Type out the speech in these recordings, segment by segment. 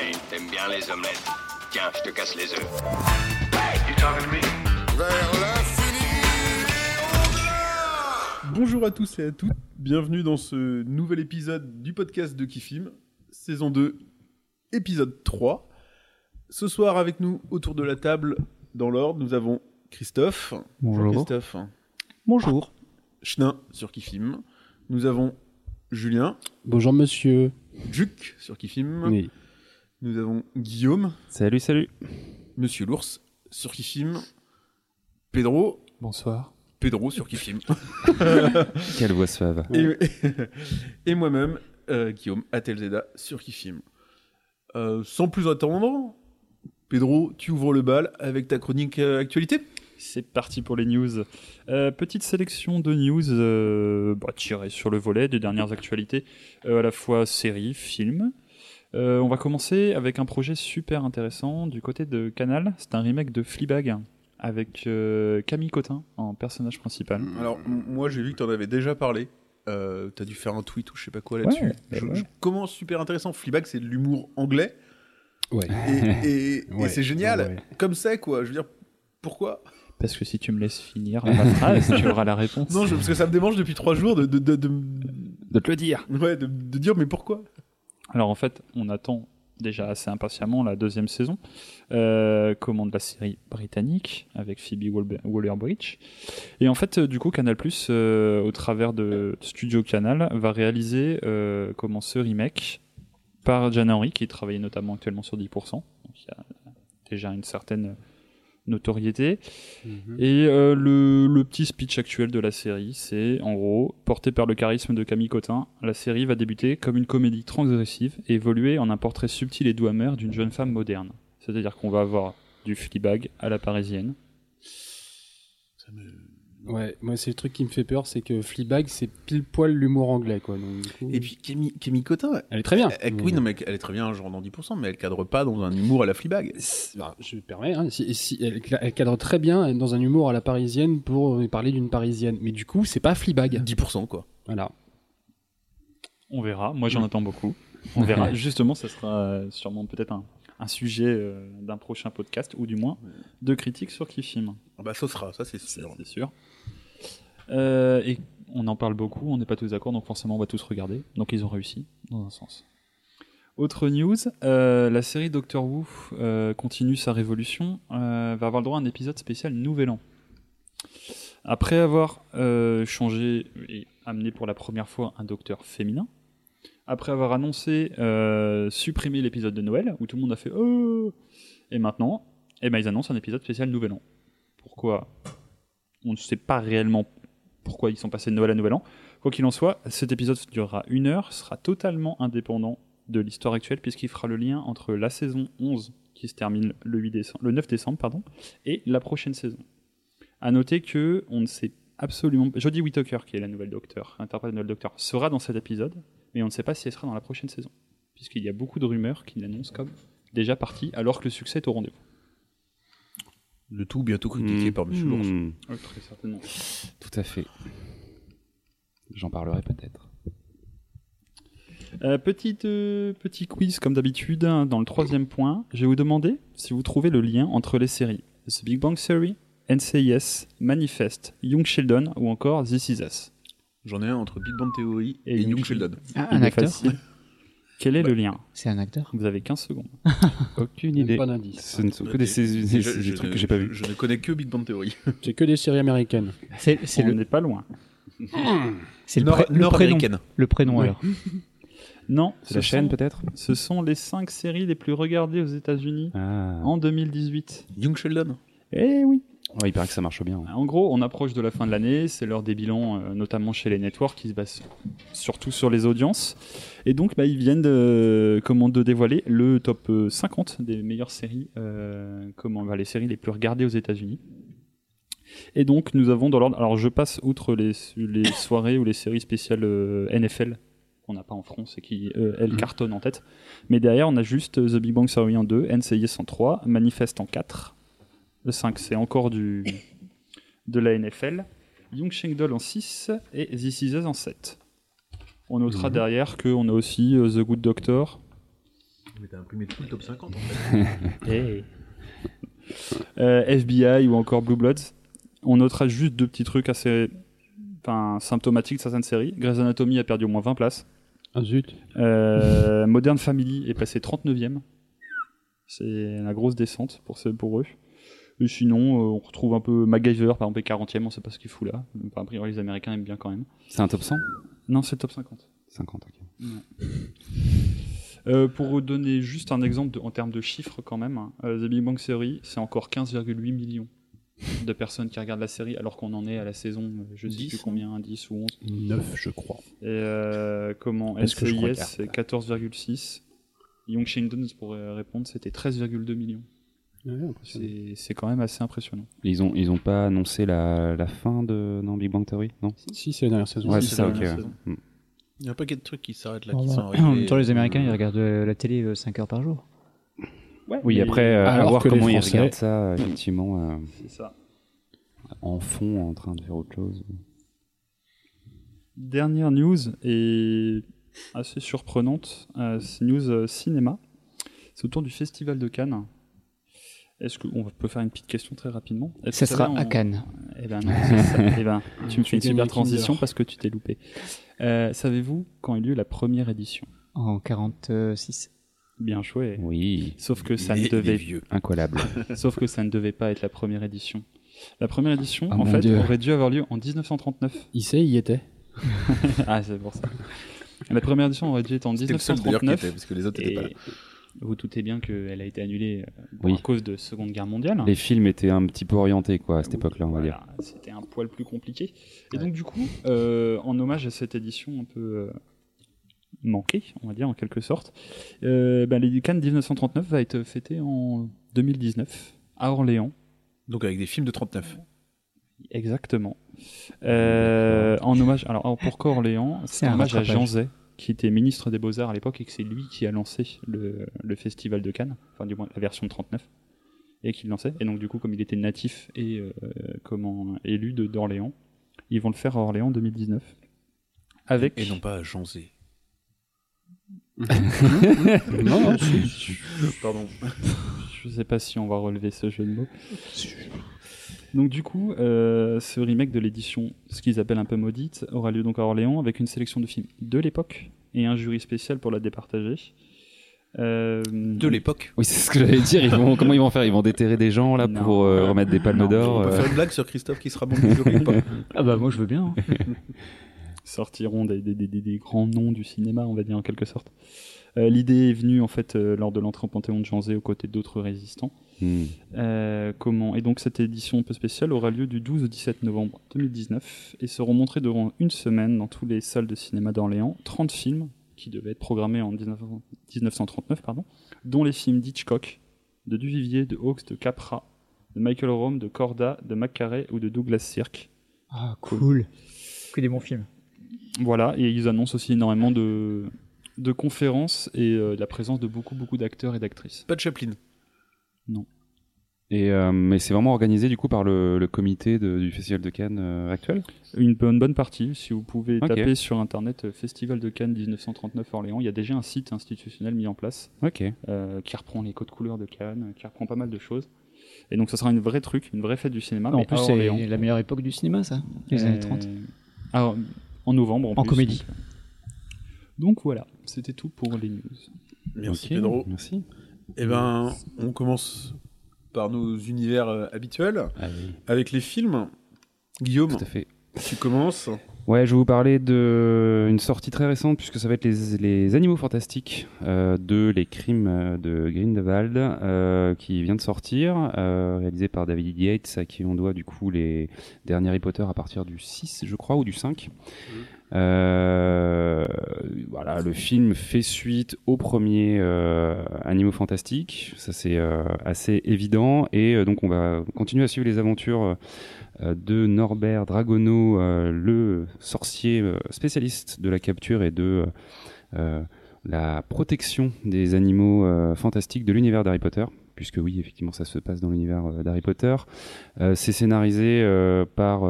Ouais, t'aimes bien les omelettes. Tiens, je te casse les œufs. Bonjour à tous et à toutes, bienvenue dans ce nouvel épisode du podcast de Kifim, saison 2, épisode 3. Ce soir avec nous autour de la table, dans l'ordre, nous avons Christophe. Bonjour. Christophe. Bonjour. Chenin sur Kifim. Nous avons Julien. Bonjour monsieur. Juc sur Kifim. Oui. Nous avons Guillaume. Salut, salut. Monsieur l'ours sur Kifim. Pedro. Bonsoir. Pedro sur Kifim. Quelle voix suave. et, et moi-même, euh, Guillaume Atelzeda sur Kifim. Euh, sans plus attendre, Pedro, tu ouvres le bal avec ta chronique euh, actualité C'est parti pour les news. Euh, petite sélection de news euh, bah, tirées sur le volet des dernières actualités, euh, à la fois séries, films. Euh, on va commencer avec un projet super intéressant du côté de Canal. C'est un remake de Fleabag avec euh, Camille Cotin en personnage principal. Alors, m- moi, j'ai vu que tu en avais déjà parlé. Euh, T'as dû faire un tweet ou je sais pas quoi là-dessus. Ouais, je, ouais. je commence super intéressant. Fleabag, c'est de l'humour anglais. Ouais. Et, et- et Ouais, c'est génial. Comme ça, quoi. Je veux dire, pourquoi? Parce que si tu me laisses finir phrase, tu auras la réponse. Non, je- parce que ça me démange depuis trois jours de, de, de, de- de te le dire. ouais, de- de dire, mais pourquoi? Alors en fait, on attend déjà assez impatiemment la deuxième saison, euh, commande la série britannique avec Phoebe Waller-Bridge. Et en fait, euh, du coup, Canal+, euh, au travers de Studio Canal, va réaliser euh, comment ce remake par Jan Henry, qui travaillait notamment actuellement sur 10%. Donc il y a déjà une certaine notoriété. Mhm. Et euh, le, le petit speech actuel de la série, c'est en gros, porté par le charisme de Camille Cotin, la série va débuter comme une comédie transgressive et évoluer en un portrait subtil et doux amer d'une jeune femme moderne. C'est-à-dire qu'on va avoir du Fleabag à la parisienne. Ouais, moi c'est le truc qui me fait peur, c'est que Fleabag c'est pile poil l'humour anglais quoi. Donc, du coup, Et puis, Camille, Camille Cotin, elle est très bien. elle- oui, non, mais elle est très bien, genre dans 10%, mais elle cadre pas dans un humour à la Fleabag. Bah, je me permets, hein, si, si- elle, elle cadre très bien dans un humour à la parisienne pour parler d'une parisienne. Mais du coup, c'est pas Fleabag. 10%, quoi. Voilà. On verra, moi j'en attends beaucoup. On verra. Justement, ça sera euh, sûrement peut-être un, un sujet euh, d'un prochain podcast, ou du moins de critique sur Kifim. Ah bah, ça sera, ça C'est sûr. c'est sûr. Euh, et on en parle beaucoup, on n'est pas tous d'accord, donc forcément on va tous regarder. Donc ils ont réussi, dans un sens. Autre news, euh, la série Doctor Who euh, continue sa révolution, va avoir le droit à un épisode spécial Nouvel An. Après avoir changé et amené pour la première fois un docteur féminin, après avoir annoncé supprimer l'épisode de Noël, où tout le monde a fait Oh Et maintenant, eh ben, ils annoncent un épisode spécial Nouvel An. Pourquoi? On ne sait pas réellement pourquoi ils sont passés de Noël à Nouvel An. Quoi qu'il en soit, cet épisode durera une heure, sera totalement indépendant de l'histoire actuelle, puisqu'il fera le lien entre la saison 11, qui se termine le, 8 décembre, le 9 décembre, pardon, et la prochaine saison. À noter que on ne sait absolument Jodie Whittaker, qui est la nouvelle docteur, interprète de la nouvelle docteur, sera dans cet épisode, mais on ne sait pas si elle sera dans la prochaine saison, puisqu'il y a beaucoup de rumeurs qui l'annoncent comme déjà partie, alors que le succès est au rendez-vous. Le tout bientôt critiqué Hmm. par Monsieur Lours. Oui, très certainement. Tout à fait. J'en parlerai peut-être. Euh, petite, euh, petit quiz comme d'habitude hein, dans le troisième point. Je vais vous demander si vous trouvez le lien entre les séries The Big Bang Theory, NCIS, Manifest, Young Sheldon ou encore This Is Us. J'en ai un entre Big Bang Theory et, Et Young Young Sheldon. Ah, un acteur facile. Quel est le lien C'est un acteur Vous avez 15 secondes. Aucune idée. Pas d'indice. Ce ne sont que des, Je- des- des- je- des je trucs ne- que j'ai pas vus. Je ne connais que Big Bang Theory. J'ai que des séries américaines. C'est c'est On le, n'est pas loin. c'est le, Nord- le prénom. Le prénom Oui. alors. Non, C'est la ce chaîne sont- peut-être Ce sont les 5 séries les plus regardées aux États-Unis Ah. en 2018. Young Sheldon. Eh oui Ouais, il paraît que ça marche bien. En gros, on approche de la fin de l'année, c'est l'heure des bilans, euh, notamment chez les networks, qui se basent surtout sur les audiences. Et donc, bah, ils viennent de, comment, de dévoiler le top euh, 50 des meilleures séries, euh, comment, bah, les séries les plus regardées aux États-Unis. Et donc, nous avons dans l'ordre. Alors, je passe outre les, les soirées ou les séries spéciales euh, NFL qu'on n'a pas en France et qui, euh, elles, Mhm. cartonnent en tête. Mais derrière, on a juste euh, The Big Bang Theory en 2, NCIS en 3, Manifest en 4. Le 5, c'est encore du, de la NFL. Young Sheldon en 6 et This Is Us en 7. On notera Mhm. derrière qu'on a aussi euh, The Good Doctor, Mais t'as imprimé tout le top 50 en fait. Euh, FBI ou encore Blue Bloods. On notera juste deux petits trucs assez enfin, symptomatiques de certaines séries. Grey's Anatomy a perdu au moins 20 places. Ah zut. Euh, Modern Family est passé 39e. C'est la grosse descente pour, ce- pour eux. Et sinon, euh, on retrouve un peu MacGyver, par exemple, est 40e, on sait pas ce qu'il fout là. Enfin, a priori, les Américains aiment bien quand même. C'est un top 100 Non, c'est le top 50. 50, ok. Euh, pour vous donner juste un exemple de- en termes de chiffres quand même, hein, euh, The Big Bang Theory, c'est encore 15,8 millions de personnes qui regardent la série alors qu'on en est à la saison, euh, je sais 10, plus combien, 10 ou 11. 9, je crois. Et euh, comment regarde. c'est 14,6. Young Sheldon, pour répondre, c'était 13,2 millions. C'est c'est quand même assez impressionnant. Ils ont, ils ont pas annoncé la, la fin de non, Big Bang Theory Non? Si, c'est la dernière saison. Ouais, si, c'est c'est ça, la ok. dernière ouais. saison. Mm. Il y a un paquet de trucs qui s'arrêtent là, En qui sont même temps, les Américains, ils regardent euh, la télé 5 heures par jour. Oui, après, euh, à alors voir que les comment ils Français- regardent ça, euh, effectivement, euh, C'est ça. en fond, en train de faire autre chose. Dernière news et assez surprenante, euh, c'est news euh, cinéma. C'est autour du Festival de Cannes. Est-ce qu'on peut faire une petite question très rapidement Ça sera savez, à Cannes. Eh ben non, c'est ça. Eh ben, tu me fais une super transition parce que tu t'es loupé. Euh, Savez-vous quand a eu lieu la première édition? En 46. Bien joué. Oui, Sauf que ça Les- ne les devait, vieux. incollable. sauf que ça ne devait pas être la première édition. La première édition, Ah, en fait, Dieu. aurait dû avoir lieu en 1939. Il sait, il y était. ah, c'est pour ça. La première édition aurait dû être en C'était le seul d'ailleurs qui 1939. était, parce que les autres étaient pas là. Vous doutez bien qu'elle a été annulée euh, Oui. à cause de Seconde Guerre mondiale. Les films étaient un petit peu orientés, quoi, à cette époque-là, on va dire. C'était un poil plus compliqué. Et donc, du coup, euh, en hommage à cette édition un peu euh, manquée, on va dire, en quelque sorte, euh, ben, les Cannes 1939 va être fêté en 2019 à Orléans. Donc avec des films de 39. Exactement. Euh, en hommage, alors alors, pourquoi Orléans C'est un hommage à. Jean Zay, qui était ministre des Beaux-Arts à l'époque et que c'est lui qui a lancé le, le festival de Cannes, enfin du moins la version de 39, et qui le lançait. Et donc du coup, comme il était natif et euh, comment élu de- d'Orléans, ils vont le faire à Orléans en 2019. Avec Et non pas à Janzé. non. Pardon. Je sais pas si on va relever ce jeu de mots. Donc du coup, euh, ce remake de l'édition, ce qu'ils appellent un peu maudite, aura lieu donc à Orléans avec une sélection de films de l'époque et un jury spécial pour la départager. Euh, De l'époque. Oui, c'est ce que j'allais dire. Ils vont, comment ils vont faire? Ils vont déterrer des gens là Non. pour euh, remettre des palmes d'or. On peut faire une blague sur Christophe qui sera bon du jury ou pas? Ah bah moi je veux bien. hein. sortiront des, des- des- des- des grands noms du cinéma, on va dire en quelque sorte. Euh, L'idée est venue en fait euh, lors de l'entrée au Panthéon de Janzé aux côtés d'autres résistants. Hmm. Euh, comment Et donc cette édition un peu spéciale aura lieu du 12 au 17 novembre 2019 et seront montrés durant une semaine dans toutes les salles de cinéma d'Orléans 30 films qui devaient être programmés en 19 1939, pardon, dont les films d'Hitchcock, de Duvivier, de Hawks, de Capra, de Michael Rome, de Corda, de McCarey ou de Douglas Sirk. Ah cool. Que des bons films. Voilà, et ils annoncent aussi énormément de, de conférences et euh, la présence de beaucoup beaucoup d'acteurs et d'actrices. Pas de Chaplin. Et euh, mais c'est vraiment organisé du coup par le, le comité de- du Festival de Cannes euh, actuel? Une bonne, bonne partie, si vous pouvez taper sur internet euh, Festival de Cannes 1939 Orléans, il y a déjà un site institutionnel mis en place euh, qui reprend les codes couleurs de Cannes, qui reprend pas mal de choses. Et donc ça sera une vraie truc, une vraie fête du cinéma. en plus c'est la meilleure époque du cinéma ça. Les années Euh, 30. ah, en novembre en, En plus, comédie. Donc, donc voilà, c'était tout pour les news. Merci Pedro. Merci. Eh ben, on commence par nos univers euh, habituels Allez. avec les films. Guillaume, Tout à fait. tu commences. Ouais, je vais vous parler d'une sortie très récente, puisque ça va être les, les Animaux Fantastiques euh, de Les Crimes euh, de Grindelwald, euh, qui vient de sortir, euh, réalisé par David Yates, à qui on doit du coup les derniers Harry Potter à partir du 6, je crois, ou du 5. Euh, voilà, le film fait suite au premier euh, Animaux Fantastiques, ça c'est euh, assez évident, et donc on va continuer à suivre les aventures de Norbert Dragono, le sorcier spécialiste de la capture et de la protection des animaux fantastiques de l'univers d'Harry Potter, puisque oui, effectivement, ça se passe dans l'univers euh, d'Harry Potter. Euh, c'est scénarisé euh, par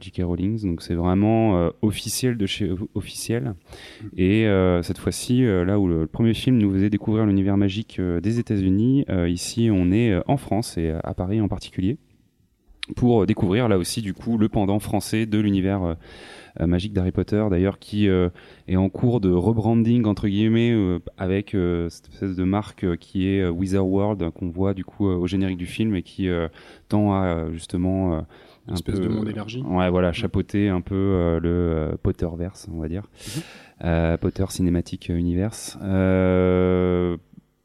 J.K. Rowling, donc c'est vraiment officiel de chez officiel. Et cette fois-ci, là où le, premier film nous faisait découvrir l'univers magique des États-Unis, ici on est en France et à Paris en particulier pour découvrir là aussi du coup le pendant français de l'univers magique d'Harry Potter d'ailleurs qui euh, est en cours de rebranding entre guillemets euh, avec euh, cette espèce de marque euh, qui est euh, Wizard World qu'on voit du coup euh, au générique du film et qui euh, tend à euh, justement euh, Une un espèce peu, de monde élargi. Ouais, voilà, chapeauter un peu euh, le euh, Potterverse, on va dire. Euh, Potter Cinematic Universe.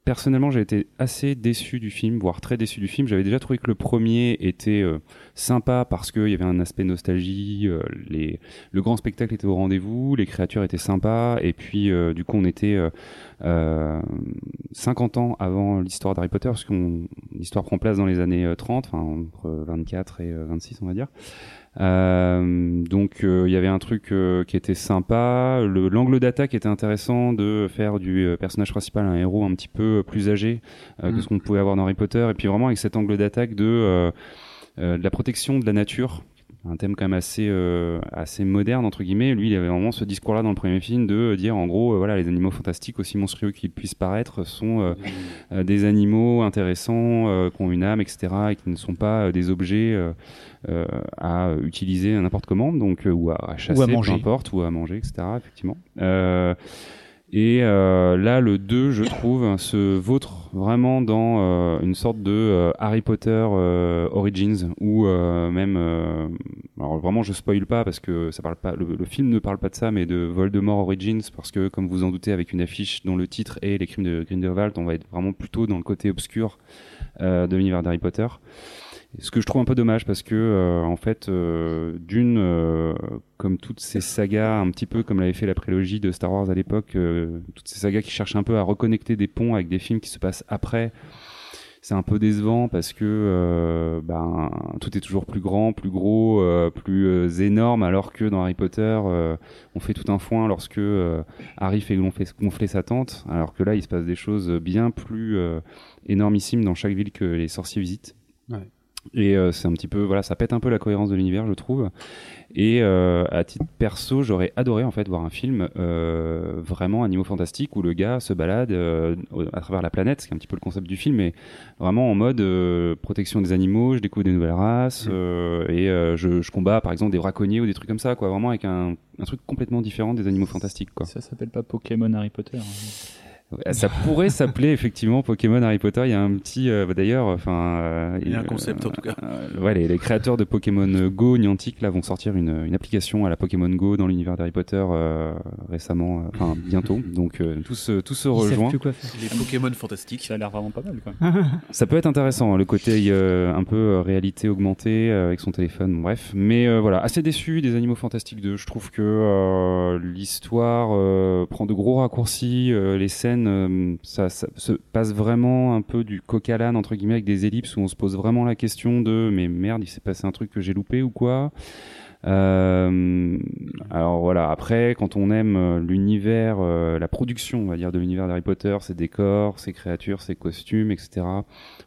Personnellement, j'ai été assez déçu du film, voire très déçu du film. J'avais déjà trouvé que le premier était euh, sympa parce qu'il y avait un aspect nostalgie, euh, le grand spectacle était au rendez-vous, les créatures étaient sympas, et puis euh, du coup, on était euh, euh, 50 ans avant l'histoire d'Harry Potter, parce l'histoire prend place dans les années euh, 30, enfin entre 24 et euh, 26, on va dire. Euh, donc euh, il y avait un truc euh, qui était sympa. Le- L'angle d'attaque était intéressant de faire du personnage principal un héros un petit peu plus âgé euh, que Mm. ce qu'on pouvait avoir dans Harry Potter. Et puis vraiment avec cet angle d'attaque de, euh, euh, de la protection de la nature. Un thème quand même assez euh, assez moderne entre guillemets. Lui, il avait vraiment ce discours-là dans le premier film de dire en gros, euh, voilà, les animaux fantastiques aussi monstrueux qu'ils puissent paraître sont euh, euh, des animaux intéressants, euh, qui ont une âme, etc., et qui ne sont pas euh, des objets euh, euh, à utiliser n'importe comment, donc euh, ou à, à chasser, manger. peu importe, ou à manger, etc. Effectivement. Et euh, là, le 2, je trouve, se vautre vraiment dans euh, une sorte de euh, Harry Potter Origins, ou même, alors vraiment, je spoil pas parce que ça parle pas, le, film ne parle pas de ça, mais de Voldemort Origins, parce que comme vous en doutez, avec une affiche dont le titre est Les Crimes de Grindelwald, on va être vraiment plutôt dans le côté obscur de l'univers d'Harry Potter. Ce que je trouve un peu dommage parce que euh, en fait, euh, d'une, euh, comme toutes ces sagas, un petit peu comme l'avait fait la prélogie de Star Wars à l'époque, euh, toutes ces sagas qui cherchent un peu à reconnecter des ponts avec des films qui se passent après, c'est un peu décevant parce que euh, ben, tout est toujours plus grand, plus gros, euh, plus énorme, alors que dans Harry Potter, on fait tout un foin lorsque Harry fait gonfler, sa tente, alors que là, il se passe des choses bien plus énormissimes dans chaque ville que les sorciers visitent. Ouais. Et euh, c'est un petit peu, voilà, ça pète un peu la cohérence de l'univers, je trouve. Et euh, à titre perso, j'aurais adoré en fait voir un film euh, vraiment animaux fantastiques où le gars se balade à travers la planète, ce qui est un petit peu le concept du film, mais vraiment en mode protection des animaux, je découvre des nouvelles races euh, et je, je combats par exemple des braconniers ou des trucs comme ça, quoi. Vraiment avec un, un truc complètement différent des animaux fantastiques, quoi. Ça s'appelle pas Pokémon Harry Potter. hein. Ouais, Ça pourrait s'appeler effectivement Pokémon Harry Potter. Il y a un petit, euh, bah, d'ailleurs, enfin, euh, Il y a un euh, concept, en tout cas. euh, ouais, les, les créateurs de Pokémon Go Niantic là vont sortir une, une application à la Pokémon Go dans l'univers d'Harry Potter euh, récemment, euh, enfin bientôt. Donc euh, tout se tout se rejoint. plus quoi faire. Les Pokémon fantastiques. Ça a l'air vraiment pas mal. Ça peut être intéressant, hein, le côté euh, un peu euh, réalité augmentée euh, avec son téléphone, bon, bref. Mais euh, voilà, assez déçu des Animaux Fantastiques 2. Je trouve que euh, l'histoire euh, prend de gros raccourcis, euh, les scènes, euh, ça, se passe vraiment un peu du coq à entre guillemets, avec des ellipses où on se pose vraiment la question de mais merde, il s'est passé un truc que j'ai loupé ou quoi? Euh, alors voilà, après, quand on aime euh, l'univers, la production, on va dire, de l'univers d'Harry Potter, ses décors, ses créatures, ses costumes, etc.,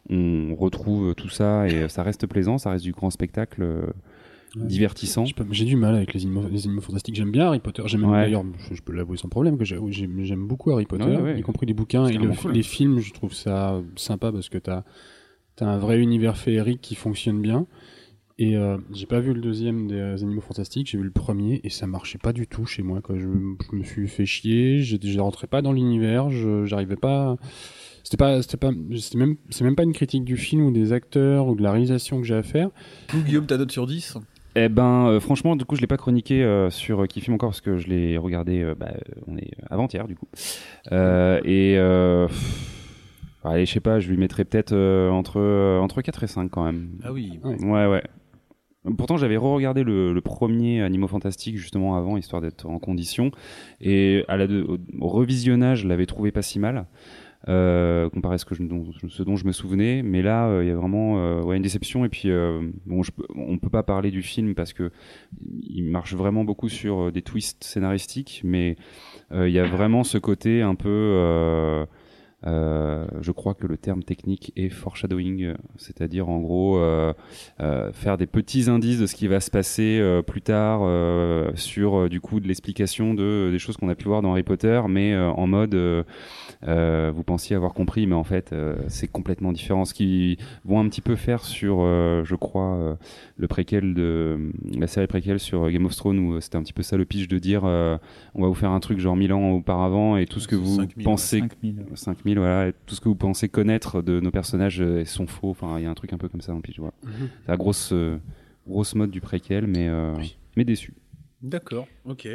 on retrouve tout ça et ça reste plaisant, ça reste du grand spectacle Ouais. divertissant. J'ai du mal avec les animaux, les animaux fantastiques. J'aime bien Harry Potter. J'aime Ouais. d'ailleurs, je, je peux l'avouer sans problème, que j'ai- j'aime beaucoup Harry Potter, Ouais, ouais. y compris les bouquins et le- vraiment cool. les films. Je trouve ça sympa parce que t'as as un vrai univers féerique qui fonctionne bien. Et euh, j'ai pas vu le deuxième des euh, animaux fantastiques, j'ai vu le premier et ça marchait pas du tout chez moi. Quoi. Je, je me suis fait chier, je, je rentrais pas dans l'univers, je- j'arrivais pas. C'était pas, c'était pas, c'était même, c'est même pas une critique du film ou des acteurs ou de la réalisation que j'ai à faire. Guillaume, ta note sur 10 Eh ben, euh, franchement, du coup, je l'ai pas chroniqué euh, sur euh, Kifim encore parce que je l'ai regardé, euh, bah, on est avant-hier, du coup. Euh, et, euh, pff, allez, je sais pas, je lui mettrais peut-être euh, entre, euh, entre 4 et 5 quand même. Ah oui. Ouais, ouais. Pourtant, j'avais re-regardé le, le premier Animaux Fantastiques justement avant, histoire d'être en condition. Et à la au revisionnage, je l'avais trouvé pas si mal. Euh, comparé à ce, que je, dont, ce dont je me souvenais, mais là euh, il y a vraiment euh, ouais, une déception. Et puis bon, je, on peut pas parler du film parce que il marche vraiment beaucoup sur des twists scénaristiques, mais il y a vraiment ce côté un peu euh, je crois que le terme technique est foreshadowing, c'est-à-dire en gros euh, euh, faire des petits indices de ce qui va se passer plus tard sur du coup de l'explication de des choses qu'on a pu voir dans Harry Potter, mais en mode vous pensiez avoir compris, mais en fait c'est complètement différent. Ce qu'ils vont un petit peu faire sur, je crois, le préquel de la série préquel sur Game of Thrones où c'était un petit peu ça le pitch de dire on va vous faire un truc genre 1000 ans auparavant et tout ce que vous 5000, pensez 5000. 5000 voilà et tout ce que vous pensez connaître de nos personnages euh, sont faux enfin il y a un truc un peu comme ça dans le pitch voilà. c'est la grosse euh, grosse mode du préquel mais euh, mais déçu D'accord, ok.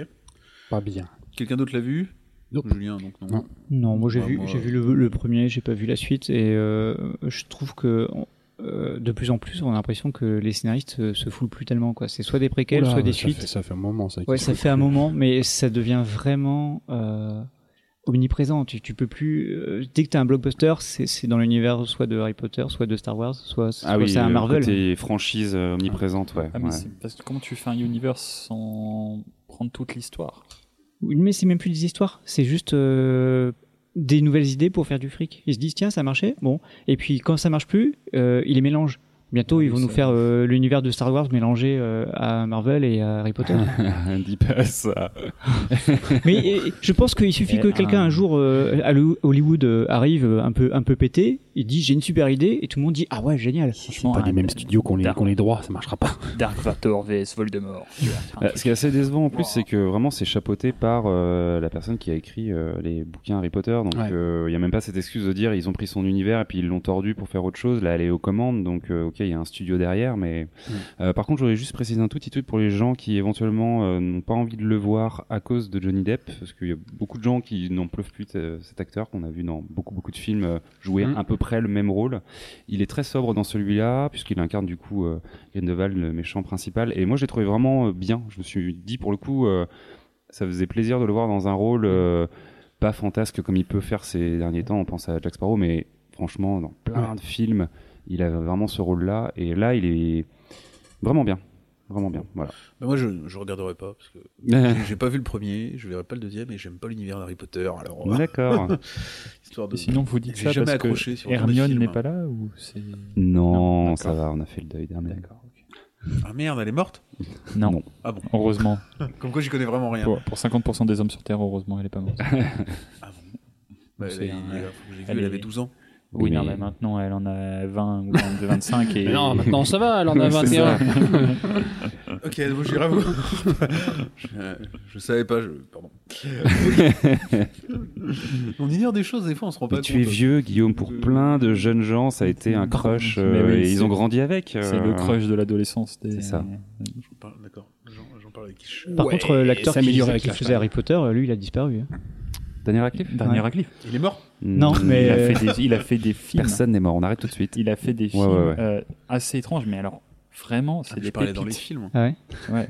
Pas bien. Quelqu'un d'autre l'a vu? Nope. Julien, donc non. Non. Non, moi j'ai vu, moi, j'ai vu le, le premier, j'ai pas vu la suite, et euh, je trouve que euh, de plus en plus, on a l'impression que les scénaristes se foulent plus tellement. quoi. C'est soit des préquels, Oula, soit des ça suites. Fait, ça fait un moment, ça. Ouais, ça fait un moment, mais ça devient vraiment euh, omniprésent. Tu, tu peux plus. euh, dès que tu as un blockbuster, c'est c'est dans l'univers soit de Harry Potter, soit de Star Wars, soit, soit ah oui c'est un Marvel. côté franchise euh, omniprésente ouais, Ah, mais ouais. c'est parce que comment tu fais un univers sans prendre toute l'histoire? Oui, Mais c'est même plus des histoires, c'est juste euh, des nouvelles idées pour faire du fric. Ils se disent tiens, ça marchait, bon. Et puis quand ça marche plus, euh, ils les mélangent. Bientôt, Ah ils vont nous faire euh, l'univers de Star Wars mélangé euh, à Marvel et à Harry Potter. dis pas ça Mais je pense qu'il suffit Et que quelqu'un un- jour euh, à Hollywood euh, arrive un peu un peu pété, il dit j'ai une super idée et tout le monde dit ah ouais génial. C'est pas les mêmes studios qu'on les, Dark- qu'on les droits, ça marchera pas. Dark Vador vs Voldemort. ce qui est assez décevant en plus, Wow. c'est que vraiment c'est chapeauté par euh, la personne qui a écrit euh, les bouquins Harry Potter. Donc il Ouais. n'y a même pas cette excuse de dire ils ont pris son univers et puis ils l'ont tordu pour faire autre chose. Là, elle est aux commandes, donc euh, ok, il y a un studio derrière. Mais Euh, par contre, j'aurais juste précisé un tout petit truc pour les gens qui éventuellement euh, n'ont pas envie de le voir à cause de Johnny Depp, parce qu'il y a beaucoup de gens qui n'en pleuvent plus de cet acteur qu'on a vu dans beaucoup beaucoup de films euh, jouer Mhm. à peu près le même rôle. Il est très sobre dans celui-là, puisqu'il incarne du coup Grindelwald, le méchant principal. Et moi, je l'ai trouvé vraiment bien. Je me suis dit pour le coup, ça faisait plaisir de le voir dans un rôle pas fantasque comme il peut faire ces derniers temps. On pense à Jack Sparrow, mais franchement, dans plein de films, il a vraiment ce rôle-là. Et là, il est vraiment bien. Vraiment bien. Voilà. Bah, moi, je, je regarderai pas parce que j'ai- pas vu le premier, je verrai pas le deuxième et j'aime pas l'univers d'Harry Potter. Alors, euh, D'accord. histoire de. Et sinon, vous dites ça jamais parce accroché que sur Hermione n'est pas là ou c'est non, Non, ça va, on a fait le deuil d'Hermione. D'accord. Ah merde, elle est morte? Non. Non. Ah bon. Heureusement. Comme quoi, j'y connais vraiment rien. Pour, pour 50% des hommes sur Terre, heureusement, elle est pas morte. Ah bon. Bah, C'est elle, un- elle elle est- avait 12 ans. Oui, non, mais- maintenant, elle en a 20 ou 22, 25 et. Non, maintenant ça va, elle en a C'est 21. Ok, donc j'irai vous. je, je savais pas, je. Pardon. on ignore des choses, des fois on se rend pas Mais compte. tu es vieux, Guillaume. Pour plein de jeunes gens, ça a été un crush. Mais euh, oui, et c'est- ils ont grandi avec. euh, C'est le crush de l'adolescence. Des... C'est ça. D'accord, j'en parle avec qui je- Par Ouais, contre, euh, l'acteur qui, qui faisait. Harry Potter, euh, lui, il a disparu. hein. Daniel Radcliffe Dernier Ouais. Radcliffe. Il est mort Non, mais- Il a, euh, fait des, il a fait des films. Personne n'est mort. On arrête tout de suite. Il a fait des films ouais, ouais. euh, assez étranges, mais alors vraiment, c'est Ah, Je des parlais dans les pépites. films. Ah ouais. Ouais.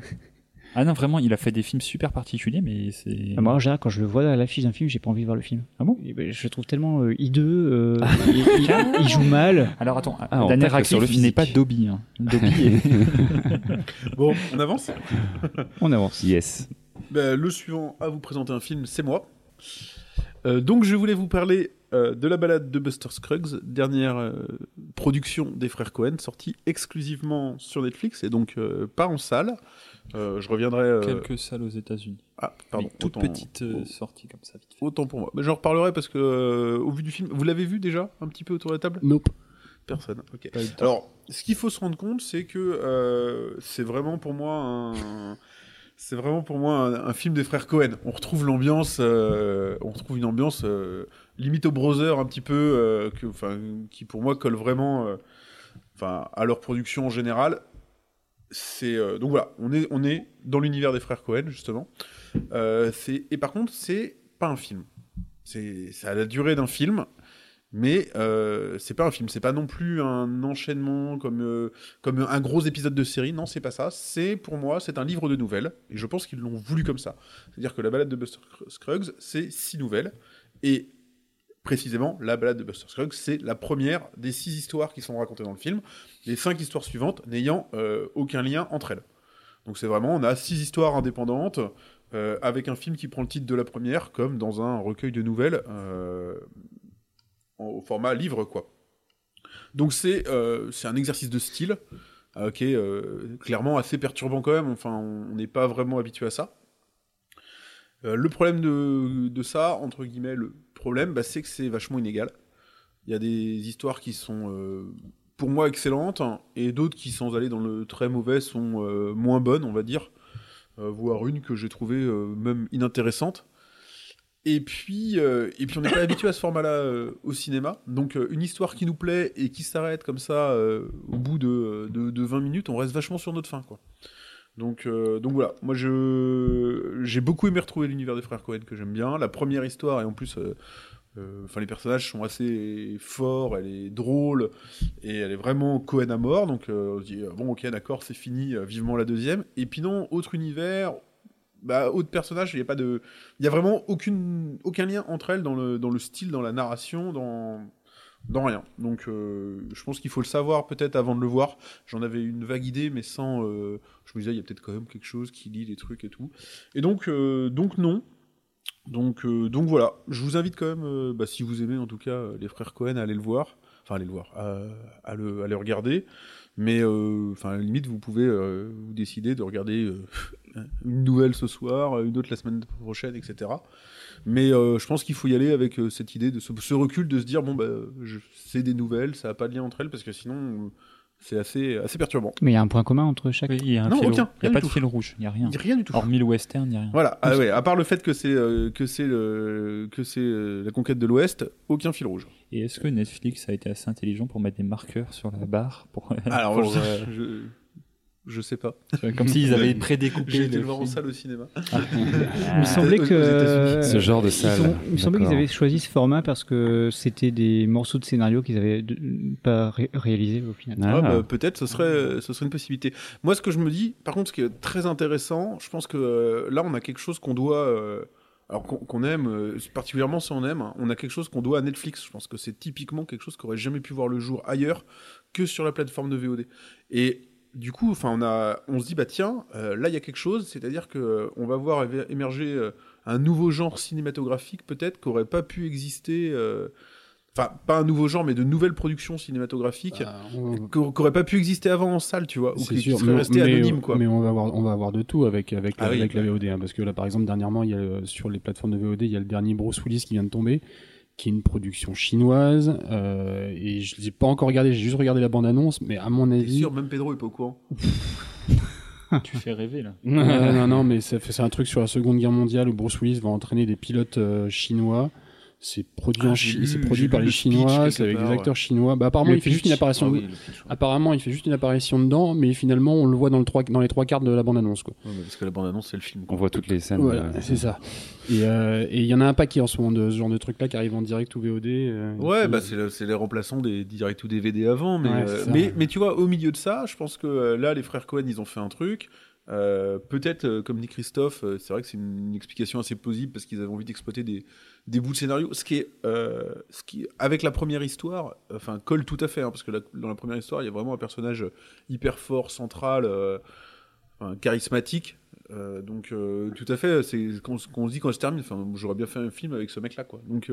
Ah non, vraiment, il a fait des films super particuliers, mais c'est. Ah, Moi, en général, quand je le vois à l'affiche d'un film, j'ai pas envie de voir le film. Ah bon? Et ben, Je le trouve tellement euh, hideux. euh, il, il- il joue mal. Alors attends, Ah, Daniel tacle sur le Radcliffe n'est pas Dobby. Hein. Dobby est... Bon, on avance? On avance. Yes. Ben, Le suivant à vous présenter un film, c'est moi. Euh, donc je voulais vous parler euh, de la balade de Buster Scruggs, dernière euh, production des frères Cohen, sortie exclusivement sur Netflix et donc euh, pas en salle. Euh, je reviendrai. euh, Quelques salles aux États-Unis. Ah, pardon. Avec toute autant- petite euh, sortie comme ça, vite fait. Autant pour moi. Mais j'en reparlerai parce que, euh, au vu du film, vous l'avez vu déjà un petit peu autour de la table? Nope. Personne. Ok. Alors, ce qu'il faut se rendre compte, c'est que euh, c'est vraiment pour moi un. C'est vraiment pour moi un, film des frères Cohen. On retrouve l'ambiance, euh, on retrouve une ambiance euh, limite au brother un petit peu, euh, qui pour moi colle vraiment, euh, à leur production en général. C'est donc voilà, on est on est dans l'univers des frères Cohen justement. Et par contre c'est pas un film. C'est a la durée d'un film, mais euh, c'est pas un film. C'est pas non plus un enchaînement comme euh, comme un gros épisode de série. Non, c'est pas ça. C'est pour moi c'est un livre de nouvelles et je pense qu'ils l'ont voulu comme ça. C'est-à-dire que la balade de Buster Scruggs c'est six nouvelles et précisément la balade de Buster Scruggs c'est la première des six histoires qui sont racontées dans le film. Les cinq histoires suivantes n'ayant euh, aucun lien entre elles. Donc c'est vraiment on a six histoires indépendantes. euh, avec un film qui prend le titre de la première, comme dans un recueil de nouvelles, format livre, quoi. Donc c'est euh, un exercice de style euh, qui est euh, clairement assez perturbant quand même. Enfin, on n'est pas vraiment habitué à ça. Le problème de, ça, entre guillemets, le problème, bah, c'est que c'est vachement inégal. Il y a des histoires qui sont, pour moi, excellentes, et d'autres qui, sans aller dans le très mauvais, sont moins bonnes, on va dire. Voire une que j'ai trouvée même inintéressante. Et puis, euh, et puis on n'est pas habitué à ce format-là euh, au cinéma. Donc euh, une histoire qui nous plaît et qui s'arrête comme ça au bout de, de, de 20 minutes, on reste vachement sur notre fin. Quoi. Donc, donc voilà, moi j'ai beaucoup aimé retrouver l'univers des frères Cohen que j'aime bien. La première histoire et en plus, enfin les personnages sont assez forts, elle est drôle et elle est vraiment Cohen à mort. Donc on se dit bon ok d'accord c'est fini, vivement la deuxième. Et puis non, autre univers, bah autre personnage, il y a pas de, il y a vraiment aucune aucun lien entre elles dans le dans le style, dans la narration, dans dans rien. Donc euh, je pense qu'il faut le savoir peut-être avant de le voir. J'en avais une vague idée, mais sans. euh, je me disais, il y a peut-être quand même quelque chose qui lit les trucs et tout. Et donc, euh, donc non. Donc, donc voilà. Je vous invite quand même, bah, si vous aimez en tout cas les frères Cohen, à aller le voir. Enfin, aller le voir, à, à le, à le regarder. Mais, enfin, à la limite, vous pouvez vous décider de regarder une nouvelle ce soir, une autre la semaine prochaine, etc. Mais euh, je pense qu'il faut y aller avec euh, cette idée de ce, ce recul, de se dire bon bah je- c'est des nouvelles, ça n'a pas de lien entre elles parce que sinon c'est assez assez perturbant. Mais il y a un point commun entre chaque. Oui, il y a un Non, fil aucun, rouge. Il n'y a pas de fil rouge, il n'y a rien. Rien du tout. Hormis le western, il n'y a rien. Voilà, ah ouais, à part le fait que c'est euh, que c'est le- que c'est euh, la conquête de l'Ouest, aucun fil rouge. Et est-ce que Netflix a été assez intelligent pour mettre des marqueurs sur la barre pour, Alors pour, je, je, je sais pas. Comme s'ils avaient prédécoupé J'ai été le voir en salle au cinéma. Il me semblait que. Ce genre de salle, ont- il me semblait qu'ils avaient choisi ce format parce que c'était des morceaux de scénario qu'ils avaient pas ré- réalisés au final. Ah. Ah, bah, peut-être ce serait ce serait une possibilité. Moi ce que je me dis, par contre ce qui est très intéressant, je pense que euh, là on a quelque chose qu'on doit euh, alors qu'on aime euh, particulièrement si on aime, hein, on a quelque chose qu'on doit à Netflix. Je pense que c'est typiquement quelque chose qui aurait jamais pu voir le jour ailleurs que sur la plateforme de VOD. Et du coup, enfin, on a, on se dit bah tiens, euh, là il y a quelque chose, c'est-à-dire que euh, on va voir émerger euh, un nouveau genre cinématographique peut-être qui aurait pas pu exister. Enfin, pas un nouveau genre, mais de nouvelles productions cinématographiques Bah, on- qui n'aurait pas pu exister avant en salle, tu vois, ou qui, qui sûr, serait mais, resté mais- anonyme, quoi. mais on va avoir, on va avoir de tout avec avec, Ah oui. avec la VOD, hein, parce que là, par exemple, dernièrement, il y a sur les plateformes de VOD, il y a le dernier Bruce Willis qui vient de tomber, qui est une production chinoise, euh, et je l'ai pas encore regardé, j'ai juste regardé la bande annonce, mais à mon avis, sûr, même Pedro est pas au courant. Tu fais rêver là. Euh, non, non, mais ça fait- c'est un truc sur la Seconde Guerre mondiale où Bruce Willis va entraîner des pilotes euh, chinois. C'est produit, Ah, en j'ai Chi- lu- c'est produit par le les Chinois, c'est avec part, des ouais. acteurs chinois. Bah, apparemment, Le il fait juste une apparition. Ah oui, le pitch, ouais. Apparemment, il fait juste une apparition dedans, mais finalement, on le voit dans, le trois, dans les trois quarts de la bande-annonce. Quoi. parce que la bande-annonce, c'est le film. On voit toutes les scènes. Voilà, euh, c'est ça. Et euh, il y en a un paquet en ce moment de ce genre de trucs-là qui arrivent en direct ou VOD. euh, Ouais, bah c'est le- c'est les remplaçants des direct ou DVD avant, mais, Ouais, euh, c'est ça. mais mais tu vois, au milieu de ça, je pense que euh, là, les frères Cohen, ils ont fait un truc. Euh, Peut-être, euh, comme dit Christophe, euh, c'est vrai que c'est une, explication assez plausible parce qu'ils avaient envie d'exploiter des, bouts de scénario. Ce qui est, ce qui, avec la première histoire, enfin, colle tout à fait, hein, parce que dans la première histoire, il y a vraiment un personnage hyper fort, central, charismatique. Donc, tout à fait, c'est ce qu'on se dit quand je termine. Enfin, j'aurais bien fait un film avec ce mec-là, quoi. Donc,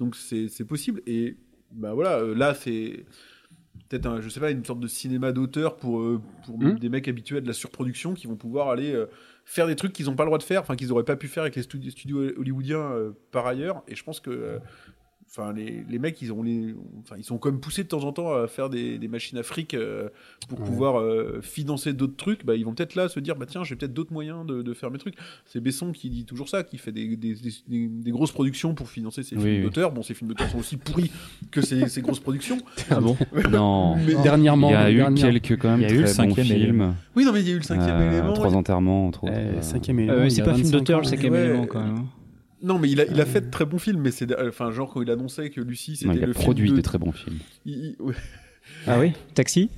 donc c'est possible. Et bah voilà, là, c'est peut-être, un- je sais pas, une sorte de cinéma d'auteur pour, euh, pour Hmm. des mecs habitués à de la surproduction qui vont pouvoir aller euh, faire des trucs qu'ils n'ont pas le droit de faire, enfin qu'ils n'auraient pas pu faire avec les studi- studios hollywoodiens euh, par ailleurs. Et je pense que Enfin, les, les mecs, ils ont les, enfin, ils sont comme poussés de temps en temps à faire des, des machines à fric euh, pour Ouais. pouvoir euh, financer d'autres trucs. Bah, ils vont peut-être là se dire, bah tiens, j'ai peut-être d'autres moyens de, de faire mes trucs. C'est Besson qui dit toujours ça, qui fait des, des, des- des- des grosses productions pour financer ses Oui, films oui. d'auteur. Bon, ces films d'auteur sont aussi pourris que ces, ces grosses productions. Ah bon Non. Mais- Dernièrement, Il y a eu dernière- quelques quand même Il y a eu le cinquième films. Oui, non, mais il y a eu le cinquième Euh, élément. Trois enterrements, entre autres. Eh, Euh, cinquième Euh, élément. y c'est pas un film 25 d'auteur, le cinquième Ouais. élément quand même. Non, mais il a, il a fait de très bons films, mais c'est enfin genre quand il annonçait que Lucie non, c'était il a le produit de... très bons films. il- il- ouais, Ah oui? Taxi?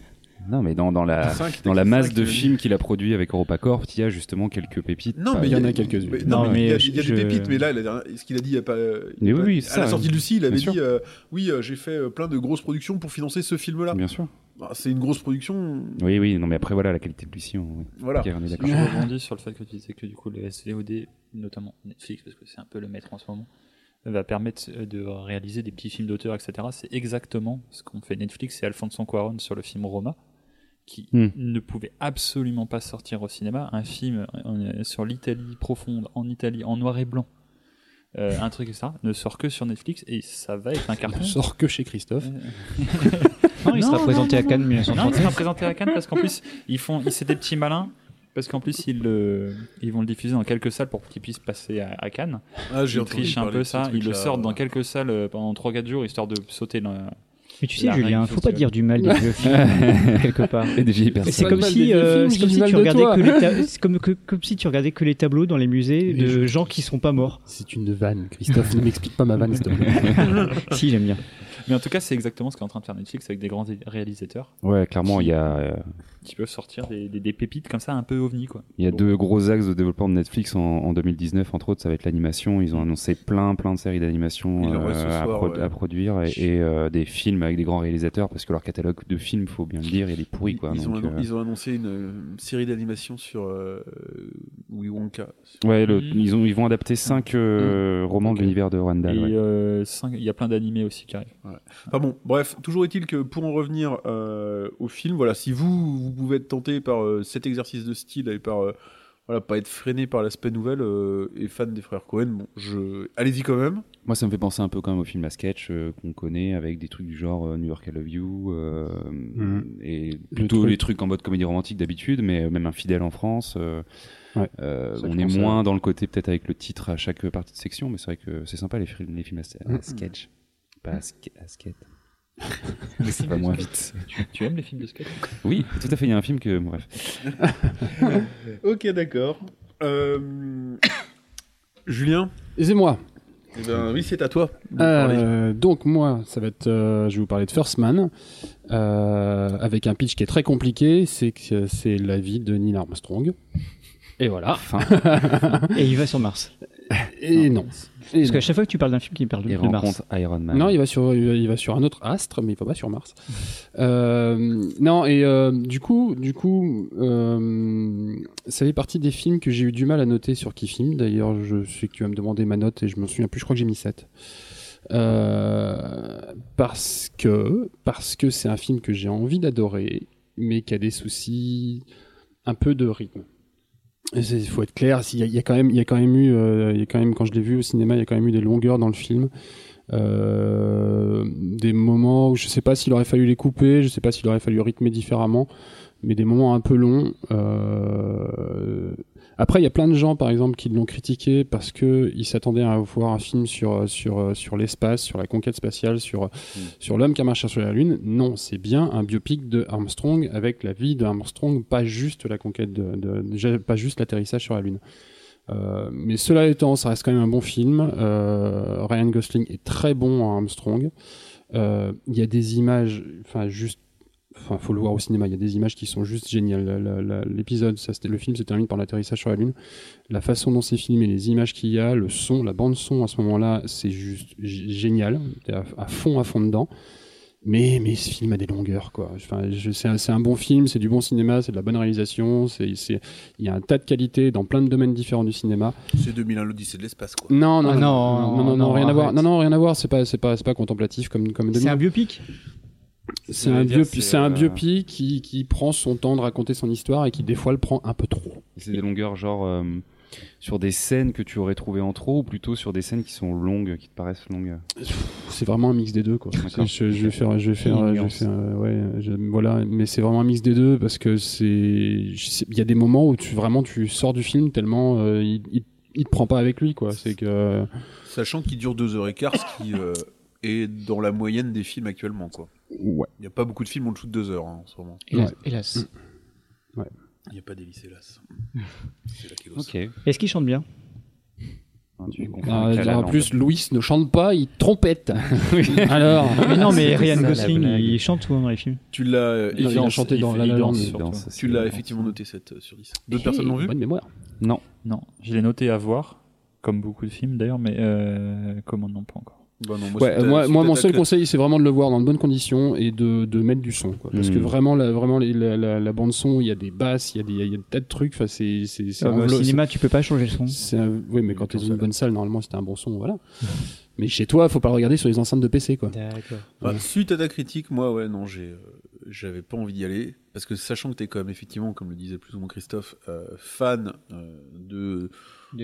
Non, mais dans, dans la, cinq, dans la masse de films qu'il a produit avec EuropaCorp, il y a justement quelques pépites. Non, mais il y en a quelques-unes. mais- Non, Non, mais il y a, mais il y a je- des pépites, mais là, la ce qu'il a dit, il y a pas. Mais oui, pas- oui, à ça, la sortie de Lucie, il avait dit euh, Oui, euh, j'ai fait euh, plein de grosses productions pour financer ce film-là. Bien sûr. Bah, c'est une grosse production. Oui, oui, non, mais après, voilà, la qualité de Lucie, on... Voilà. on est d'accord. Je rebondis sur le fait que tu disais que du coup les SVOD, notamment Netflix, parce que c'est un peu le maître en ce moment, va permettre euh, de réaliser des petits films d'auteur, etc. C'est exactement ce qu'ont fait Netflix et Alfonso Cuarón sur le film Roma, qui Hmm. ne pouvait absolument pas sortir au cinéma. Un film euh, sur l'Italie profonde, en Italie, en noir et blanc. Euh, un truc, etc. ne sort que sur Netflix et ça va être un carton. Ne sort que chez Christophe. Non, il sera Non, présenté non, à Cannes Non, il 1939. sera présenté à Cannes parce qu'en plus, ils font, ils- c'est des petits malins. Parce qu'en plus, ils, le- ils vont le diffuser dans quelques salles pour qu'il puisse passer à, à Cannes. Ah, Ils trichent un peu ça. Ils le sortent dans quelques salles euh, pendant 3-4 jours histoire de sauter dans. Mais tu sais, Julien, faut pas dire du mal des vieux films, quelque part. Et des vieilles Mais personnes. C'est pas comme de mal des si, vieux euh, c'est comme si comme, que- comme si tu regardais que les tableaux dans les musées Mais de je- gens qui sont pas morts. C'est une vanne, Christophe. ne m'explique pas ma vanne, s'il te plaît. si, j'aime bien. Mais en tout cas, c'est exactement ce qu'est en train de faire Netflix avec des grands réalisateurs Ouais, clairement, il y a, euh, qui peuvent sortir des, des- des pépites comme ça un peu ovni quoi. il y a Bon. deux gros axes de développement de Netflix en, en 2019, entre autres, ça va être l'animation. Ils ont annoncé plein, plein de séries d'animation ce euh, à, soir, pro- ouais. à produire et, et, euh, des films avec des grands réalisateurs parce que leur catalogue de films, faut bien le dire, il est pourri quoi. Ils, ont, annon- euh, ils ont annoncé une euh, série d'animation sur euh, Willy Wonka. Ouais, le- ils, ont, ils vont adapter cinq euh, romans de l'univers de Rwanda. Et ouais. euh, cinq- il y a plein d'animés aussi qui arrivent. Enfin bon, bref, toujours est-il que pour en revenir euh, au film, voilà, si vous, vous pouvez être tenté par euh, cet exercice de style et par euh, voilà, pas être freiné par l'aspect nouvelle euh, et fan des frères Cohen, bon, je allez-y quand même. Moi, ça me fait penser un peu quand même au film à sketch euh, qu'on connaît avec des trucs du genre euh, New York I Love You euh, Mhm. et plutôt truc. les trucs en mode comédie romantique d'habitude, mais même Infidèle en France. euh, Ouais. euh, on est à- moins dans le côté peut-être avec le titre à chaque partie de section, mais c'est vrai que c'est sympa les, films- les films à, à Mhm. sketch, pas à, skate. mais c'est pas moins vite. Tu, tu aimes les films de sketch Oui, tout à fait. Il y a un film que, bref. Ok, d'accord. Euh, Julien, Et c'est moi. eh ben, oui, c'est à toi. Euh, donc moi, ça va être, euh, je vais vous parler de First Man, euh, avec un pitch qui est très compliqué, c'est que c'est la vie de Neil Armstrong. Et voilà. Enfin, Et il va sur Mars. Et non. Et Parce qu'à chaque fois que tu parles d'un film qui parle de, il de Mars. rencontre Iron Man. Non, il va sur, il va- sur un autre astre, mais il va pas sur Mars. Euh, non, et euh, du coup, du coup, euh, ça fait partie des films que j'ai eu du mal à noter sur qui film. D'ailleurs, je sais que tu vas me demander ma note et je me souviens plus. Je crois que j'ai mis 7. Euh, parce que parce que c'est un film que j'ai envie d'adorer, mais qui a des soucis un peu de rythme. Il faut être clair, il y, a- quand même, il y a quand même eu, euh, il y a quand même, quand je l'ai vu au cinéma, il y a quand même eu des longueurs dans le film, Euh, des moments où je sais pas s'il aurait fallu les couper, je sais pas s'il aurait fallu rythmer différemment, mais des moments un peu longs. Euh, Après, il y a plein de gens, par exemple, qui l'ont critiqué parce que ils s'attendaient à voir un film sur sur sur l'espace, sur la conquête spatiale, sur sur l'homme qui a marché sur la lune. Non, c'est bien un biopic de Armstrong avec la vie de Armstrong, pas juste la conquête de, pas juste l'atterrissage sur la lune. Euh, mais cela étant, ça reste quand même un bon film. Euh, Ryan Gosling est très bon en Armstrong. Euh, Il y a des images, enfin juste, enfin faut le voir au cinéma. Il y a des images qui sont juste géniales. L'épisode, ça, c'était- le film se termine par l'atterrissage sur la lune. La façon dont c'est filmé, les images qu'il y a, le son, la bande son à ce moment-là, c'est juste génial. T'es à, à fond, à fond dedans. Mais, mais ce film a des longueurs, quoi. Enfin, c'est un, bon film, c'est du bon cinéma, c'est de la bonne réalisation, c'est, c'est, il y a un tas de qualités dans plein de domaines différents du cinéma. C'est 2001 l'Odyssée de l'espace, quoi. Non, non, Ah non, non, non, non, non, non, rien à voir. Non, non, rien à voir. C'est pas, c'est pas, c'est pas contemplatif comme, comme C'est 2000. un biopic? C'est un veut dire, biopic, c'est, c'est un euh, biopic qui, qui prend son temps de raconter son histoire et qui des fois le prend un peu trop. C'est des longueurs genre euh, sur des scènes que tu aurais trouvées en trop ou plutôt sur des scènes qui sont longues, qui te paraissent longues? C'est vraiment un mix des deux, quoi. Je, je vais faire, je vais faire, je vais faire, euh, ouais, je- voilà. Mais c'est vraiment un mix des deux parce que c'est, il y a des moments où tu vraiment tu sors du film tellement euh, il, il, il te prend pas avec lui, quoi. C'est que Sachant qu'il dure 2h15, ce qui euh, est dans la moyenne des films actuellement, quoi. Ouais. Il n'y a pas beaucoup de films en dessous de 2 heures hein, en ce moment. Hélas. hélas. Il n'y a pas d'hélice, hélas. C'est la kélos. Ok. Est-ce qu'il chante bien? Ah, Ah, en plus, Louis ne chante pas, il trompette. Alors, Mais non, mais Ryan Gosling, il chante souvent dans les films. Tu l'as euh, a effi- chanté dans La tu l'as effectivement noté 7 sur 10. D'autres personnes l'ont vu? Bonne mémoire. Non. Non, je l'ai noté à voir, comme beaucoup de films d'ailleurs, mais euh, comment non pas encore. Bah non, Ouais, c'est moi, mon seul conseil, c'est vraiment de le voir dans de bonnes conditions et de, de mettre du son. Quoi. Parce que vraiment, la, vraiment la, la, la bande son, il y a des basses, il y a des, il y a des tas de trucs. Enfin, c'est, c'est, c'est Ah, bah, Au cinéma, tu peux pas changer le son. un- oui, mais quand tu es dans une bonne salle, normalement, c'était un bon son, voilà. Mais chez toi, faut pas le regarder sur les enceintes de PC, quoi. D'accord. Enfin, suite à ta critique, moi, ouais, non, j'ai, euh, j'avais pas envie d'y aller. Parce que sachant que t'es quand même, effectivement, comme le disait plus ou moins Christophe, euh, fan euh, de,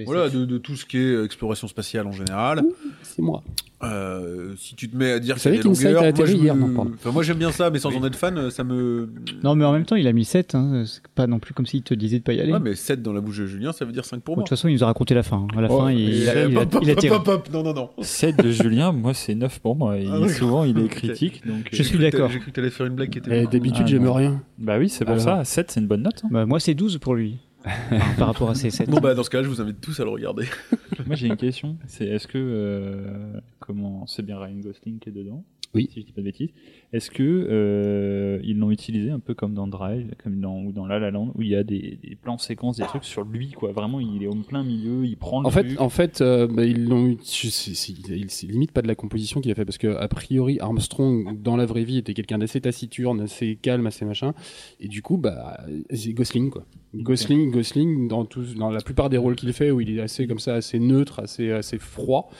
voilà, de, de tout ce qui est exploration spatiale en général, C'est moi. euh, si tu te mets à dire qu'il y a des longueurs, a moi, hier, me- non, enfin, moi j'aime bien ça, mais sans en être fan, ça me. Non, mais en même temps, il a mis 7. Hein. C'est pas non plus comme s'il te disait de pas y aller. Ouais, mais 7 dans la bouche de Julien, ça veut dire 5 pour De moi. toute façon, il nous a raconté la fin. À la Oh, fin, il, a, il a, il tiré. Non, non, non. 7 de Julien, moi c'est 9 pour moi. Et Ah, souvent il est critique. Donc, Je euh, suis d'accord. J'ai cru que t'allais faire une blague qui était. Eh. D'habitude, Ah, j'aime rien. Bah oui, c'est pour ça. 7 c'est une bonne note. hein. Bah, moi, c'est 12 pour lui. Enfin, par rapport à ses 7. Bon, bah, dans ce cas-là, je vous invite tous à le regarder. Moi j'ai une question. C'est est-ce que euh, comment c'est bien Ryan Gosling qui est dedans Oui. Si je dis pas de bêtises. Est-ce que euh, ils l'ont utilisé un peu comme dans Drive, comme dans ou dans La La Land, où il y a des, des plans séquences, des trucs sur lui quoi? Vraiment, il est au plein milieu, il prend le En fait, truc. en fait, euh, bah, ils l'ont. c'est limite pas de la composition qu'il a fait parce que a priori Armstrong dans la vraie vie était quelqu'un d'assez taciturne, assez calme, assez machin, et du coup, bah, c'est Gosling quoi. Gosling, Gosling dans tous, dans la plupart des rôles qu'il fait où il est assez comme ça, assez neutre, assez assez froid,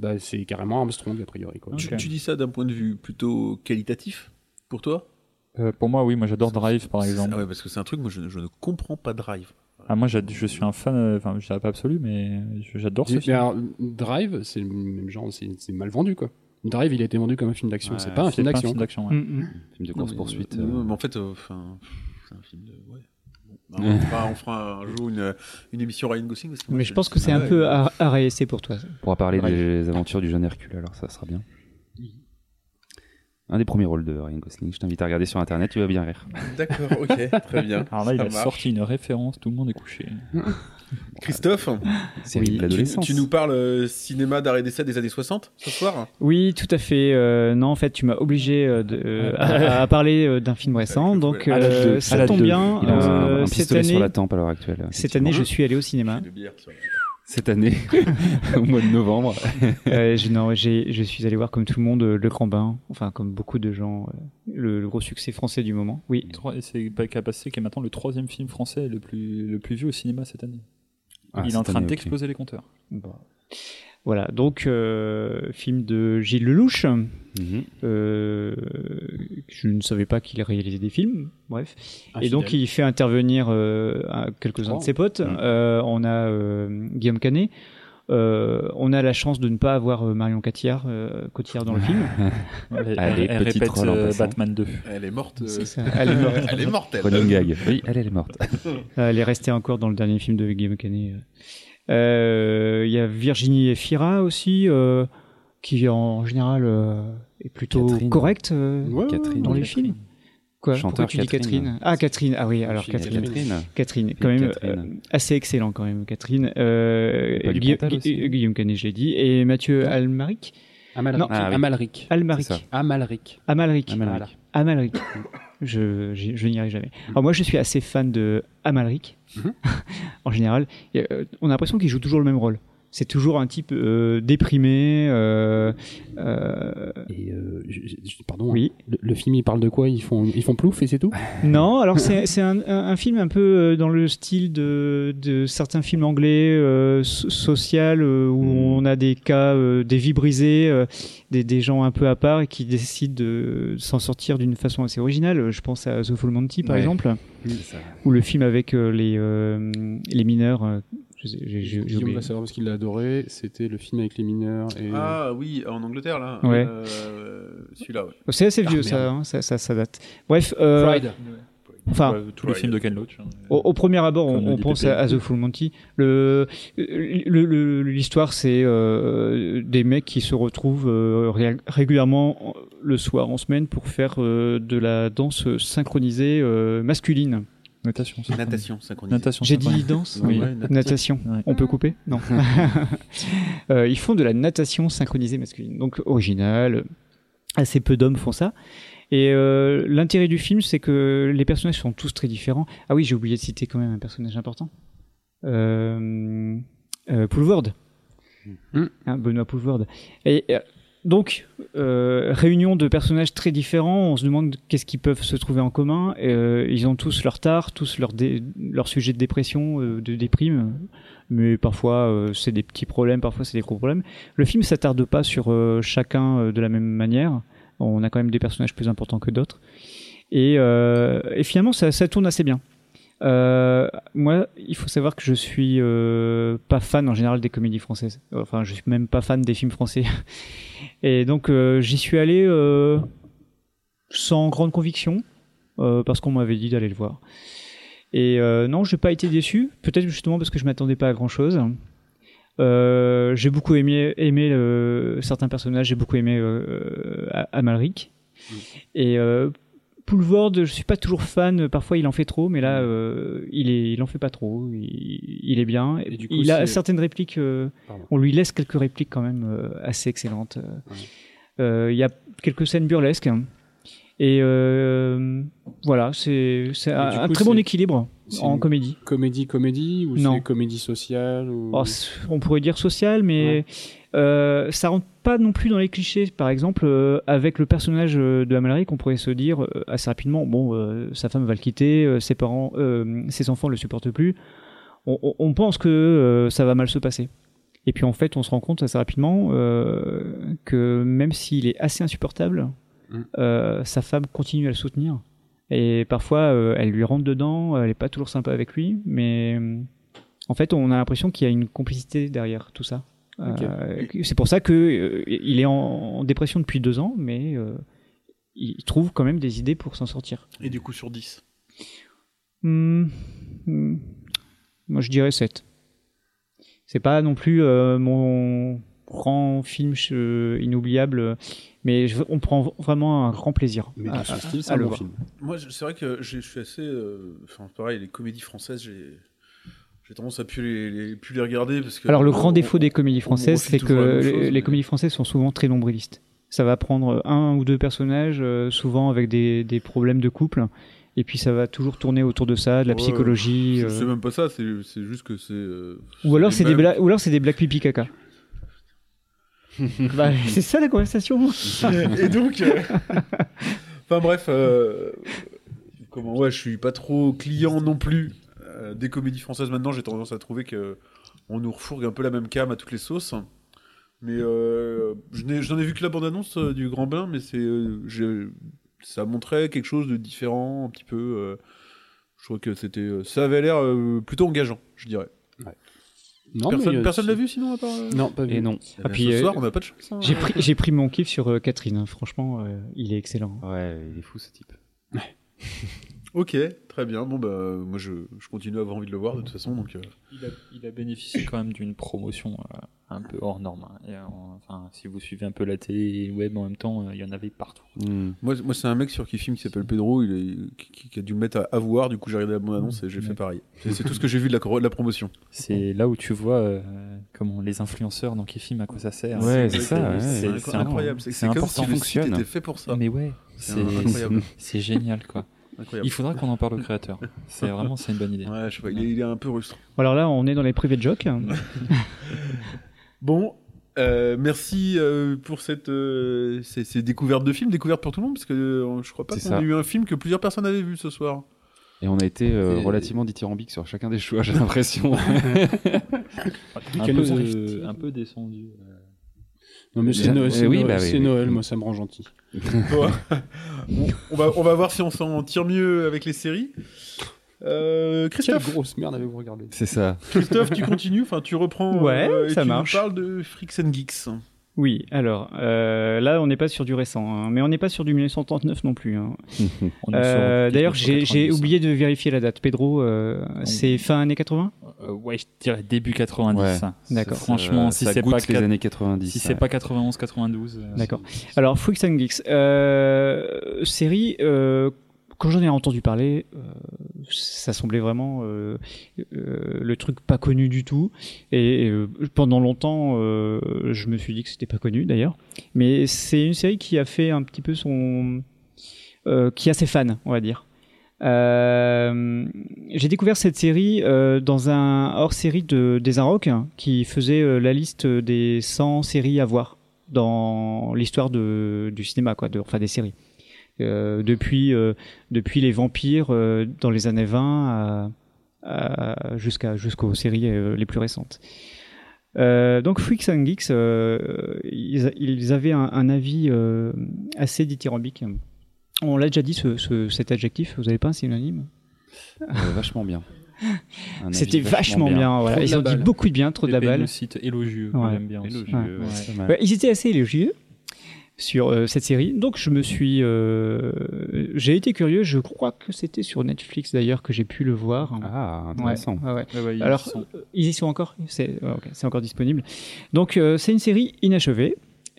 bah, c'est carrément Armstrong a priori quoi. Tu dis ça d'un point de vue plutôt qualitatif pour toi? Euh, pour moi, oui, moi j'adore Drive par exemple. Ah ouais, parce que c'est un truc, moi je, je ne comprends pas Drive. Ah, moi je suis un fan, euh, enfin je dirais pas absolu, mais j'adore ce Mais film. alors, Drive, c'est le même genre, c'est c'est mal vendu quoi. Drive, il a été vendu comme un film d'action, c'est Ouais, pas un film c'est d'action. d'action. ouais. Mm, mm. Film de Non, course mais, poursuite. euh, euh, en fait, euh, c'est un film de. Ouais. Bon, bah, on, fera, on fera un jour une, une émission Ryan Gosling. Mais je pense que c'est un ouais. peu à, à réessayer pour toi. On pourra parler des aventures du jeune Hercule, alors ça sera bien. Un des premiers rôles de Ryan Gosling. Je t'invite à regarder sur internet, tu vas bien rire. D'accord, ok, très bien. Alors là, il Ça a marche. sorti une référence, tout le monde est couché. Christophe, C'est Oui. de tu, l'adolescence. tu nous parles euh, cinéma d'arrêt d'essai des années 60 ce soir Oui, tout à fait. Euh, non, en fait, tu m'as obligé euh, de, euh, à, à parler euh, d'un film récent. Donc, pouvais- à la euh, deux, ça la tombe deux. bien. Il a un, euh, un cette pistolet sur année, la tempe à l'heure actuelle. cette année, je suis allé au cinéma. de bière sur la- Cette année, au mois de novembre. Euh, je, non, j'ai, je suis allé voir comme tout le monde euh, Le Grand Bain, enfin comme beaucoup de gens, euh, le, le gros succès français du moment. Oui. C'est pas qu'à passer qui est maintenant le troisième film français le plus, le plus vu au cinéma cette année. Ah, il est en train d'exploser les compteurs. Voilà, donc euh, film de Gilles Lelouch. Mhm. Euh, je ne savais pas qu'il réalisait des films, bref. Et donc il fait intervenir euh, un- quelques-uns Oh. de ses potes. Mm. Euh, on a euh, Guillaume Canet. Euh, on a la chance de ne pas avoir Marion Cotillard, euh, Cotillard dans le film. Elle, Allez, elle petit répète euh. Batman 2. Elle est morte. euh, ça. Elle est morte. Elle est morte, elle. Oui, elle, elle est morte. Elle est restée encore dans le dernier film de Guillaume Canet. Euh, Il y a Virginie Efira aussi, euh, qui en général euh, est plutôt Catherine. correcte euh, Ouais, Catherine. dans les Catherine. films. Quoi Chanteur Pourquoi tu dis Catherine. Catherine? Ah Catherine. Ah oui, alors Catherine. Catherine. Catherine, quand même Catherine. euh, assez excellent quand même, Catherine. Euh, Guilla-. Gui- Guillaume Canet, je l'ai dit, et Mathieu Almaric? Amalric. Non. Ah oui. Amalric. Ça. Amalric. Amalric. Amalric. Amalric. je, je, je n'y arrive jamais. Alors moi, je suis assez fan de Amalric, Mhm. en général. Et, euh, on a l'impression qu'il joue toujours le même rôle. C'est toujours un type euh, déprimé. euh, euh, Et euh, je- pardon. oui. Le, le film, il parle de quoi? Ils font, ils font plouf et c'est tout? Non, alors c'est c'est un, un, film un peu euh, dans le style de, de certains films anglais euh, so- social où on a des cas, euh, des vies brisées, euh, des, des gens un peu à part et qui décident de s'en sortir d'une façon assez originale. Je pense à The Full Monty par Ouais. exemple, ça. ou le film avec les, euh, les mineurs. Euh, j'ai- Guillaume oublié. va savoir parce qu'il l'a adoré. C'était le film avec les mineurs. Et... Ah oui, en Angleterre là. Ouais. Euh, Celui-là, ouais. C'est assez vieux Ah, ça, hein, ça, ça, ça date. Bref, euh, Pride. enfin, Ouais, tous les films de Ken Loach. hein. Au, au premier abord, on, pense à, à The Full Monty. Le, le- le- l'histoire, c'est euh, des mecs qui se retrouvent euh, ré- régulièrement le soir, en semaine, pour faire euh, de la danse synchronisée euh, masculine. Natation. Natation synchronisée. Natation. J'ai dit danse Oui. Ouais, Natation. Ouais. On peut couper Non. Euh, ils font de la natation synchronisée masculine. Donc original. Assez peu d'hommes font ça. Et euh, l'intérêt du film, c'est que les personnages sont tous très différents. Ah oui, j'ai oublié de citer quand même un personnage important. Euh, euh, Poulvord. Mm. Hein, Benoît Poulvord. Et euh, donc, euh, réunion de personnages très différents, on se demande qu'est-ce qu'ils peuvent se trouver en commun. Euh, ils ont tous leur tard, tous leur, leur sujet de dépression, euh, de déprime, mais parfois euh, c'est des petits problèmes, parfois c'est des gros problèmes. Le film s'attarde pas sur chacun de la même manière. On a quand même des personnages plus importants que d'autres. Et, finalement, ça tourne assez bien. Euh, moi, il faut savoir que je suis euh, pas fan en général des comédies françaises. Enfin, je suis même pas fan des films français. Et donc, euh, j'y suis allé sans grande conviction, parce qu'on m'avait dit d'aller le voir. Et non, j'ai pas été déçu. Peut-être justement parce que je m'attendais pas à grand chose. J'ai beaucoup aimé, aimé certains personnages. J'ai beaucoup aimé Amalric. Et Poulvord, je suis pas toujours fan. Parfois, il en fait trop, mais là, euh, il est, il en fait pas trop. Il, il est bien. Et du coup, il a certaines répliques. euh, on lui laisse quelques répliques quand même euh, assez excellentes. Euh, Il y a quelques scènes burlesques. hein. Et euh, voilà, c'est un, très bon équilibre en comédie. Comédie, comédie ou Non. c'est comédie sociale ou... Oh, on pourrait dire social, mais euh, ça rentre pas non plus dans les clichés. Par exemple, euh, avec le personnage euh, de Amalric, on pourrait se dire euh, assez rapidement, bon, sa femme va le quitter, ses parents, ses enfants le supportent plus. On, on- on pense que ça va mal se passer. Et puis en fait, on se rend compte assez rapidement que même s'il est assez insupportable, Mm. sa femme continue à le soutenir. Et parfois, euh, elle lui rentre dedans, elle est pas toujours sympa avec lui, mais euh, en fait, on a l'impression qu'il y a une complicité derrière tout ça. Euh, c'est pour ça que euh, il est en, en dépression depuis deux ans, mais euh, il trouve quand même des idées pour s'en sortir. Et du coup, sur 10. Hmm, hmm. Moi, je dirais 7. C'est pas non plus euh, mon grand film euh, inoubliable, mais je- on prend vraiment un grand plaisir. Mais à- à- style, c'est à un le bon voir. film. Moi, c'est vrai que je suis assez. euh, Enfin, pareil, les comédies françaises, j'ai. J'ai tendance à plus les, les- plus les regarder parce que. Alors le on- grand on- défaut des comédies françaises, c'est que les, chose, les mais- comédies françaises sont souvent très nombrilistes. Ça va prendre un ou deux personnages, euh, souvent avec des, des problèmes de couple, et puis ça va toujours tourner autour de ça, de la Ouais, psychologie. C'est euh, même pas ça, c'est juste que c'est. euh, Ou alors c'est des blagues, ou alors c'est des blagues pipi caca. bah, c'est ça la conversation. Et donc. euh, Enfin bref. euh, Comment ouais, je suis pas trop client non plus euh, des comédies françaises maintenant. J'ai tendance à trouver que on nous refourgue un peu la même cam à toutes les sauces. Mais euh, je n'ai- je n'en ai vu que la bande-annonce euh, du Grand Bain, mais c'est euh, ça montrait quelque chose de différent, un petit peu. euh, je trouve que c'était, ça avait l'air euh, plutôt engageant, je dirais. Non, personne a- personne l'a vu sinon à part. euh, Non, pas vu. Et non. Ah, puis, ce euh, soir, on n'a pas de chance. hein. J'ai pris, j'ai pris mon kiff sur euh, Catherine. hein. Franchement, euh, il est excellent. Ouais, il est fou ce type. Ok, très bien. Bon bah moi je, je continue à avoir envie de le voir de toute façon donc. euh, Il a, il a bénéficié quand même d'une promotion euh, un peu hors norme. hein. Et, euh, enfin, si vous suivez un peu la télé et le web en même temps, euh, il y en avait partout. Hmm. Moi, moi c'est un mec sur qui filme qui s'appelle Pedro, il est, qui, a dû me mettre à, à voir. Du coup j'ai regardé la bande annonce et j'ai fait pareil. C'est tout ce que j'ai vu de la, cro- de la promotion. C'est là où tu vois euh, comment les influenceurs dans qui filment à quoi ça sert. Ouais, C'est ça. ouais. c'est- incroyable. C'est comme important. si le site Fonctionne. était fait pour ça. Mais ouais, C'est c'est incroyable. c'est génial quoi. Incroyable. Il faudra qu'on en parle au créateur. C'est vraiment c'est une bonne idée. Ouais, je sais pas, il est, il est un peu rustre. Alors là, on est dans les private jokes. Bon, euh, merci euh, pour cette, euh, ces, ces découvertes de films, découvertes pour tout le monde, parce que euh, je crois pas C'est qu'on ait eu un film que plusieurs personnes avaient vu ce soir. Et on a été euh, relativement dithyrambique sur chacun des choix, j'ai l'impression. Un Quel peu, euh, un peu descendu. Euh. Non, mais c'est Noël, c'est oui, Noël, bah oui, c'est oui. Noël, moi ça me rend gentil. On, va, on va voir si on s'en tire mieux avec les séries. Euh, Quelle Christophe, grosse merde avez-vous regardé c'est ça. Christophe, tu continues, enfin tu reprends. euh, Ouais, et ça tu marche. nous parles de Freaks and Geeks. Oui, alors euh, là, on n'est pas sur du récent, hein, mais on n'est pas sur du 1939 non plus. hein. Euh, D'ailleurs, j'ai 1990. j'ai oublié de vérifier la date. Pedro, euh, c'est fin années 80 Euh, ouais, je dirais début 90. Ouais. D'accord. Franchement, si ça c'est goûte pas les années 90. si c'est ouais. pas 91, 92. euh, D'accord. Alors, Freaks and Geeks, euh, série, euh, quand j'en ai entendu parler, euh, ça semblait vraiment euh, euh, le truc pas connu du tout. Et pendant longtemps, je me suis dit que c'était pas connu d'ailleurs. Mais c'est une série qui a fait un petit peu son. qui a ses fans, on va dire. J'ai découvert cette série dans un hors-série de, des Inrocks qui faisait la liste des 100 séries à voir. dans l'histoire du cinéma, quoi, enfin des séries. Euh, depuis, euh, depuis les vampires euh, dans les années 20 à, à- jusqu'à jusqu'aux séries euh, les plus récentes. Euh, donc Freaks and Geeks, euh, ils, ils avaient un, un avis euh, assez dithyrambique. On l'a déjà dit ce, ce- cet adjectif, vous n'avez pas un synonyme? Euh, vachement bien. C'était vachement bien. voilà. Ils ont dit balle. beaucoup de bien, trop de la balle. nous cite élogieux, Ouais. bien Ouais. Ouais, ils étaient assez élogieux sur euh, cette série. Donc je me suis, euh, j'ai été curieux. Je crois que c'était sur Netflix d'ailleurs que j'ai pu le voir. Ah, Ouais, intéressant. ouais, ouais. Ouais, ouais, ils Alors, sont- euh, ils y sont encore? C'est c'est encore disponible. Donc, euh, c'est une série inachevée.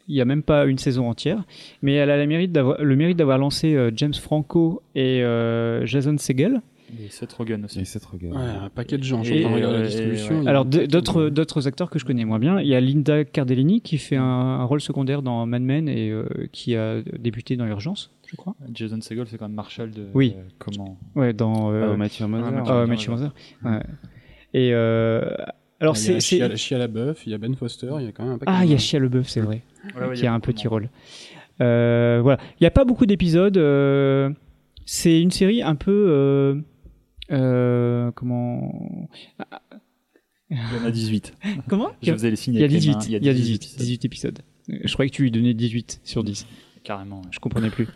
Il n'y a même pas une saison entière, mais elle a le mérite d'avoir, le mérite d'avoir lancé euh, James Franco et euh, Jason Segel. Et Seth Rogen aussi. Et cette regarde. Ouais, un paquet de gens. Je Et, suis en train de regarder euh, la distribution. Alors, d'autres, d'autres acteurs que je connais moins bien. Il y a Linda Cardellini qui fait un, un rôle secondaire dans Mad Men et euh, qui a débuté dans Urgence, je crois. Jason Segel, c'est quand même Marshall de. Oui. euh, comment Ouais, dans euh, Ah, Mathieu Mother. Mathieu ah, Mother, Matthew ouais. Et euh, alors, il y a c'est, Shia, c'est... LaBeouf, il y a Ben Foster, il y a quand même un paquet Ah, il y a. Shia LeBeouf, c'est vrai. Qui a un petit rôle. Euh, voilà. Il n'y a pas beaucoup d'épisodes. euh, c'est une série un peu. Euh, comment. Il y en a 18. Comment Je faisais les signes Il y a avec les 18. mains. Il y a 18, épisodes. 18 épisodes. Euh, Je croyais que tu lui donnais 18 sur 10. Carrément. ouais. Je comprenais plus.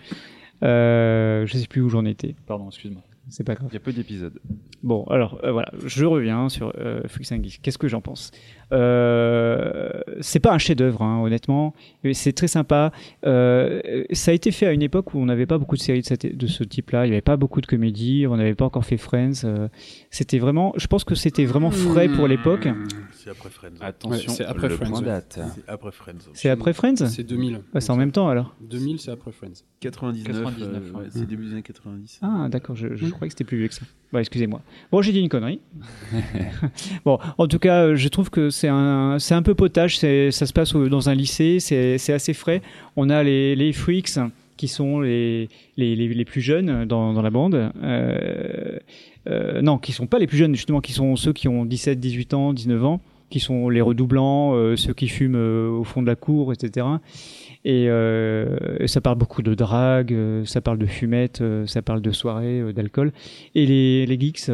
Euh, je sais plus où j'en étais. Pardon, excuse-moi. C'est pas grave. Il y a peu d'épisodes. Bon, alors euh, voilà, je reviens sur euh, Freaks and Geeks. Qu'est-ce que j'en pense? Euh, C'est pas un chef-d'œuvre, hein, honnêtement. C'est très sympa. Euh, ça a été fait à une époque où on n'avait pas beaucoup de séries de, cette- de ce type-là. Il n'y avait pas beaucoup de comédies. On n'avait pas encore fait Friends. euh, c'était vraiment. Je pense que c'était vraiment frais pour l'époque. C'est après Friends. Attention, c'est après Friends. C'est après Friends. C'est après Friends? C'est 2000. Ah, C'est en même temps alors 2000, c'est après Friends. 99. 99, euh, ouais, ouais. c'est début des années 90. Ah, d'accord, je, je croyais que c'était plus vieux que ça. Bah, excusez-moi. Bon, j'ai dit une connerie. bon, en tout cas, euh, je trouve que c'est un, c'est un peu potage. Ça se passe dans un lycée, c'est, c'est assez frais. On a les, les freaks qui sont les, les, les, plus jeunes dans, dans la bande. Euh, euh, non, qui sont pas les plus jeunes, justement, qui sont ceux qui ont 17, 18 ans, 19 ans, qui sont les redoublants, ceux qui fument au fond de la cour, etc. Et, euh, et ça parle beaucoup de drague, euh, ça parle de fumette, euh, ça parle de soirée, d'alcool. Et les, les geeks,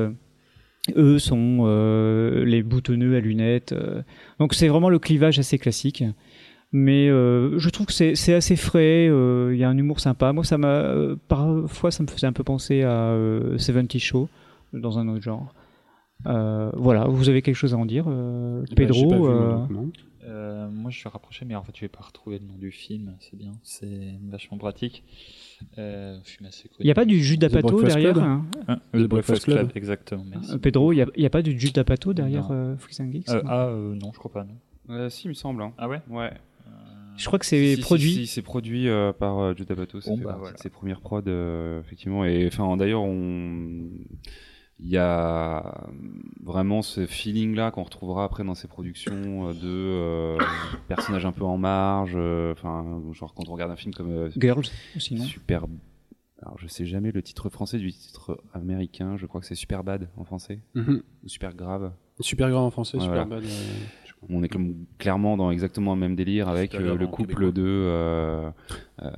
eux, sont euh, les boutonneux à lunettes. Donc c'est vraiment le clivage assez classique. Mais euh, je trouve que c'est assez frais, il y a un humour sympa. Moi, ça m'a parfois ça me faisait un peu penser à euh, 70 Show dans un autre genre. Voilà, vous avez quelque chose à en dire, pas Pedro euh, moi, je suis rapproché, mais en fait, je vais pas retrouver le nom du film. C'est bien, c'est vachement pratique. Euh, film assez connu. Il n'y a pas du jus d'Apato Breakfast derrière Club hein? Hein, The The Breakfast Breakfast Club. Club, exactement. Merci. Euh, Pedro, il n'y a, pas du jus d'Apato derrière euh, Freaks and Geeks Euh, ah euh, non, je crois pas. Non. Euh, si, il me semble. hein. Ah ouais? Ouais. Je crois que c'est Si, si, produit. si, c'est produit euh, par euh, Judd Apatow. C'est Bon, bah, voilà. ses premières prods, euh, effectivement. Et enfin, d'ailleurs, on. Il y a vraiment ce feeling-là qu'on retrouvera après dans ses productions euh, de euh, personnages un peu en marge. euh, Enfin, genre quand on regarde un film comme euh, Girls. Super. Alors, je sais jamais le titre français du titre américain. Je crois que c'est Super Bad en français Mhm. ou Super Grave. Super grave en français, Ouais, super voilà. bad. On est comme clairement dans exactement le même délire avec euh, le couple de, euh, euh,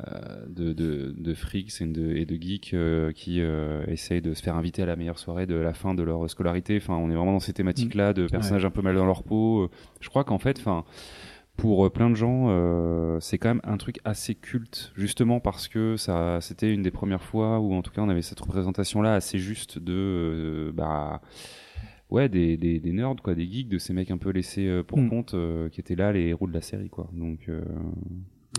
de, de, de freaks et de, et de geeks euh, qui essayent de se faire inviter à la meilleure soirée de la fin de leur scolarité. Enfin, on est vraiment dans ces thématiques-là de personnages un peu mal dans leur peau. Je crois qu'en fait, enfin, pour plein de gens, euh, c'est quand même un truc assez culte, justement parce que ça, c'était une des premières fois où, en tout cas, on avait cette représentation-là assez juste de, euh, bah, ouais, des, des, des nerds, quoi, des geeks, de ces mecs un peu laissés euh, pour Mm. compte, euh, qui étaient là, les héros de la série, quoi. Donc, euh,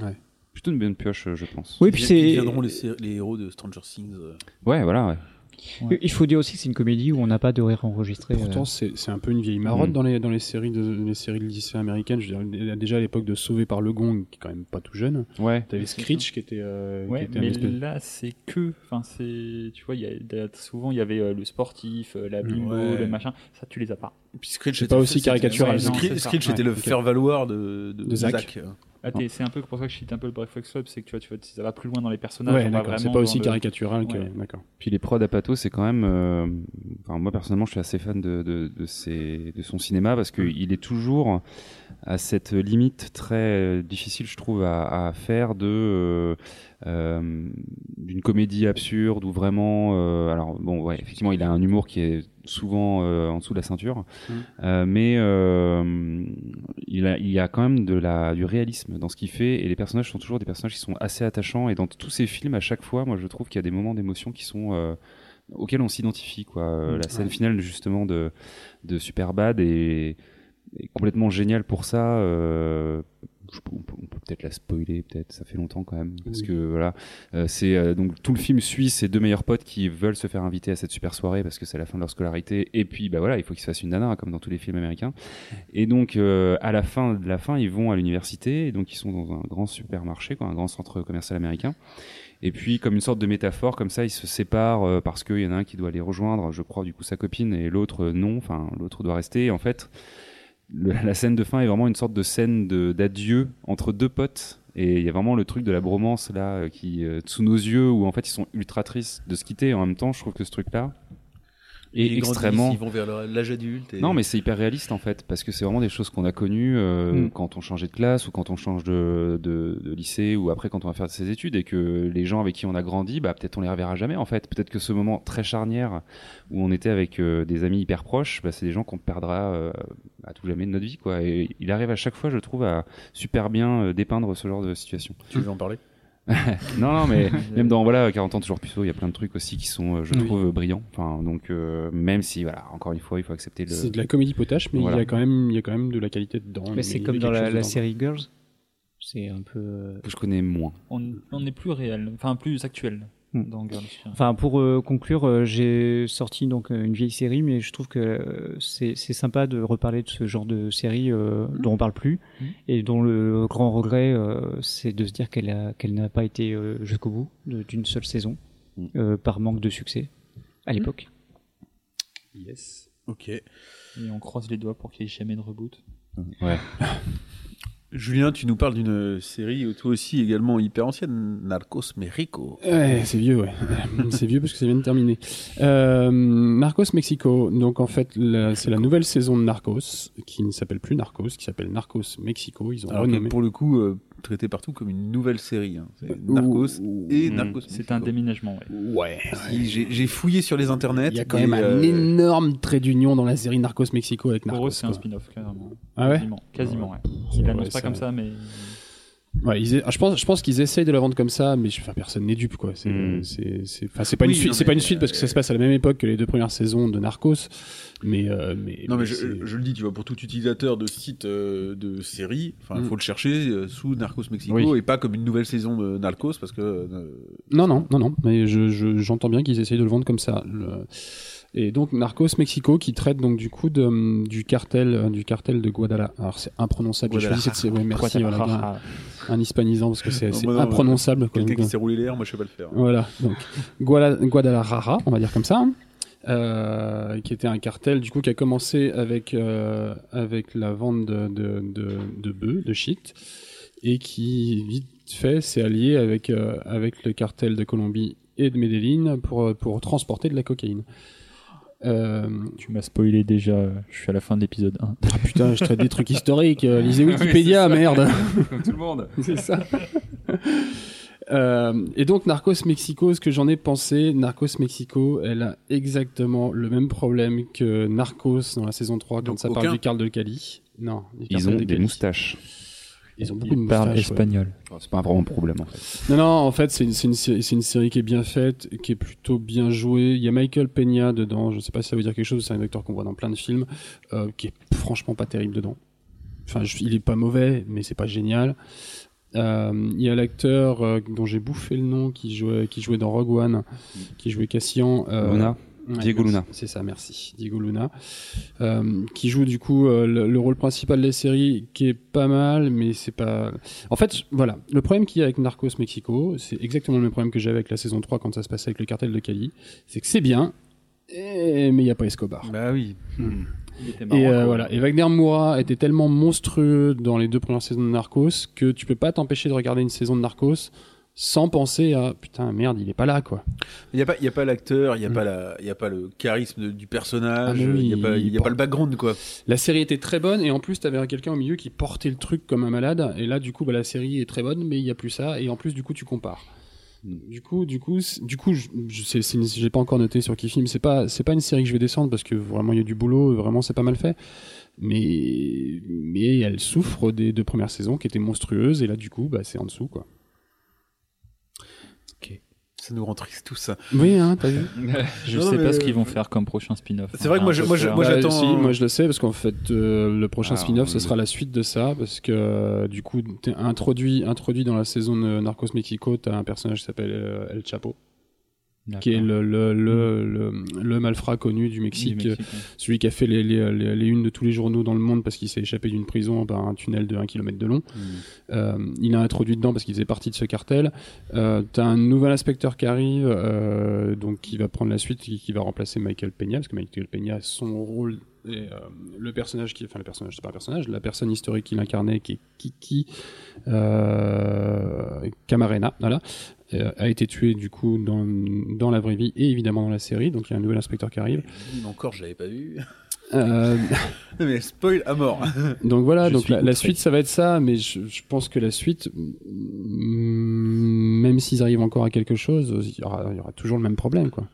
Ouais. plutôt une bonne pioche, euh, je pense. Oui, puis Qui c'est. deviendront les, héros de Stranger Things. euh. Ouais, voilà, ouais. Il faut dire aussi que c'est une comédie où on n'a pas de rire enregistré. Pourtant, euh. c'est un peu une vieille marotte Mm. dans, les, dans les séries de les séries de lycée américaines. Je veux dire, déjà à l'époque de Sauvé par le Gong, qui est quand même pas tout jeune. Ouais. T'avais Screech qui était, euh, qui Ouais, était mais espèce- là, c'est que. Enfin, c'est. Tu vois, il y a, souvent, il y avait euh, le sportif, euh, la bimbo, Ouais. le machin. Ça, tu les as pas. Et puis Screech C'est pas aussi caricatural, Screech était Ouais, le faire-valoir de, de, De Zach. Ah, t'es- c'est un peu pour ça que je cite un peu le Breakfast Club, c'est que tu vois, tu vois, ça va plus loin dans les personnages. Ouais, on va d'accord. C'est pas aussi le- caricatural que. Ouais. D'accord. Puis les prods à Pato, c'est quand même. euh, Enfin, moi personnellement, je suis assez fan de, de, de, ses- de son cinéma parce qu'il est toujours à cette limite très euh, difficile, je trouve, à, à faire de euh, euh, d'une comédie absurde ou vraiment. alors bon, ouais, effectivement, il a un humour qui est souvent en dessous de la ceinture, Euh, mais il, a, il y a quand même de la, du réalisme dans ce qu'il fait et les personnages sont toujours des personnages qui sont assez attachants et dans tous ces films, à chaque fois, moi je trouve qu'il y a des moments d'émotion qui sont auxquels on s'identifie. Quoi. Euh, La scène finale justement de, de Superbad est, est complètement géniale pour ça. euh, je on peut, peut-être la spoiler, peut-être ça fait longtemps quand même, parce Oui. que voilà, euh, c'est euh, donc tout le film suit ces deux meilleurs potes qui veulent se faire inviter à cette super soirée parce que c'est la fin de leur scolarité et puis bah voilà, il faut qu'ils se fassent une nana hein, comme dans tous les films américains. Et donc euh, à la fin de la fin, ils vont à l'université et donc ils sont dans un grand supermarché, quoi, un grand centre commercial américain. Et puis comme une sorte de métaphore, comme ça, ils se séparent euh, parce qu'il y en a un qui doit les rejoindre, je crois du coup sa copine et l'autre euh, non, enfin l'autre doit rester. Et en fait, la scène de fin est vraiment une sorte de scène d'adieu entre deux potes. Et il y a vraiment le truc de la bromance là euh, qui euh, sous nos yeux où en fait ils sont ultra tristes de se quitter. Et en même temps, je trouve que ce truc Ils grandissent, extrêmement Ils vont vers leur- l'âge adulte. et- non, mais c'est hyper réaliste en fait, parce que c'est vraiment des choses qu'on a connues euh, Mm. quand on changeait de classe ou quand on change de, de, de lycée ou après quand on va faire ses études et que les gens avec qui on a grandi, bah peut-être on les reverra jamais en fait. Peut-être que ce moment très charnière où on était avec euh, des amis hyper proches, bah, c'est des gens qu'on perdra euh, à tout jamais de notre vie quoi. Et il arrive à chaque fois, je trouve, à super bien euh, dépeindre ce genre de situation. Tu veux en parler? Non, non, mais même dans voilà 40 ans toujours plus tôt, il y a plein de trucs aussi qui sont, euh, je Oui. trouve, brillants. Enfin, donc euh, même si voilà, encore une fois, il faut accepter le. C'est de la comédie potache, mais Voilà. il y a quand même, il y a quand même de la qualité dedans. Mais c'est comme dans la, la série Girls. C'est un peu. euh, que je connais moins. On, on est plus réel, enfin plus actuel. Dans Girls. Enfin, pour euh, conclure, euh, j'ai sorti donc euh, une vieille série, mais je trouve que euh, c'est sympa de reparler de ce genre de série euh, dont on parle plus Mhm. et dont le grand regret, euh, c'est de se dire qu'elle n'a pas été euh, jusqu'au bout d'une seule saison par manque de succès à l'époque. Yes. Ok. Et on croise les doigts pour qu'il n'y ait jamais de reboot. Ouais. Julien, tu nous parles d'une série, toi aussi également hyper ancienne, Narcos Mexico. Ouais, c'est vieux, ouais. c'est vieux parce que ça vient de terminer. Euh, Narcos Mexico. Donc en fait, c'est la nouvelle saison de Narcos qui ne s'appelle plus Narcos, qui s'appelle Narcos Mexico. Ils ont Alors que renommé. pour le coup, euh, traité partout comme une nouvelle série. hein. C'est Narcos Ouh, et mmh. Narcos C'est un déménagement, ouais. J'ai fouillé sur les internets. Il y a quand même un euh, énorme trait d'union dans la série Narcos Mexico avec Narcos. Pour eux, c'est un spin-off, carrément. Ah ouais Quasiment, quasiment ouais. Ouais, Ils l'annoncent pas ça- comme ça, mais. Ouais, ils a- je pense, je pense qu'ils essayent de la vendre comme ça, mais je- enfin, personne n'est dupe, quoi. C'est, Mm. c'est, c'est, enfin, c'est pas Oui, une suite, c'est pas une suite parce que ça se passe à la même époque que les deux premières saisons de Narcos, mais, euh, mais. Non mais je, le dis, tu vois, pour tout utilisateur de site euh, de série, enfin, il Mm. faut le chercher euh, sous Narcos Mexico Oui. et pas comme une nouvelle saison de Narcos parce que euh, Non, non, non, non, mais je, je- j'entends bien qu'ils essayent de le vendre comme ça. Le- Et donc Narcos Mexico qui traite donc du coup de, du cartel, euh, du cartel de Guadalajara. Alors c'est imprononçable. J'ai choisi cette série. Ouais, merci. Voilà, un, un hispanisant parce que c'est, c'est imprononçable. quelqu'un qui s'est roulé l'air, moi je sais pas le faire. Voilà, donc Guadalajara, on va dire comme ça, hein, euh, qui était un cartel du coup qui a commencé avec euh, avec la vente de de de, de bœufs, de shit, et qui vite fait s'est allié avec euh, avec le cartel de Colombie et de Medellin pour pour transporter de la cocaïne. Euh, Tu m'as spoilé déjà, je suis à la fin de l'épisode 1. ah putain, je traite des trucs historiques. euh, lisez Wikipédia, merde. Comme tout le monde. C'est ça. Euh, et donc Narcos Mexico, ce que j'en ai pensé, Narcos Mexico, elle a exactement le même problème que Narcos dans la saison 3 quand Donc ça aucun parle du Carl de Cali. Non, Ils ont de des Cali. moustaches. Ils ont beaucoup de Il parle moustaches. ouais. espagnol. Enfin, c'est pas vraiment un problème en fait. Non, non, en fait, c'est une, série- c'est une série qui est bien faite, qui est plutôt bien jouée. Il y a Michael Peña dedans, je sais pas si ça veut dire quelque chose, c'est un acteur qu'on voit dans plein de films, euh, qui est franchement pas terrible dedans. Enfin, je- il est pas mauvais, mais c'est pas génial. Euh, Il y a l'acteur euh, dont j'ai bouffé le nom, qui jouait, qui jouait dans Rogue One, qui jouait Cassian. euh, Luna. Ouais, Diego. Luna. C'est ça, merci. Diego Luna. Euh, qui joue du coup euh, le, le rôle principal de la série, qui est pas mal, mais c'est pas. En fait, voilà. Le problème qu'il y a avec Narcos Mexico, c'est exactement le même problème que j'avais avec la saison 3 quand ça se passait avec le cartel de Cali. C'est que c'est bien, et- mais il n'y a pas Escobar. Bah oui. Marrant, Et euh, voilà. Et Wagner Moura était tellement monstrueux dans les deux premières saisons de Narcos que tu peux pas t'empêcher de regarder une saison de Narcos sans penser à putain merde il est pas là quoi. Il n'y a pas, il y a pas l'acteur, il n'y a, Mm. pas la- il y a pas le charisme de- du personnage, Ah, il n'y a, pas, il y a pas le background, quoi. La série était très bonne et en plus t'avais quelqu'un au milieu qui portait le truc comme un malade et là du coup bah, la série est très bonne mais il y a plus ça et en plus du coup tu compares. Du coup, du coup, du coup, je, j'ai pas encore noté sur qui film. C'est pas, c'est pas une série que je vais descendre parce que vraiment il y a du boulot, vraiment c'est pas mal fait. Mais, mais elle souffre des deux premières saisons qui étaient monstrueuses et là du coup, bah c'est en dessous quoi. Ça nous rend triste tout ça. Oui, hein, t'as vu. Je Non, sais mais- pas ce qu'ils vont faire comme prochain spin-off. C'est vrai que moi, je- un moi, je- peur. moi, Bah, j'attends- si, moi je le sais parce qu'en fait euh, le prochain Ah, spin-off ce sera la suite de ça parce que euh, du coup t'es introduit introduit dans la saison de Narcos Mexico t'as un personnage qui s'appelle euh, El Chapo qui est le le, le, le, le malfrat connu du Du Mexique, ouais. celui qui a fait les, les, les, les unes de tous les journaux dans le monde parce qu'il s'est échappé d'une prison par un tunnel de 1 km de long. Euh, il a introduit dedans parce qu'il faisait partie de ce cartel. Euh, T'as un nouvel inspecteur qui arrive, euh, donc qui va prendre la suite, qui, qui va remplacer Michael Peña, parce que Michael Peña, son rôle, et euh, le personnage qui, enfin le personnage, c'est pas un personnage, la personne historique qu'il incarnait, qui est Kiki euh, Camarena, voilà, euh, a été tué du coup dans, dans la vraie vie et évidemment dans la série. Donc il y a un nouvel inspecteur qui arrive. Mais encore, je l'avais pas vu. Euh, mais spoil à mort. Donc voilà, Je donc la, suite ça va être ça, mais je, je pense que la suite, mm, même s'ils arrivent encore à quelque chose, il y aura, il y aura toujours le même problème quoi.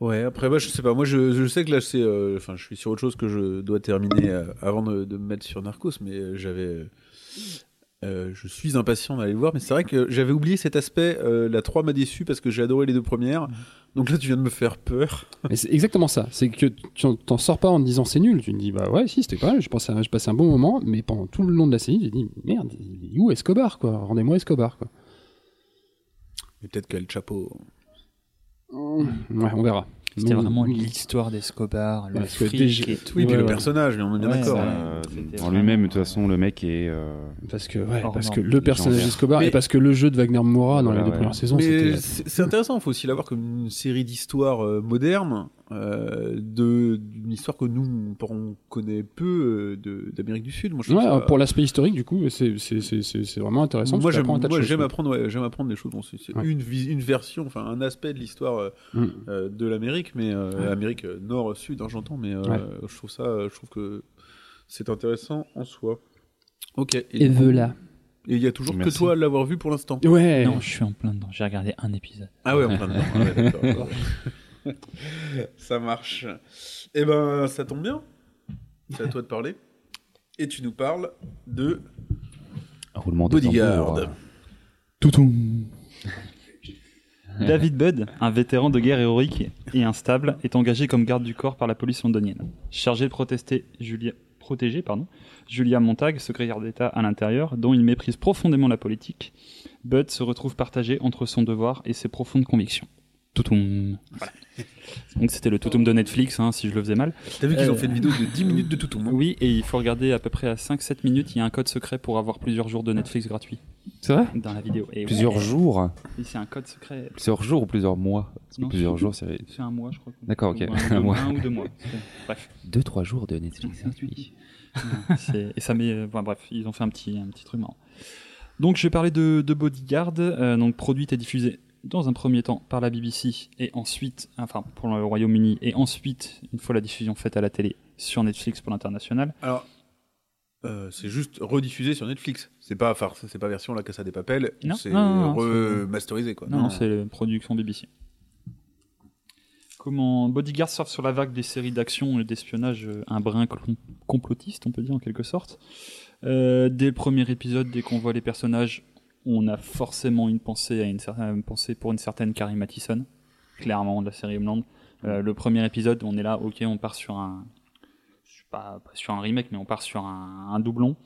Ouais, après, moi, je sais pas. Moi, je, je sais que là, c'est. euh, Enfin, je suis sur autre chose que je dois terminer euh, avant de, de me mettre sur Narcos, mais euh, j'avais. Euh, je suis impatient d'aller le voir, mais c'est vrai que j'avais oublié cet aspect. euh, la 3 m'a déçu parce que j'ai adoré les deux premières. Donc là, tu viens de me faire peur. C'est exactement ça, c'est que tu en- t'en sors pas en te disant c'est nul, tu te dis bah ouais si c'était pas mal, je passais, un- je passais un bon moment, mais pendant tout le long de la série, j'ai dit merde, il est où Escobar quoi, rendez-moi Escobar quoi. Mais peut-être qu'elle chapeau. Ouais, on verra. C'était vraiment l'histoire d'Escobar, le fric déjà- et tout. Oui, puis Ouais, le personnage, mais on est bien Ouais, d'accord. Euh, en lui-même, de toute façon, le mec est. euh, Parce que, ouais, parce que le personnage d'Escobar Mais- et parce que le jeu de Wagner Moura dans Voilà, les deux ouais. premières saisons, Mais c'était. c'est c'est intéressant, il faut aussi l'avoir comme une série d'histoires euh, modernes, euh, d'une histoire que nous, on connaît peu euh, d'Amérique du Sud. Moi, je trouve Ouais, ça- pour l'aspect historique, du coup, c'est vraiment intéressant. moi, j'aime apprendre, ouais, j'aime apprendre des choses. Bon, c'est Ouais. une, version, enfin un aspect de l'histoire euh, Mm. euh, de l'Amérique, mais euh, Amérique euh, Nord, Sud, hein, j'entends, mais euh, Ouais. je trouve ça, euh, je trouve que c'est intéressant en soi. Ok. Et, voilà. Et il y a toujours Merci. que toi à l'avoir vu pour l'instant. Ouais. Non, je suis en plein dedans. J'ai regardé un épisode. Ah ouais, en plein dedans. Ah ouais. ça marche. Eh ben, ça tombe bien. C'est à toi de parler. Et tu nous parles de roulement de Bodyguard. tambour, David Budd, un vétéran de guerre héroïque et instable, est engagé comme garde du corps par la police londonienne. Chargé de protester Julia, protéger pardon, Julia Montag, secrétaire d'État à l'intérieur, dont il méprise profondément la politique, Budd se retrouve partagé entre son devoir et ses profondes convictions. Toutoum. Voilà. Donc c'était le toutoum de Netflix, hein, si je le faisais mal. T'as vu qu'ils ont Euh, fait une vidéo de 10 minutes de tout tout Oui, et il faut regarder à peu près à 5-7 minutes, il y a un code secret pour avoir plusieurs jours de Netflix gratuit C'est vrai? Dans la vidéo. Et Plusieurs ouais, jours? C'est un code secret. Plusieurs jours ou plusieurs mois? Non, Plusieurs c'est- jours, c'est C'est un mois, je crois. D'accord, ok. Ou un, Un ou deux- mois. un ou deux mois. Bref. deux, trois jours de Netflix gratuit. Et ça met, euh, enfin, bref, ils ont fait un petit, un petit truc marrant. Donc, je vais parler de, de Bodyguard, euh, donc produite et diffusée dans un premier temps par la BBC et ensuite, enfin pour le Royaume-Uni et ensuite, une fois la diffusion faite à la télé, sur Netflix pour l'international. Alors, euh, c'est juste rediffusé sur Netflix. C'est pas, enfin, c'est pas version La Casa des Papel. Non, c'est non, non, non, remasterisé quoi. Non, non, c'est production BBC. Comment Bodyguard surfe sur la vague des séries d'action et d'espionnage, euh, un brin complotiste, on peut dire en quelque sorte. Euh, dès le premier épisode, dès qu'on voit les personnages, on a forcément une pensée, à une, cer- une pensée pour une certaine Carrie Mathison, clairement de la série Homeland. Euh, le premier épisode, on est là, ok, on part sur un, je sais pas, pas sur un remake, mais on part sur un, un doublon.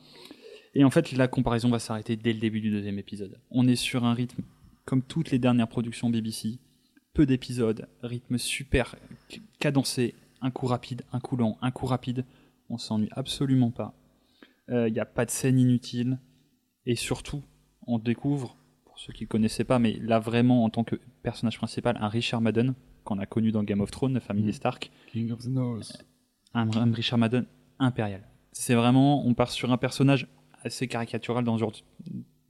Et en fait, la comparaison va s'arrêter dès le début du deuxième épisode. On est sur un rythme comme toutes les dernières productions BBC, peu d'épisodes, rythme super cadencé, un coup rapide, un coup lent, un coup rapide. On s'ennuie absolument pas. Il n'y a pas de scène inutile. Et surtout, on découvre, pour ceux qui ne connaissaient pas, mais là vraiment en tant que personnage principal, un Richard Madden, qu'on a connu dans Game of Thrones, la famille des Stark. King of the North. un, un Richard Madden impérial. C'est vraiment, on part sur un personnage assez caricatural dans ce genre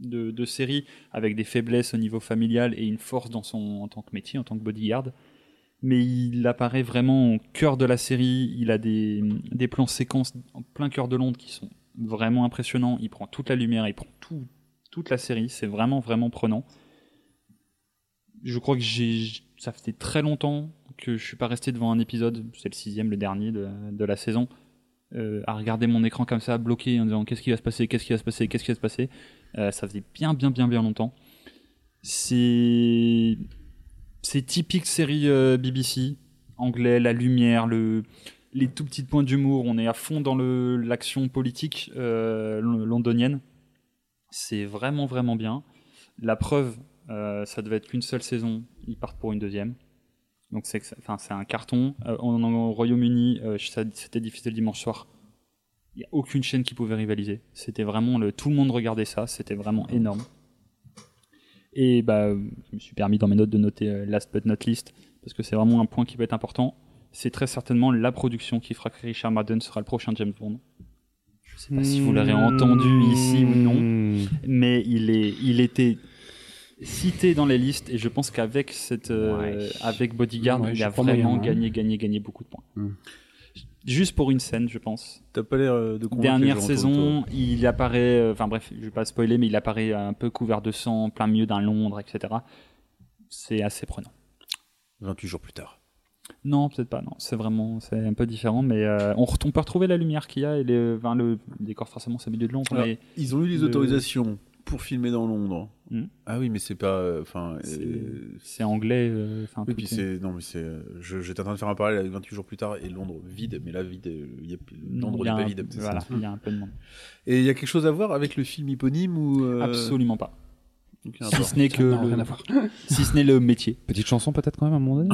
de, de série, avec des faiblesses au niveau familial et une force dans son, en tant que métier, en tant que bodyguard. Mais il apparaît vraiment au cœur de la série. Il a des, des plans séquences en plein cœur de Londres qui sont vraiment impressionnants. Il prend toute la lumière, il prend tout, toute la série. C'est vraiment, vraiment prenant. Je crois que j'ai, ça fait très longtemps que je suis pas resté devant un épisode, c'est le sixième, le dernier de, de la saison, euh, à regarder mon écran comme ça, bloqué, en disant qu'est-ce qui va se passer, qu'est-ce qui va se passer, qu'est-ce qui va se passer. Euh, ça faisait bien, bien, bien, bien longtemps. C'est, c'est typique série euh, BBC, anglais, la lumière, le, les tout petits points d'humour. On est à fond dans le, l'action politique londonienne. C'est vraiment, vraiment bien. La preuve, euh, ça devait être qu'une seule saison. Ils partent pour une deuxième. Donc c'est, un carton. Euh, en, en- au Royaume-Uni, euh, c'était diffusé le dimanche soir. Il n'y a aucune chaîne qui pouvait rivaliser. C'était vraiment le, tout le monde regardait ça. C'était vraiment énorme. Et bah, je me suis permis dans mes notes de noter euh, last but not least parce que c'est vraiment un point qui peut être important. C'est très certainement la production qui fera que Richard Madden sera le prochain James Bond. Je sais pas si vous l'aurez entendu ici ou non Hmm. mais il est, il était cité dans les listes et je pense qu'avec cette, euh, Ouais. avec Bodyguard, Ouais, il a vraiment gagné, gagné, gagné beaucoup de points. Mm. Juste pour une scène, je pense. T'as pas l'air euh, de Dernière saison, il apparaît, euh, enfin bref, je vais pas spoiler, mais il apparaît un peu couvert de sang, plein milieu d'un Londres, etc. C'est assez prenant. 28 jours plus tard. Non, peut-être pas. Non, c'est vraiment, c'est un peu différent, mais euh, on, peut retrouver la lumière qu'il y a et les, enfin, le décor forcément c'est milieu de Londres, Alors, mais Ils ont eu les Le- autorisations pour filmer dans Londres. Hmm. Ah oui, mais c'est pas. euh, Enfin. c'est euh, c'est anglais. Enfin, Oui, puis est- c'est. Non, mais c'est. J'étais en train de faire un parallèle avec 28 jours plus tard et Londres vide, mais là, vide. il y a, Londres n'est pas vide. Voilà, il y a un peu de monde. Et il y a quelque chose à voir avec le film éponyme ou. Absolument pas. Si ce n'est que Non, le, si ce n'est le métier. Petite chanson peut-être quand même à un moment donné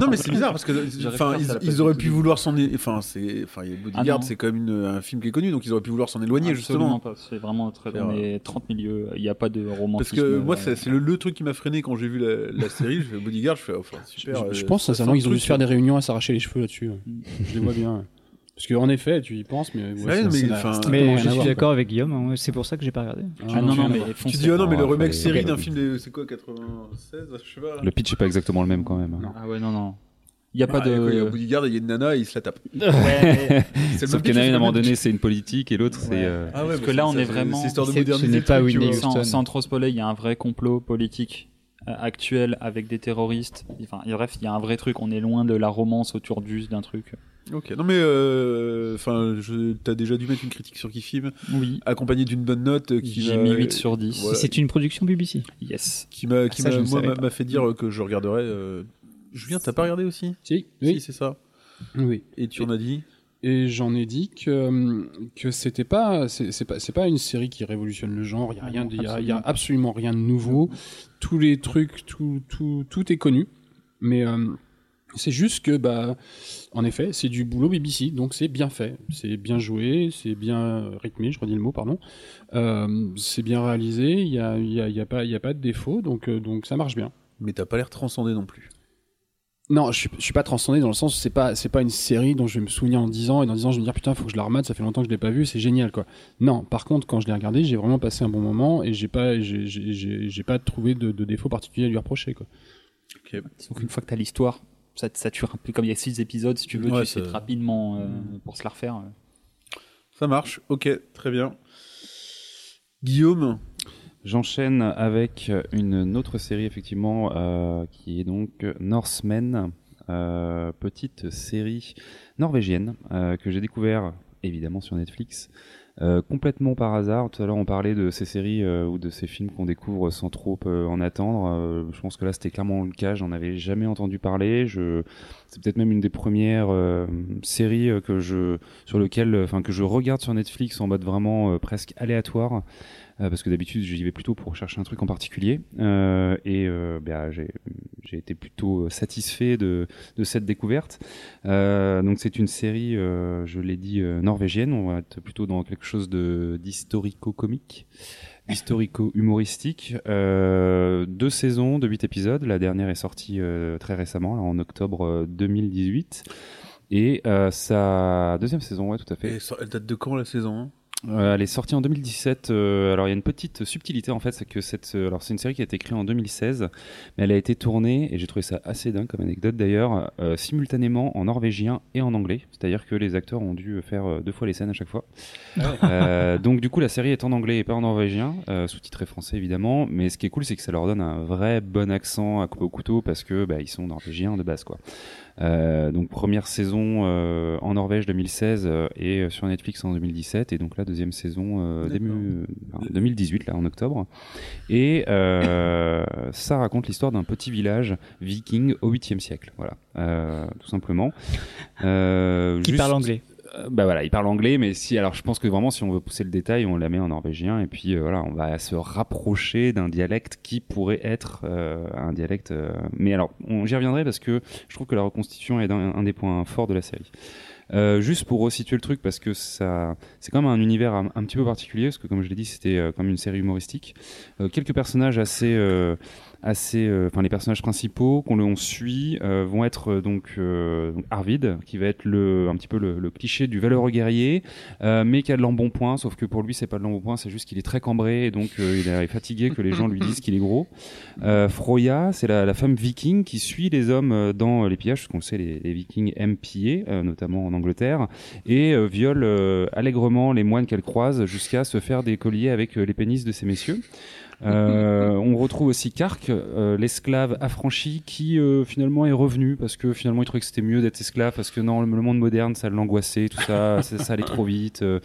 non, mais c'est bizarre parce que. Enfin, que ils, ils auraient pu vouloir s'en. Enfin, c'est. Enfin, Bodyguard, Ah non. c'est quand même une- un film qui est connu, donc ils auraient pu vouloir s'en éloigner Absolument justement. C'est vraiment très. On est 30 milieux. Il n'y a pas de Parce romantisme. que moi, euh, c'est c'est le, le truc qui m'a freiné quand j'ai vu la, la série. Je fais Bodyguard, je fais enfin super. je, je euh, pense sincèrement qu'ils ont dû se faire des réunions à s'arracher les cheveux là-dessus. Mm. Je les vois bien. Parce qu'en effet, tu y penses, mais. Ouais, mais je suis d'accord avec Guillaume, hein, c'est pour ça que j'ai pas regardé. quoi. Ah non, non, mais Tu dis, ah non, mais le Oh, remake série d'un film de. C'est quoi, 96 Je sais pas. Le pitch est pas exactement le même quand même. Non. Ah ouais, non, non. Il n'y a pas Ah, Il y a de. Bodyguard il y a une nana et il se la tape. Ouais, Sauf qu'il y en a une à un moment donné c'est une politique et l'autre c'est. Euh, Ah Parce que là, on est vraiment- C'est histoire de le pas sans, trop spoiler, il y a un vrai complot politique euh, actuel avec des terroristes. Enfin, bref, il y a un vrai truc. On est loin de la romance autour d'un truc. Ok. Non mais, euh, enfin, t'as déjà dû mettre une critique sur qui film, Oui. accompagné d'une bonne note euh, qui J'ai mis 8 sur 10. Voilà. C'est une production BBC. Yes. qui m'a, qui Ça, m'a, fait dire que je regarderais. euh, Julien, t'as pas regardé aussi Si, Si, oui. c'est ça. oui. Et tu en as dit Et j'en ai dit que que c'était pas c'est pas c'est pas une série qui révolutionne le genre. Il y a Ah rien, non, de- il y a, absolument il y a pas. absolument rien de nouveau. Tous les trucs, tout tout tout est connu. Mais euh, c'est juste que bah en effet c'est du boulot BBC donc c'est bien fait, c'est bien joué, c'est bien rythmé. Je redis le mot pardon. Euh, c'est bien réalisé. Il y a il y a il y a pas il y a pas de défaut donc euh, donc ça marche bien. Mais t'as pas l'air transcendé non plus. Non, je suis, je suis pas transcendé dans le sens c'est pas c'est pas une série dont je vais me souvenir en 10 ans et dans 10 ans je vais me dire putain faut que je la remate ça fait longtemps que je l'ai pas vue c'est génial quoi. Non, par contre quand je l'ai regardé j'ai vraiment passé un bon moment et j'ai pas j'ai j'ai- j'ai j'ai pas trouvé de, de défaut particulier à lui reprocher quoi. Donc une fois que tu as l'histoire, ça te sature un peu. Comme il y a 6 épisodes, si tu veux, Ouais, tu sais ça- rapidement euh, pour se la refaire. euh. Ça marche. Ok, très bien. Guillaume. J'enchaîne avec une autre série effectivement euh, qui est donc Norsemen, euh, petite série norvégienne euh, que j'ai découvert évidemment sur Netflix. Euh, complètement par hasard. Tout à l'heure, on parlait de ces séries euh, ou de ces films qu'on découvre sans trop euh, en attendre. Euh, je pense que là, c'était clairement le cas. J'en avais jamais entendu parler. Je... C'est peut-être même une des premières euh, séries que je sur lequel, enfin que je regarde sur Netflix en mode vraiment presque aléatoire. Euh, parce que d'habitude j'y vais plutôt pour chercher un truc en particulier Euh, et euh, bah, j'ai j'ai été plutôt satisfait de, de cette découverte. Euh, donc c'est une série, euh, je l'ai dit, euh, norvégienne. On va être plutôt dans quelque chose de d'historico-comique, historico-humoristique. Euh, deux saisons de huit épisodes. La dernière est sortie euh, très récemment, là, en octobre euh, 2018. Et euh, sa deuxième saison, ouais, tout à fait. Et ça- elle date de quand la saison hein Euh, elle est sortie en 2017. euh, alors il y a une petite subtilité en fait, c'est que cette, euh, alors c'est une série qui a été créée en 2016, mais elle a été tournée et j'ai trouvé ça assez dingue comme anecdote d'ailleurs, simultanément en norvégien et en anglais. C'est-à-dire que les acteurs ont dû faire deux fois les scènes à chaque fois. Euh, donc du coup la série est en anglais et pas en norvégien, sous-titré français évidemment. Mais ce qui est cool c'est que ça leur donne un vrai bon accent à couper au couteau parce que bah, ils sont norvégiens de base quoi. Euh, donc première saison euh, en Norvège 2016 euh, et sur Netflix en 2017 et donc la deuxième saison euh, début euh, enfin, 2018 là en octobre. Et euh, ça raconte l'histoire d'un petit village viking au 8e siècle voilà. Euh, tout simplement. Euh, Qui juste- parle anglais. Euh, bah voilà, il parle anglais, mais si, alors je pense que vraiment, si on veut pousser le détail, on la met en norvégien, et puis euh, voilà, on va se rapprocher d'un dialecte qui pourrait être euh, un dialecte. mais alors, j'y reviendrai parce que je trouve que la reconstitution est un, des points forts de la série. Juste pour resituer le truc, parce que ça, c'est quand même un univers un, un petit peu particulier, parce que comme je l'ai dit, c'était comme une série humoristique. Quelques personnages assez, assez, euh, enfin les personnages principaux qu'on on suit euh, vont être euh, donc, Arvid, qui va être le, un petit peu le, cliché du valeureux guerrier, mais qui a de l'embonpoint, sauf que pour lui c'est pas de l'embonpoint, c'est juste qu'il est très cambré et donc il est fatigué que les gens lui disent qu'il est gros. Froya, c'est la, la femme viking qui suit les hommes dans les pillages, parce qu'on sait, les, les vikings aiment piller, notamment en Angleterre, et viole allègrement les moines qu'elle croise jusqu'à se faire des colliers avec les pénis de ces messieurs. Euh, on retrouve aussi Kark, euh, l'esclave affranchi, qui euh, finalement est revenu parce que finalement il trouvait que c'était mieux d'être esclave parce que non, le, le monde moderne ça l'angoissait, tout ça, ça, ça allait trop vite. euh,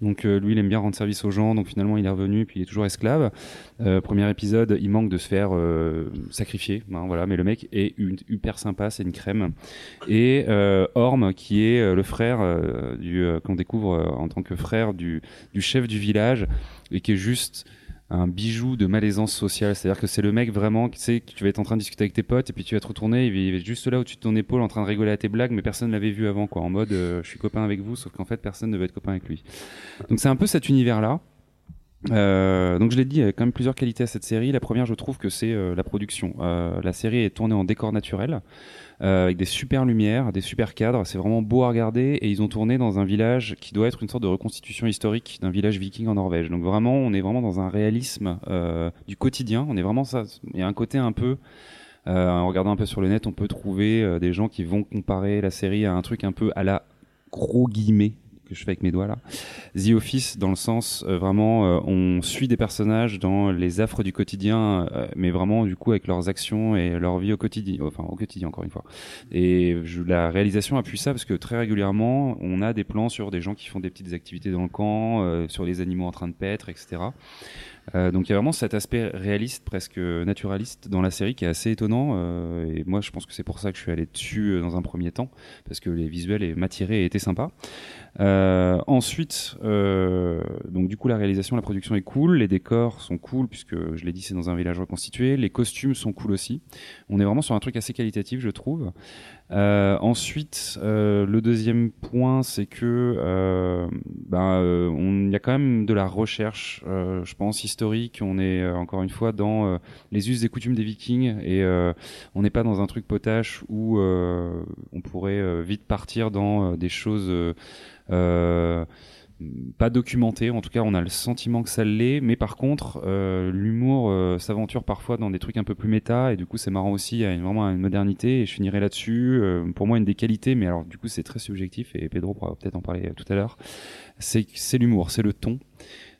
donc euh, lui il aime bien rendre service aux gens, donc finalement il est revenu puis il est toujours esclave. Euh, premier épisode, il manque de se faire euh, sacrifier, hein, voilà, mais le mec est une- hyper sympa, c'est une crème. Et euh, Orm qui est le frère du euh, qu'on découvre en tant que frère du, du chef du village et qui est juste un bijou de malaisance sociale. C'est-à-dire que c'est le mec vraiment, tu sais, que tu vas être en train de discuter avec tes potes et puis tu vas te retourner, il va juste là au-dessus de ton épaule en train de rigoler à tes blagues, mais personne ne l'avait vu avant, quoi. En mode, euh, je suis copain avec vous, sauf qu'en fait, personne ne veut être copain avec lui. Donc c'est un peu cet univers-là. Euh, donc je l'ai dit, il y a quand même plusieurs qualités à cette série. La première, je trouve que c'est euh, la production. La série est tournée en décor naturel, euh, avec des super lumières, des super cadres. C'est vraiment beau à regarder. Et ils ont tourné dans un village qui doit être une sorte de reconstitution historique d'un village viking en Norvège. Donc vraiment, on est vraiment dans un réalisme euh, du quotidien. On est vraiment ça. Il y a un côté un peu. euh, en regardant un peu sur le net, on peut trouver des gens qui vont comparer la série à un truc un peu à la gros guillemets que je fais avec mes doigts là. The Office dans le sens euh, vraiment euh, on suit des personnages dans les affres du quotidien euh, mais vraiment du coup avec leurs actions et leur vie au quotidien enfin au quotidien encore une fois et je, la réalisation appuie ça parce que très régulièrement on a des plans sur des gens qui font des petites activités dans le camp euh, sur les animaux en train de paître etc euh, donc il y a vraiment cet aspect réaliste, presque naturaliste dans la série qui est assez étonnant. euh, et moi, je pense que c'est pour ça que je suis allé dessus euh, dans un premier temps, parce que les visuels m'attiraient et étaient sympas. Ensuite, donc du coup, la réalisation, la production est cool, les décors sont cool puisque je l'ai dit, c'est dans un village reconstitué. Les costumes sont cool aussi. On est vraiment sur un truc assez qualitatif, je trouve. Euh, ensuite, euh, le deuxième point, c'est que euh, ben, euh, on- y a quand même de la recherche, euh, je pense historique. On est euh, encore une fois dans les us et coutumes des Vikings et on n'est pas dans un truc potache où on pourrait vite partir dans des choses. Pas documentées, en tout cas on a le sentiment que ça l'est, mais par contre euh, l'humour euh, s'aventure parfois dans des trucs un peu plus méta et du coup c'est marrant aussi, il y a vraiment une modernité et je finirai là-dessus. Euh, pour moi une des qualités, mais alors du coup c'est très subjectif et Pedro pourra peut-être en parler tout à l'heure, c'est l'humour, c'est le ton.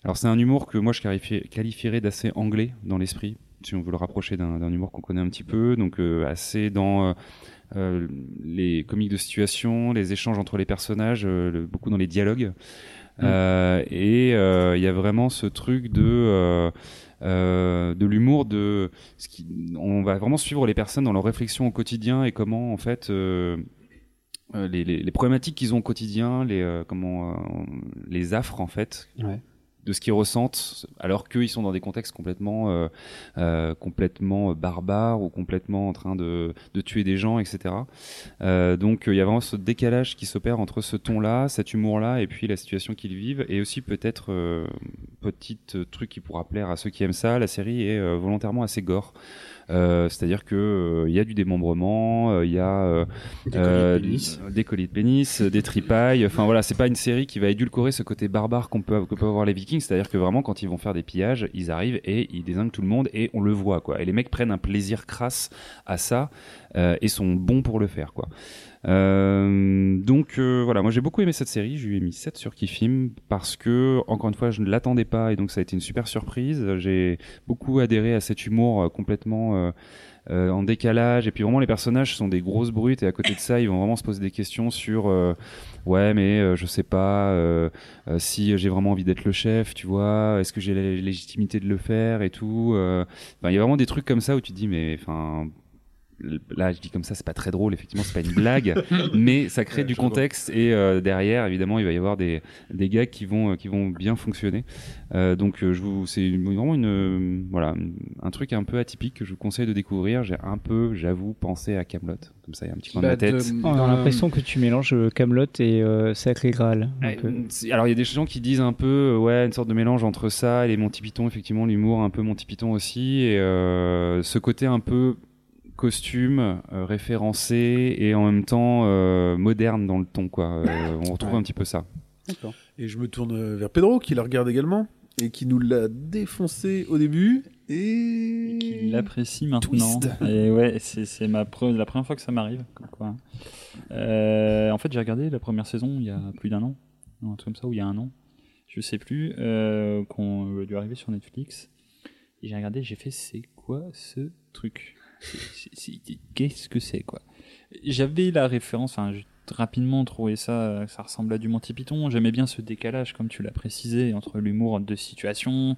Alors c'est un humour que moi je qualifie- qualifierais d'assez anglais dans l'esprit, si on veut le rapprocher d'un humour qu'on connaît un petit peu, donc assez dans... les comiques de situation, les échanges entre les personnages, beaucoup dans les dialogues. Euh, et euh, il y a vraiment ce truc de euh, euh, de l'humour de ce qui, on va vraiment suivre les personnes dans leurs réflexions au quotidien et comment en fait euh, les, les, les problématiques qu'ils ont au quotidien, les euh, comment euh, les affres en fait Ouais. De ce qu'ils ressentent alors qu'ils sont dans des contextes complètement euh, euh, barbares ou complètement en train de, tuer des gens etc euh, donc il y a vraiment ce décalage qui s'opère entre ce ton là cet humour là et puis la situation qu'ils vivent et aussi peut-être petit truc qui pourra plaire à ceux qui aiment ça la série est volontairement assez gore C'est-à-dire que euh, il y a du démembrement, euh, il y a euh, Des euh, colis de pénis. des colis de pénis, des tripailles. Enfin voilà, c'est pas une série qui va édulcorer ce côté barbare qu'on peut que peuvent avoir les Vikings. C'est-à-dire que vraiment, quand ils vont faire des pillages, ils arrivent et ils désinguent tout le monde et on le voit quoi. Et les mecs prennent un plaisir crasse à ça euh, et sont bons pour le faire quoi. Euh, donc euh, voilà, moi j'ai beaucoup aimé cette série, je lui ai mis 7 sur Kifim parce que encore une fois je ne l'attendais pas et donc ça a été une super surprise. J'ai beaucoup adhéré à cet humour euh, complètement euh, euh, en décalage et puis vraiment les personnages sont des grosses brutes et à côté de ça ils vont vraiment se poser des questions sur ouais mais je sais pas si j'ai vraiment envie d'être le chef, tu vois, est-ce que j'ai la légitimité de le faire et tout. il y a vraiment des trucs comme ça où tu dis mais enfin là je dis comme ça c'est pas très drôle effectivement c'est pas une blague mais ça crée Ouais, du vois. contexte et euh, derrière évidemment il va y avoir des des gags qui vont euh, qui vont bien fonctionner Euh, donc je vous c'est vraiment une euh, voilà un truc un peu atypique que je vous conseille de découvrir j'ai un peu j'avoue pensé à Camelot comme ça il y a un petit coin de Bah, ma tête de- On a dans- l'impression que tu mélanges Camelot et euh, Sacré Graal. un peu. alors il y a des gens qui disent un peu ouais une sorte de mélange entre ça et les Monty Python effectivement l'humour un peu Monty Python aussi et euh, ce côté un peu costume euh, référencé et en même temps euh, moderne dans le ton quoi Euh, on retrouve Ouais. un petit peu ça Et je me tourne vers Pedro, qui la regarde également, et qui nous l'a défoncé au début, et... qui l'apprécie maintenant. Twist. Et ouais, c'est c'est ma pre- la première fois que ça m'arrive. quoi. Euh, en fait, j'ai regardé la première saison il y a plus d'un an, un truc comme ça, ou il y a un an, je sais plus, euh, qu'on a dû arriver sur Netflix. Et j'ai regardé, j'ai fait, c'est quoi ce truc? Qu'est-ce que c'est quoi? J'avais la référence, enfin, j'ai rapidement trouvé ça, ça ressemble à du Monty Python. J'aimais bien ce décalage, comme tu l'as précisé, entre l'humour de situation,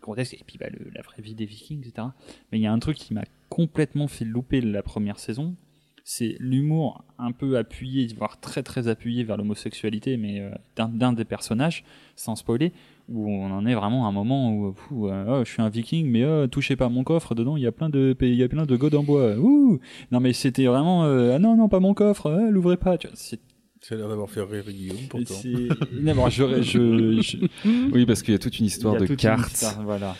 contexte, et puis bah, la vraie vie des Vikings, etc. Mais il y a un truc qui m'a complètement fait louper la première saison, c'est l'humour un peu appuyé, voire très très appuyé vers l'homosexualité, mais euh, d'un des personnages, sans spoiler, où on en est vraiment à un moment où fou, euh, oh, je suis un viking, mais oh, touchez pas à mon coffre, dedans il y a plein de il y a plein de godes en bois. Ouh non mais c'était vraiment euh, ah non non pas mon coffre, euh, l'ouvrez pas. Tu vois, c'est Ça a l'air d'avoir fait rire Guillaume, pourtant. c'est- non, bon, je, je- je- oui parce qu'il y a toute une histoire de cartes histoire, voilà.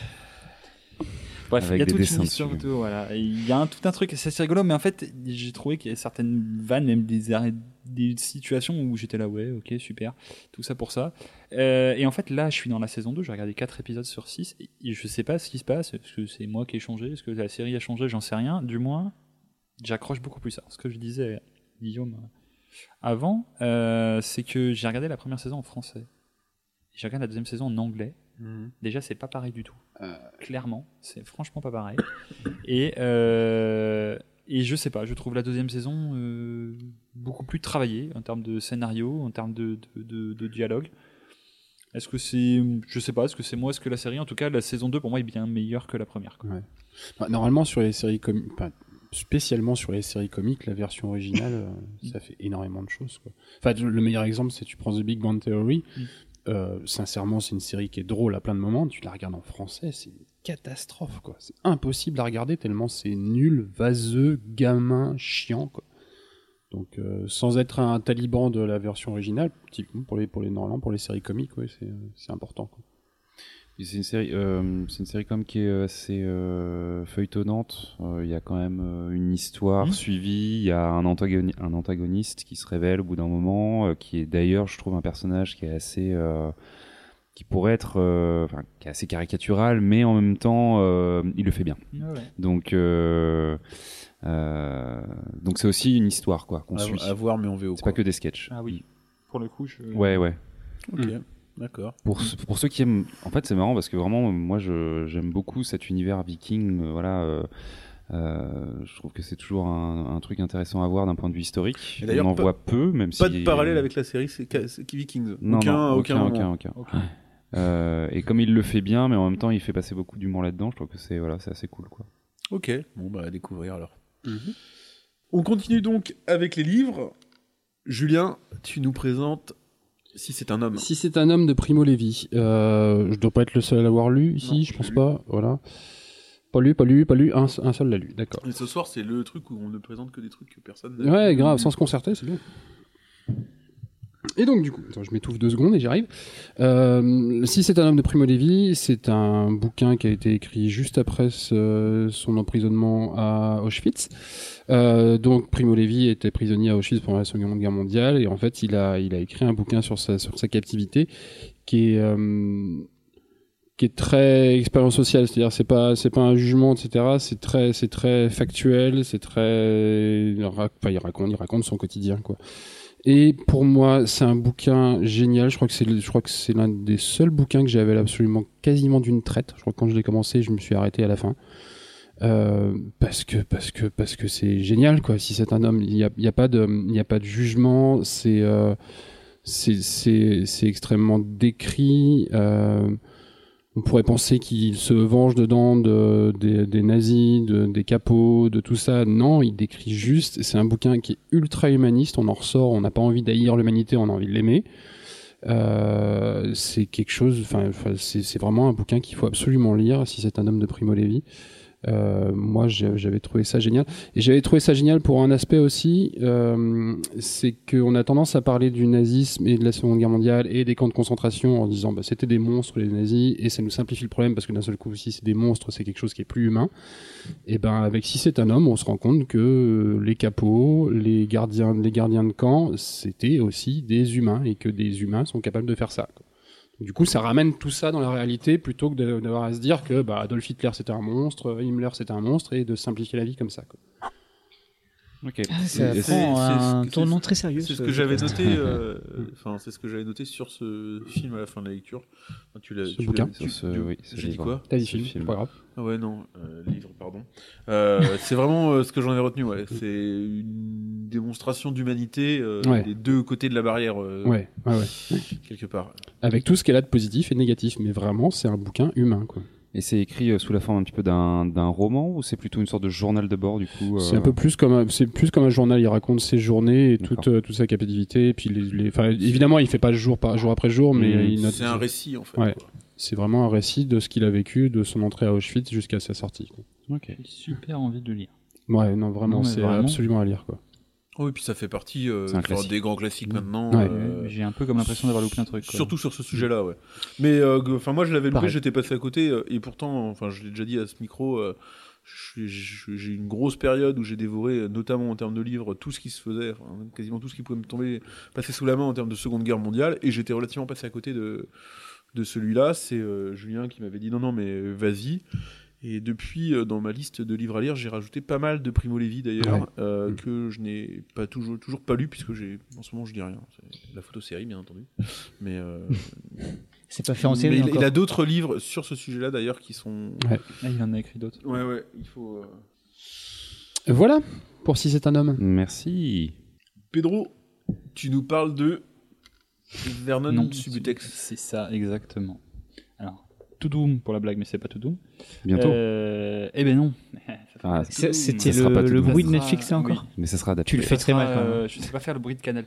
Bref, il y a des toute dessins une histoire dessus. autour, voilà. Et Il y a un, tout un truc, c'est assez rigolo, mais en fait, j'ai trouvé qu'il y a certaines vannes, même des, arrêts- des situations où j'étais là, ouais, ok, super, tout ça pour ça. Euh, et en fait, là, je suis dans la saison 2, j'ai regardé 4 épisodes sur 6, et je sais pas ce qui se passe, est-ce que c'est moi qui ai changé, est-ce que la série a changé, j'en sais rien, du moins, j'accroche beaucoup plus à ce que je disais, à Guillaume, euh, avant, euh, c'est que j'ai regardé la première saison en français. J'ai regardé la deuxième saison en anglais. Mhm. Déjà, c'est pas pareil du tout. Euh. Clairement, c'est franchement pas pareil. et, euh, et je sais pas, je trouve la deuxième saison euh, beaucoup plus travaillée en termes de scénario, en termes de, de, de- de dialogue. Est-ce que c'est. Je sais pas, est-ce que c'est moi, est-ce que la série, en tout cas, la saison 2 pour moi est bien meilleure que la première. quoi. Bah, normalement, sur les séries comiques, enfin, spécialement sur les séries comiques, la version originale, euh, ça fait énormément de choses. Quoi. Enfin, le meilleur exemple, c'est tu prends The Big Bang Theory. Mm. Euh, sincèrement, c'est une série qui est drôle à plein de moments. Tu la regardes en français, c'est une catastrophe. quoi. C'est impossible à regarder tellement c'est nul, vaseux, gamin, chiant. Donc, euh, sans être un taliban de la version originale, pour les pour les normalement pour les séries comiques, ouais, c'est euh, c'est important. C'est une série, euh, c'est une série comme qui est assez euh, feuilletonnante. Euh, Il y a quand même euh, une histoire Mhm. suivie. Il y a un, antagoni- un antagoniste qui se révèle au bout d'un moment, euh, qui est d'ailleurs, je trouve, un personnage qui est assez, euh, qui pourrait être, euh, enfin, qui est assez caricatural, mais en même temps, euh, il le fait bien. Donc, euh, euh, donc c'est aussi une histoire quoi qu'on À, suit. à voir, mais en VO. C'est quoi. pas que des sketchs. Ah oui, pour le coup, je. Ouais, ouais. Ok, Mm. D'accord. Pour, ce- pour ceux qui aiment, en fait, c'est marrant parce que vraiment, moi, j'aime beaucoup cet univers viking. euh, voilà, euh, euh, je trouve que c'est toujours un, un truc intéressant à voir d'un point de vue historique. Et On en pas- voit peu, même Pas si de parallèle avec la série c'est Vikings. Non, aucun, non, aucun, aucun, aucun. Euh, et comme il le fait bien, mais en même temps, il fait passer beaucoup d'humour là-dedans. Je trouve que c'est voilà, c'est assez cool, quoi. Ok, bon bah à découvrir alors. On continue donc avec les livres. Julien, tu nous présentes Si c'est un homme. Si c'est un homme de Primo Levi, euh, je dois pas être le seul à l'avoir lu ici, Non, je pense pas. Voilà. Pas lu, pas lu, pas lu, un, un seul l'a lu, d'accord. Et ce soir, c'est le truc où on ne présente que des trucs que personne n'a Ouais, grave, sans se concerter, c'est bien. Et donc, du coup, attends, je m'étouffe deux secondes et j'y arrive. Euh, si c'est un homme de Primo Levi, c'est un bouquin qui a été écrit juste après son emprisonnement à Auschwitz. Euh, donc, Primo Levi était prisonnier à Auschwitz pendant la Seconde Guerre mondiale et en fait, il a, il a écrit un bouquin sur sa, sur sa captivité qui est, euh, qui est très expérience sociale, c'est-à-dire c'est pas c'est pas un jugement, etc. C'est très c'est très factuel, c'est très il raconte il raconte son quotidien quoi. Et pour moi, c'est un bouquin génial. Je crois que c'est l'un des seuls bouquins que j'avais absolument quasiment d'une traite. Je crois que quand je l'ai commencé, je me suis arrêté à la fin. Euh, parce que parce que parce que c'est génial quoi. Si c'est un homme, il y a, a pas de il a pas de jugement. C'est euh, c'est extrêmement décrit. Euh, on pourrait penser qu'il se venge dedans de, des, nazis, de, des capots, de tout ça. Non, il décrit juste. C'est un bouquin qui est ultra humaniste. On en ressort. On n'a pas envie d'haïr l'humanité. On a envie de l'aimer. Euh, c'est quelque chose. Enfin, c'est vraiment un bouquin qu'il faut absolument lire si c'est un homme de Primo Levi. Euh, moi, j'avais trouvé ça génial. Et j'avais trouvé ça génial pour un aspect aussi, euh, c'est qu'on a tendance à parler du nazisme et de la Seconde Guerre mondiale et des camps de concentration en disant bah, c'était des monstres les nazis et ça nous simplifie le problème parce que d'un seul coup si c'est des monstres c'est quelque chose qui est plus humain. Et ben avec si c'est un homme on se rend compte que euh, les capots, les gardiens, les gardiens de camp c'était aussi des humains et que des humains sont capables de faire ça. Du coup, ça ramène tout ça dans la réalité plutôt que de- d'avoir à se dire que bah, Adolf Hitler c'était un monstre, Himmler c'était un monstre et de simplifier la vie comme ça. Quoi. Ok. Ah, ça prend un tournant très sérieux. C'est ce ce- que j'avais noté. euh, Enfin, c'est ce que j'avais noté sur ce film à la fin de la lecture. Enfin, tu l'as. Ce tu bouquin tu- ce- oui, ce J'ai dit quoi T'as dit film, film. pas grave. Ah ouais, non, euh, livre, pardon. Euh, c'est vraiment euh, ce que j'en ai retenu, ouais. C'est une démonstration d'humanité euh, Ouais. des deux côtés de la barrière, euh, Ouais, ouais, ouais. quelque part. Avec tout ce qu'elle a de positif et de négatif, mais vraiment, c'est un bouquin humain, quoi. Et c'est écrit sous la forme un petit peu d'un roman ou c'est plutôt une sorte de journal de bord du coup C'est un peu plus comme un, c'est plus comme un journal. Il raconte ses journées et toute, euh, toute sa captivité. Et puis les, les- enfin, évidemment, il fait pas jour par jour après jour, mais il note. C'est un récit, en fait. Ouais. quoi. C'est vraiment un récit de ce qu'il a vécu, de son entrée à Auschwitz jusqu'à sa sortie. quoi. Ok. J'ai super envie de le lire. Ouais, non, vraiment, c'est vraiment. absolument à lire, quoi. Oui, puis ça fait partie euh, des grands classiques maintenant. Ouais. euh, J'ai un peu comme l'impression d'avoir loupé un truc. quoi. Surtout sur ce sujet-là, ouais. Mais euh, enfin, moi, je l'avais loupé, j'étais passé à côté, euh, et pourtant, enfin, je l'ai déjà dit à ce micro, euh, j'ai une grosse période où j'ai dévoré, notamment en termes de livres, tout ce qui se faisait, enfin, quasiment tout ce qui pouvait me tomber, passer sous la main en termes de Seconde Guerre mondiale, et j'étais relativement passé à côté de de celui-là. C'est euh, Julien qui m'avait dit non, non, mais euh, vas-y. Et depuis, euh, dans ma liste de livres à lire, j'ai rajouté pas mal de Primo Levi d'ailleurs, Ouais. euh, Mm. que je n'ai pas toujours, toujours pas lu, puisque j'ai, en ce moment, je dis rien. C'est la photo série, bien entendu. Mais, euh, C'est pas fait en mais il, encore. il a d'autres livres sur ce sujet-là d'ailleurs qui sont. Ouais. Ah, il en a écrit d'autres. Ouais, ouais, il faut. euh, Voilà pour si c'est un homme. Merci. Pedro, tu nous parles de Vernon Non, Subutex. C'est ça, exactement. Alors, tout doom pour la blague, mais c'est pas tout doom. Bientôt. Euh, eh ben non. Ah, C'est- C'était le, le bruit de Netflix là encore oui. Mais ça sera adapté. Tu le fais très mal quand même. euh, je sais pas faire le bruit de Canal+.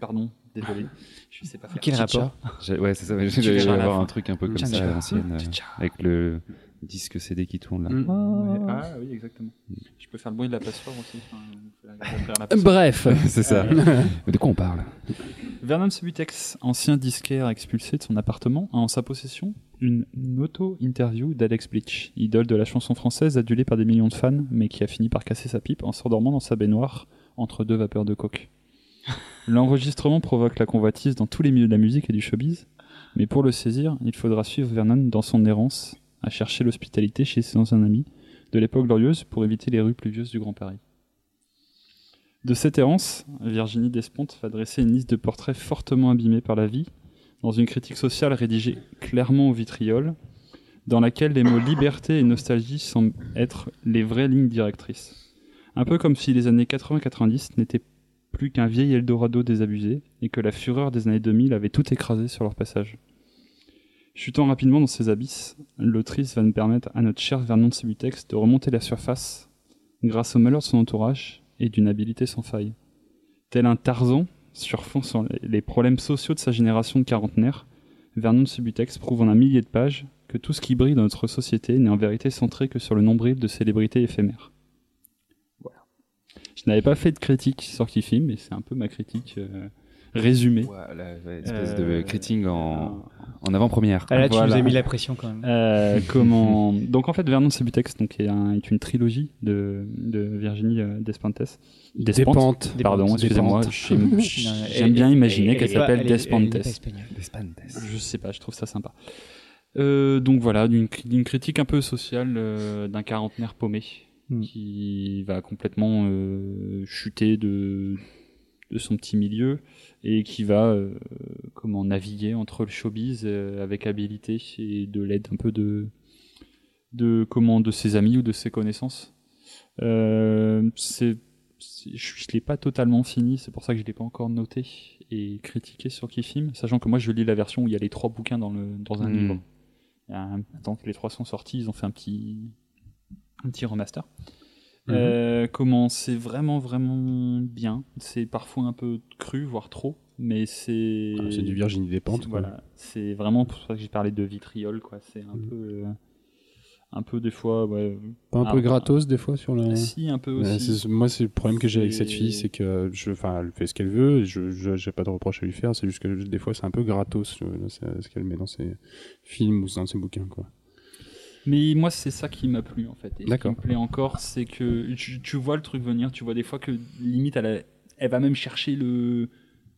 Pardon, désolé. Je sais pas faire. Quel rapport? Ouais, c'est ça. J'allais avoir un truc un peu comme ça à l'ancienne, euh, avec le disque CD qui tourne là. Mm. Ouais, Ah oui, exactement. Je peux faire le bruit de la passoire aussi. Enfin, la- passoire. Bref. c'est ça. Mais de quoi on parle Vernon Subutex, ancien disquaire expulsé de son appartement, a en sa possession une auto-interview d'Alex Bleach, idole de la chanson française adulée par des millions de fans, mais qui a fini par casser sa pipe en s'endormant dans sa baignoire entre deux vapeurs de coke. L'enregistrement provoque la convoitise dans tous les milieux de la musique et du showbiz, mais pour le saisir, il faudra suivre Vernon dans son errance à chercher l'hospitalité chez ses anciens amis de l'époque glorieuse pour éviter les rues pluvieuses du Grand Paris. De cette errance, Virginie Despentes va dresser une liste de portraits fortement abîmés par la vie, dans une critique sociale rédigée clairement au vitriol, dans laquelle les mots liberté et nostalgie semblent être les vraies lignes directrices. Un peu comme si les années 80-90 n'étaient plus qu'un vieil Eldorado désabusé, et que la fureur des années 2000 avait tout écrasé sur leur passage. Chutant rapidement dans ces abysses, l'autrice va nous permettre à notre cher Vernon de Subutex de remonter la surface grâce au malheur de son entourage et d'une habileté sans faille. Tel un Tarzan, surfant sur les problèmes sociaux de sa génération de quarantenaire, Vernon de Subutex prouve en un millier de pages que tout ce qui brille dans notre société n'est en vérité centré que sur le nombril de célébrités éphémères. Je n'avais pas fait de critique sur Kiffim, mais c'est un peu ma critique euh, résumé. Voilà, espèce Euh, de critique en, en avant-première. Ah, là, tu nous as mis la pression quand même. Euh, comment donc en fait Vernon Subutex donc est, un- est une trilogie de, de Virginie euh, Despentes. Despentes. Pardon, excusez-moi. J'aime bien imaginer elle qu'elle s'appelle Despentes. Despentes. Je sais pas, je trouve ça sympa. Euh, donc voilà, d'une cri- d'une critique un peu sociale euh, d'un quarantenaire paumé Hmm. qui va complètement euh, chuter de, de son petit milieu et qui va euh, comment naviguer entre le showbiz euh, avec habilité et de l'aide un peu de de comment de ses amis ou de ses connaissances. Euh, c'est je je l'ai pas totalement fini, c'est pour ça que je l'ai pas encore noté et critiqué sur Kifim, sachant que moi je lis la version où il y a les trois bouquins dans le dans un Hmm. livre. Attends que les trois sont sortis, ils ont fait un petit un petit remaster. Mhm. Euh, comment c'est vraiment vraiment bien. C'est parfois un peu cru, voire trop, mais c'est Ah, C'est du Virginie Despentes. Voilà, c'est vraiment pour ça que j'ai parlé de vitriol, quoi. C'est un Mhm. peu, euh, un peu des fois, ouais. Pas un Ah, peu gratos des fois sur le. Si, un peu aussi. moi, c'est le problème que j'ai avec cette fille, c'est que je, enfin, elle fait ce qu'elle veut. et Je, j'ai pas de reproche à lui faire. C'est juste que des fois, c'est un peu gratos euh, ce ce qu'elle met dans ses films ou dans ses bouquins, quoi. Mais moi, c'est ça qui m'a plu en fait. Et ce qui me plaît encore, c'est que tu, tu vois le truc venir. Tu vois des fois que limite, elle, a- elle va même chercher le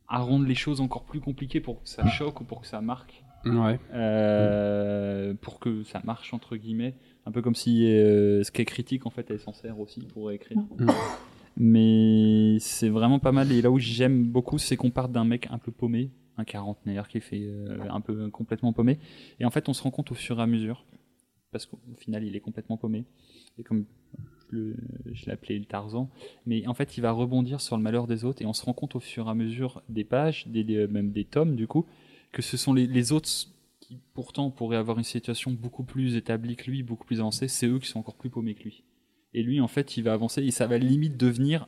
à rendre les choses encore plus compliquées pour que ça choque ou pour que ça marque. Ouais. Euh, pour que ça marche entre guillemets un peu comme si euh, ce qui est critique en fait elle s'en sert aussi pour écrire Mm. mais c'est vraiment pas mal et là où j'aime beaucoup c'est qu'on part d'un mec un peu paumé un quarantenaire qui est fait euh, un peu complètement paumé et en fait on se rend compte au fur et à mesure parce qu'au final il est complètement paumé et comme je l'appelais le Tarzan mais en fait il va rebondir sur le malheur des autres et on se rend compte au fur et à mesure des pages des, même des tomes du coup que ce sont les, autres qui pourtant pourraient avoir une situation beaucoup plus établie que lui, beaucoup plus avancée, c'est eux qui sont encore plus paumés que lui. Et lui, en fait, il va avancer et ça va limite devenir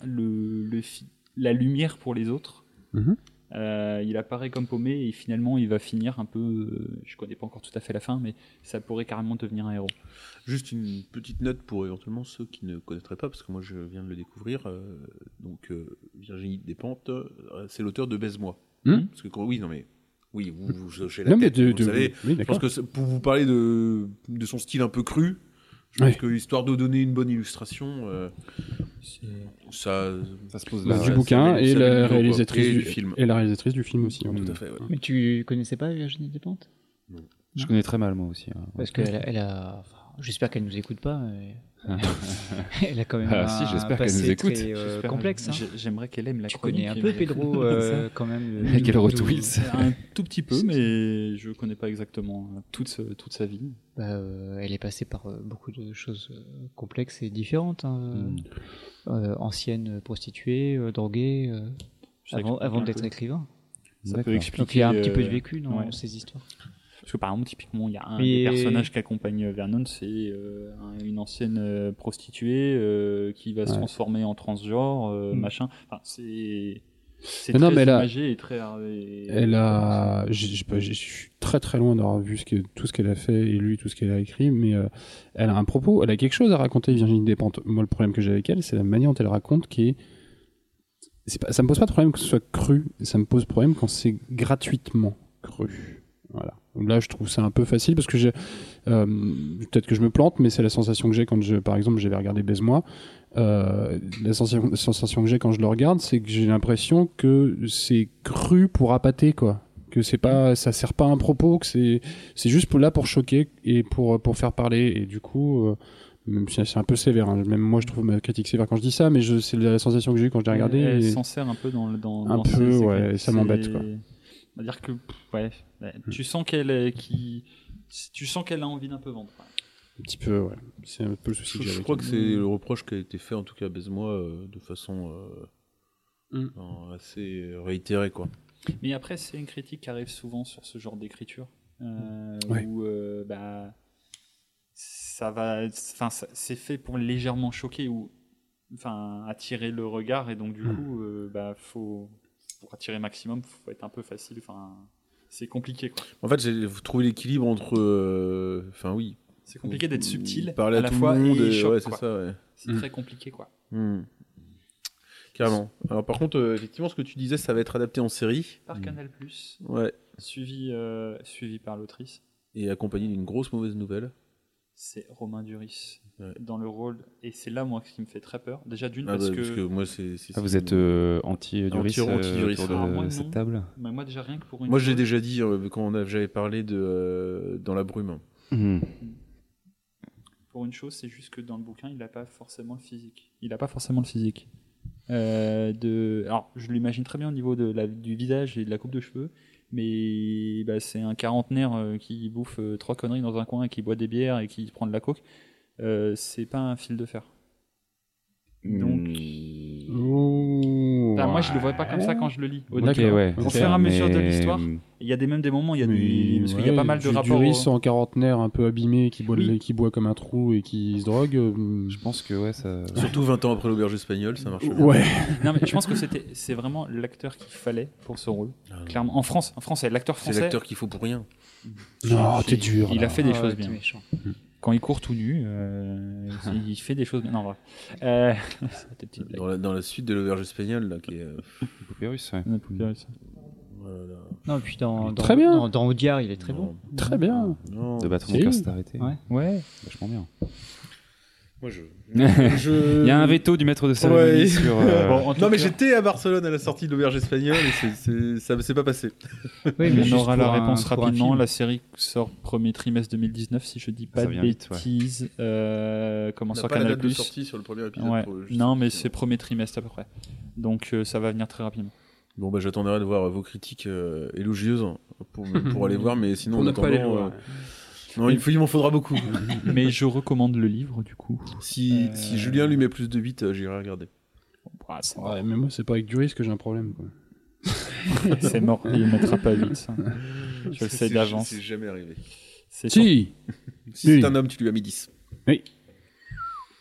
la lumière pour les autres. Mhm. Euh, il apparaît comme paumé et finalement il va finir un peu. euh, je connais pas encore tout à fait la fin, mais ça pourrait carrément devenir un héros. Juste une petite note pour éventuellement ceux qui ne connaîtraient pas, parce que moi je viens de le découvrir. euh, donc euh, Virginie Despentes, euh, c'est l'auteur de Baise-moi. Hmm Parce que oui, non mais oui, vous, vous hochez la Non, mais tête, de, vous de- savez. oui, Je pense que pour vous parler de, de son style un peu cru, je pense Ouais. que histoire de donner une bonne illustration, euh, ça, Ça se pose là. du ouais, bouquin et la réalisatrice du, film. et la réalisatrice du film aussi. hein. tout à fait. ouais. Mais tu connaissais pas Virginie Despentes? Je connais très mal moi aussi. hein. Parce qu'elle a, elle a- enfin, j'espère qu'elle nous écoute pas. mais- elle a quand même Ah, un si, j'espère qu'elle nous écoute. très, euh, complexe. hein. j'ai- J'aimerais qu'elle aime la Tu chronique, connais un peu Pedro euh, quand même. il sait. un tout petit peu, mais je connais pas exactement euh, toute, ce- toute sa vie. Bah, euh, elle est passée par euh, beaucoup de choses euh, complexes et différentes. hein. Mm. Euh, ancienne prostituée, euh, droguée, euh, avant, d'être écrivain. Ça peut expliquer. Donc il y a un petit peu de euh, vécu dans ouais. ces histoires. Parce que par exemple, typiquement, il y a un Mais- des personnages qui accompagne Vernon, c'est euh, un- une ancienne euh, prostituée euh, qui va se transformer en transgenre, euh, Mm. machin. Enfin, c'est c'est Mais non, très mais a- imagé et très. et- Elle a, je suis très très loin d'avoir vu ce que, tout ce qu'elle a fait et lu tout ce qu'elle a écrit, mais elle a un propos, elle a quelque chose à raconter, Virginie Despentes. Moi, le problème que j'ai avec elle, c'est la manière dont elle raconte qui est, c'est pas, ça me pose pas de problème que ce soit cru, ça me pose problème quand c'est gratuitement cru. Voilà. Là, je trouve ça un peu facile parce que j'ai, euh, peut-être que je me plante, mais c'est la sensation que j'ai quand je, par exemple, j'avais regardé Baise-moi. Euh, la sensation, sensation que j'ai quand je le regarde, c'est que j'ai l'impression que c'est cru pour appâter, quoi. Que c'est pas, ça sert pas à un propos, que c'est, c'est juste pour, là pour choquer et pour, pour faire parler. Et du coup, euh, même si c'est un peu sévère, hein. même moi je trouve ma critique sévère quand je dis ça, mais c'est la sensation que j'ai eu quand je l'ai regardé. Elle et- s'en sert un peu dans le. Dans, Un dans peu, ouais, et ça m'embête, quoi. On va dire que, pff, ouais, ouais, tu sens qu'elle est- qui, tu sens qu'elle a envie d'un peu vendre. Un petit peu, ouais. C'est un peu le souci Je, que j'ai je avec crois elle. que c'est le reproche qui a été fait, en tout cas, baise-moi, euh, de façon euh, Mm. euh, assez réitérée, quoi. Mais après, c'est une critique qui arrive souvent sur ce genre d'écriture, euh, Ouais. où euh, bah, ça va, enfin, ça- c'est fait pour légèrement choquer ou, enfin, attirer le regard, et donc du Mm. coup, euh, bah, faut, pour attirer maximum, faut être un peu facile, enfin, c'est compliqué, quoi. En fait, j'ai trouvé l'équilibre entre. euh, Enfin, oui. C'est compliqué d'être subtil Parler à, à, la tout fois le monde, et et- choc, ouais, c'est ça, ouais. C'est Mm. très compliqué, quoi. Hmm. Carrément. Alors par contre, euh, effectivement, ce que tu disais, ça va être adapté en série. Par Canal+, Ouais. suivi, euh, suivi par l'autrice. Et accompagné d'une grosse mauvaise nouvelle. C'est Romain Duris Ouais. dans le rôle. Et c'est là, moi, ce qui me fait très peur. Déjà, d'une, Ah parce, bah, que... parce que moi, c'est. Ah, vous êtes euh, anti-Duris Anti- euh, Ah, moi, cette table Bah, moi, déjà, rien que pour une Moi, je l'ai déjà dit euh, quand j'avais parlé de euh, dans la brume. Mhm. Pour une chose, c'est juste que dans le bouquin, il n'a pas forcément le physique. Il n'a pas forcément le physique. Euh, de... Alors, je l'imagine très bien au niveau de la... du visage et de la coupe de cheveux, mais bah, c'est un quarantenaire euh, qui bouffe euh, trois conneries dans un coin et qui boit des bières et qui prend de la coke. Euh, c'est pas un fil de fer. Donc- Mm. Enfin, moi, je le vois pas comme ça quand je le lis. Au Ok, début. ouais. Au c'est fur et à mesure de l'histoire, Il y a des, même des moments, il y a du... parce qu'il y a pas mal de du- rapports. Du riz en quarantenaire un peu abîmé qui boit, Oui. qui boit comme un trou et qui se drogue. euh, Je pense que ouais, ça. Surtout 20 ans après l'auberge espagnole, ça marche. Ouais. Non, mais je pense que c'était, c'est vraiment l'acteur qu'il fallait pour ce rôle. Ah. Clairement, en France, en France, c'est l'acteur C'est français. l'acteur qu'il faut pour rien. Non, t'es dur. Il là. a fait des Ah, choses bien. méchant. Quand il court tout nu, euh, il fait des choses. Non, bref. Euh. Dans la, dans la suite de l'auberge espagnole, là, qui est. euh, ouais. Voilà. Non, puis dans, dans, Très bien. dans, dans Audiard, il est très bon. Très bien. Non. De battre mon cœur s'est arrêté. Ouais. Ouais. Vachement bien. Moi, je. Il y a un veto du maître de cérémonie Ouais. sur. euh, Bon, Non, mais j'étais à Barcelone à la sortie de l'auberge espagnole et ça ne s'est pas passé. Oui, mais on aura la réponse un rapidement. La série sort premier trimestre 2019, si je dis pas Ça de vite, ouais. bêtises. Euh, comment On n'a sur pas la Canal date de sortie sur le premier épisode. Ouais. pour- juste Non, mais c'est premier trimestre à peu près. Donc euh, ça va venir très rapidement. Bon, bah, j'attendrai de voir vos critiques euh, élogieuses pour, pour aller voir, mais sinon, On en n'a pas les attendant, non, il, faut- il m'en faudra beaucoup. mais je recommande le livre du coup. si, Euh, si Julien lui met plus de 8, euh, j'irai regarder. Ah, c'est Ouais, mais moi, c'est pas avec du risque que j'ai un problème. Quoi. C'est mort, il ne mettra pas 8. ça. Je le sais d'avance. C'est jamais arrivé. Si Si Oui. c'est un homme, tu lui as mis 10.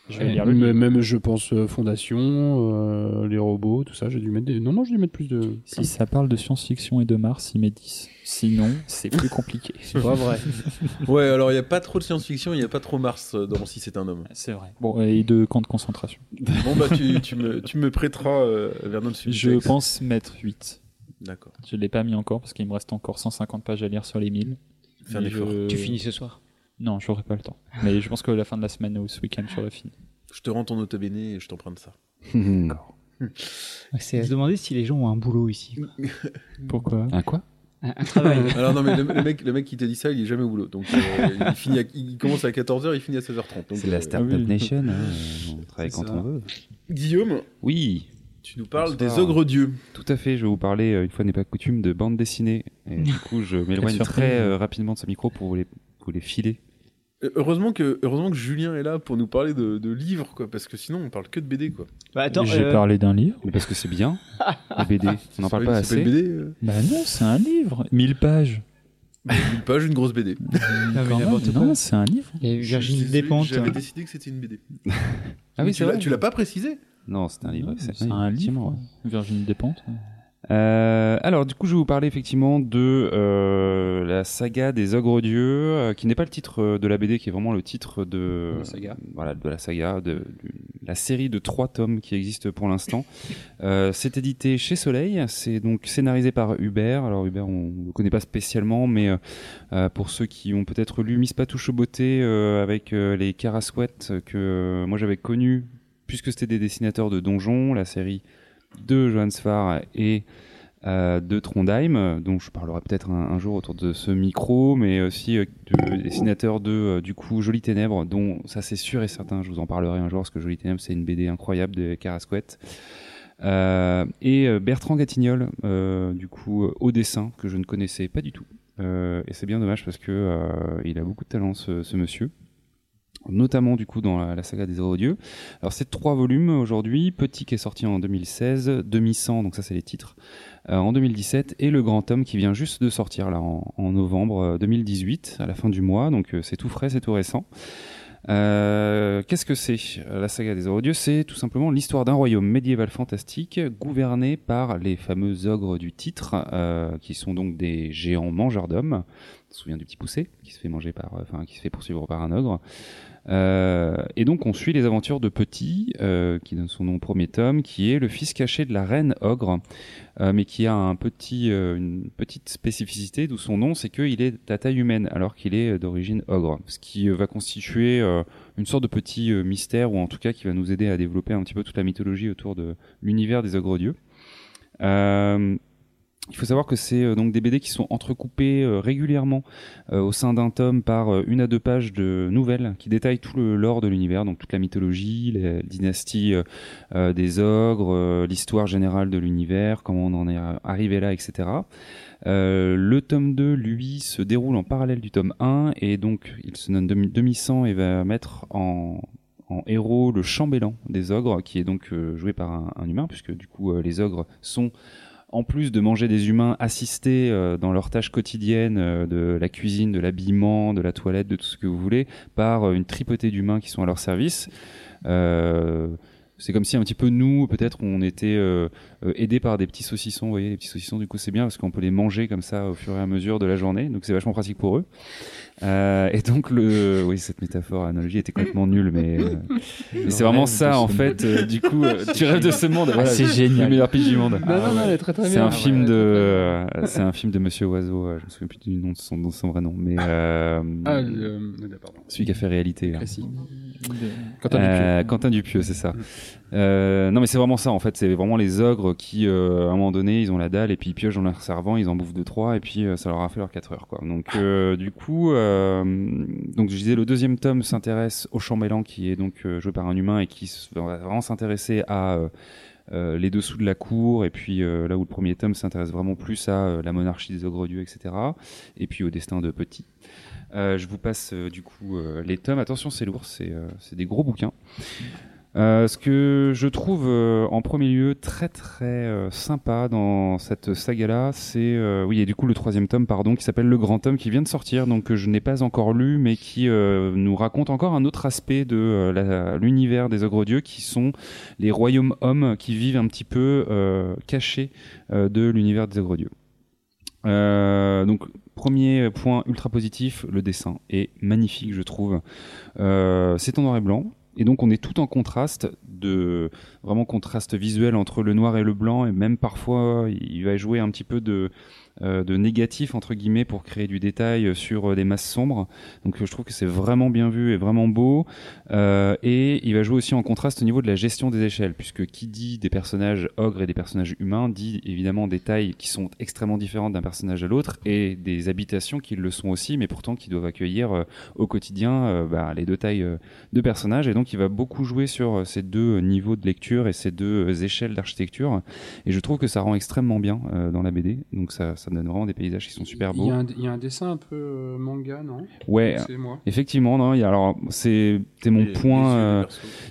Je vais lire le même, livre. même, je pense, euh, Fondation, euh, les robots, tout ça, j'ai dû mettre des. Non, non, j'ai dû mettre plus de. Si ça parle de science-fiction et de Mars, il met 10. Sinon, c'est plus compliqué. C'est pas vrai. Ouais, alors il n'y a pas trop de science-fiction, il n'y a pas trop Mars euh, dans Si c'est un homme. C'est vrai. Bon, et de camps de concentration. Bon, bah, tu, tu, me, tu me prêteras euh, vers notre sujet. Je pense mettre 8. D'accord. Je ne l'ai pas mis encore parce qu'il me reste encore 150 pages à lire sur les 1000. Fais un Mais effort. je- Tu finis ce soir. Non, j'aurai pas le temps. Mais je pense que la fin de la semaine ou ce week-end, je le fini. Je te rends ton auto-béné et je t'emprunte ça. C'est à se demander si les gens ont un boulot ici. Pourquoi Un quoi? Un, un travail. Alors non, mais le, le mec, le mec qui t'a dit ça, il est jamais au boulot. Donc euh, il, finit à- il commence à 14h, il finit à 16h30. Donc, C'est la euh, Startup oui. Nation. hein, On travaille quand ça. on veut. Guillaume, Oui, tu nous parles Bonsoir. des ogres dieux. tout à fait. Je vais vous parler, euh, une fois n'est pas coutume, de bande dessinée. Et du coup, je m'éloigne très euh, rapidement de ce micro pour vous les, vous les filer. Heureusement que, heureusement que Julien est là pour nous parler de, de livres, quoi, parce que sinon on parle que de BD, quoi. Bah, attends, J'ai euh, parlé d'un livre. Mais Parce que c'est bien, les BD. On n'en parle C'est pas assez. BD. euh. Bah non, c'est un livre. 1000 pages. Une page, une grosse BD. non, quoi. non, c'est un livre. Il y a eu Virginie Despentes. J'avais décidé que c'était une BD. Ah oui, tu c'est l'as- vrai. Tu l'as pas précisé Non, c'est un livre. C'est un livre. Virginie Despentes. Euh, alors, du coup, je vais vous parler effectivement de euh, la saga des ogres dieux, euh, qui n'est pas le titre euh, de la BD, qui est vraiment le titre de La saga. Voilà, de la saga, de, la série de trois tomes qui existe pour l'instant. Euh, c'est édité chez Soleil. C'est donc scénarisé par Hubert. Alors Hubert, on ne le connaît pas spécialement, mais euh, pour ceux qui ont peut-être lu Miss Patouche Beauté euh, avec les Carasouettes que moi j'avais connu, puisque c'était des dessinateurs de Donjon, la série de Johannes Farr et euh, de Trondheim, dont je parlerai peut-être un, jour autour de ce micro, mais aussi euh, de dessinateur de euh, du coup Jolie Ténèbres, dont ça c'est sûr et certain, je vous en parlerai un jour parce que Jolie Ténèbres c'est une BD incroyable de Carasquette. Et Bertrand Gatignol, du coup au dessin que je ne connaissais pas du tout. Et c'est bien dommage parce que il a beaucoup de talent ce monsieur notamment du coup dans la, saga des Dieux. Alors c'est trois volumes aujourd'hui, Petit qui est sorti en 2016, Demi-sang, donc ça c'est les titres, euh, en 2017, et le grand tome qui vient juste de sortir là en, novembre euh, 2018, à la fin du mois, donc euh, c'est tout frais, c'est tout récent. Euh, Qu'est-ce que c'est euh, la saga des Dieux? C'est tout simplement l'histoire d'un royaume médiéval fantastique gouverné par les fameux ogres du titre, euh, qui sont donc des géants mangeurs d'hommes. se souvient du petit poussé qui se fait manger par, enfin qui se fait poursuivre par un ogre? Euh, et donc on suit les aventures de Petit, euh, qui donne son nom au premier tome, qui est le fils caché de la reine ogre, euh, mais qui a un petit, une petite spécificité, d'où son nom, c'est qu'il est à taille humaine, alors qu'il est d'origine ogre, ce qui va constituer une sorte de petit mystère, ou en tout cas qui va nous aider à développer un petit peu toute la mythologie autour de l'univers des ogres dieux. Euh, il faut savoir que c'est euh, donc des BD qui sont entrecoupés euh, régulièrement euh, au sein d'un tome par une à deux pages de nouvelles qui détaillent tout le lore de l'univers, donc toute la mythologie, les dynasties des ogres, l'histoire générale de l'univers, comment on en est arrivé là, etc. le tome 2, lui, se déroule en parallèle du tome 1 et donc il se donne demi-sang et va mettre en, héros le chambellan des ogres, qui est donc joué par un, humain, puisque du coup les ogres sont en plus de manger des humains assistés euh, dans leurs tâches quotidiennes euh, de la cuisine, de l'habillement, de la toilette, de tout ce que vous voulez, par euh, une tripotée d'humains qui sont à leur service. C'est comme si un petit peu nous, peut-être, on était aidés par des petits saucissons. Vous voyez, les petits saucissons, du coup, c'est bien parce qu'on peut les manger comme ça au fur et à mesure de la journée. Donc, c'est vachement pratique pour eux. Euh, et donc le, oui, cette métaphore, analogie était complètement nulle, mais, euh, mais c'est vraiment ça en fait. Euh, du coup, euh, tu rêves de ce monde. Ah, c'est génial. Le meilleur pitch du monde. Non, non, non, elle est très très bien. C'est un film de, c'est un film de Monsieur Oiseau. je me souviens plus du nom de son, de son vrai nom, mais ah, celui qui a fait réalité. Là. Quentin Dupieux. Quentin Dupieux, c'est ça. Euh, non mais c'est vraiment ça en fait, c'est vraiment les ogres qui euh, à un moment donné ils ont la dalle et puis ils piochent dans leur servant, ils en bouffent deux trois et puis euh, ça leur a fait leurs 4 heures quoi. Donc du coup donc je disais le deuxième tome s'intéresse au chambellan qui est donc joué par un humain et qui va vraiment s'intéresser à les dessous de la cour et puis là où le premier tome s'intéresse vraiment plus à la monarchie des ogres dieux etc et puis au destin de Petit. Je vous passe du coup les tomes. Attention, c'est lourd, c'est des gros bouquins. Euh, ce que je trouve euh, en premier lieu très très euh, sympa dans cette saga-là, c'est oui et du coup le troisième tome pardon qui s'appelle Le Grand Tome qui vient de sortir donc que je n'ai pas encore lu mais qui nous raconte encore un autre aspect de l'univers des ogres dieux qui sont les royaumes hommes qui vivent un petit peu cachés de l'univers des ogres dieux. Donc premier point ultra positif, le dessin est magnifique je trouve. c'est en noir et blanc et donc on est tout en contraste, de vraiment contraste visuel entre le noir et le blanc, et même parfois il va jouer un petit peu de euh, de négatif entre guillemets pour créer du détail sur euh, des masses sombres. Donc je trouve que c'est vraiment bien vu et vraiment beau. Euh, et il va jouer aussi en contraste au niveau de la gestion des échelles, puisque qui dit des personnages ogres et des personnages humains dit évidemment des tailles qui sont extrêmement différentes d'un personnage à l'autre et des habitations qui le sont aussi, mais pourtant qui doivent accueillir au quotidien bah, les deux tailles de personnages. Et donc il va beaucoup jouer sur ces deux niveaux de lecture et ces deux échelles d'architecture. Et je trouve que ça rend extrêmement bien dans la BD. Donc ça donne vraiment des paysages qui sont super beaux. Il y a un, dessin un peu euh, manga, non? Ouais, effectivement, non. Il y a, alors c'était mon point, euh,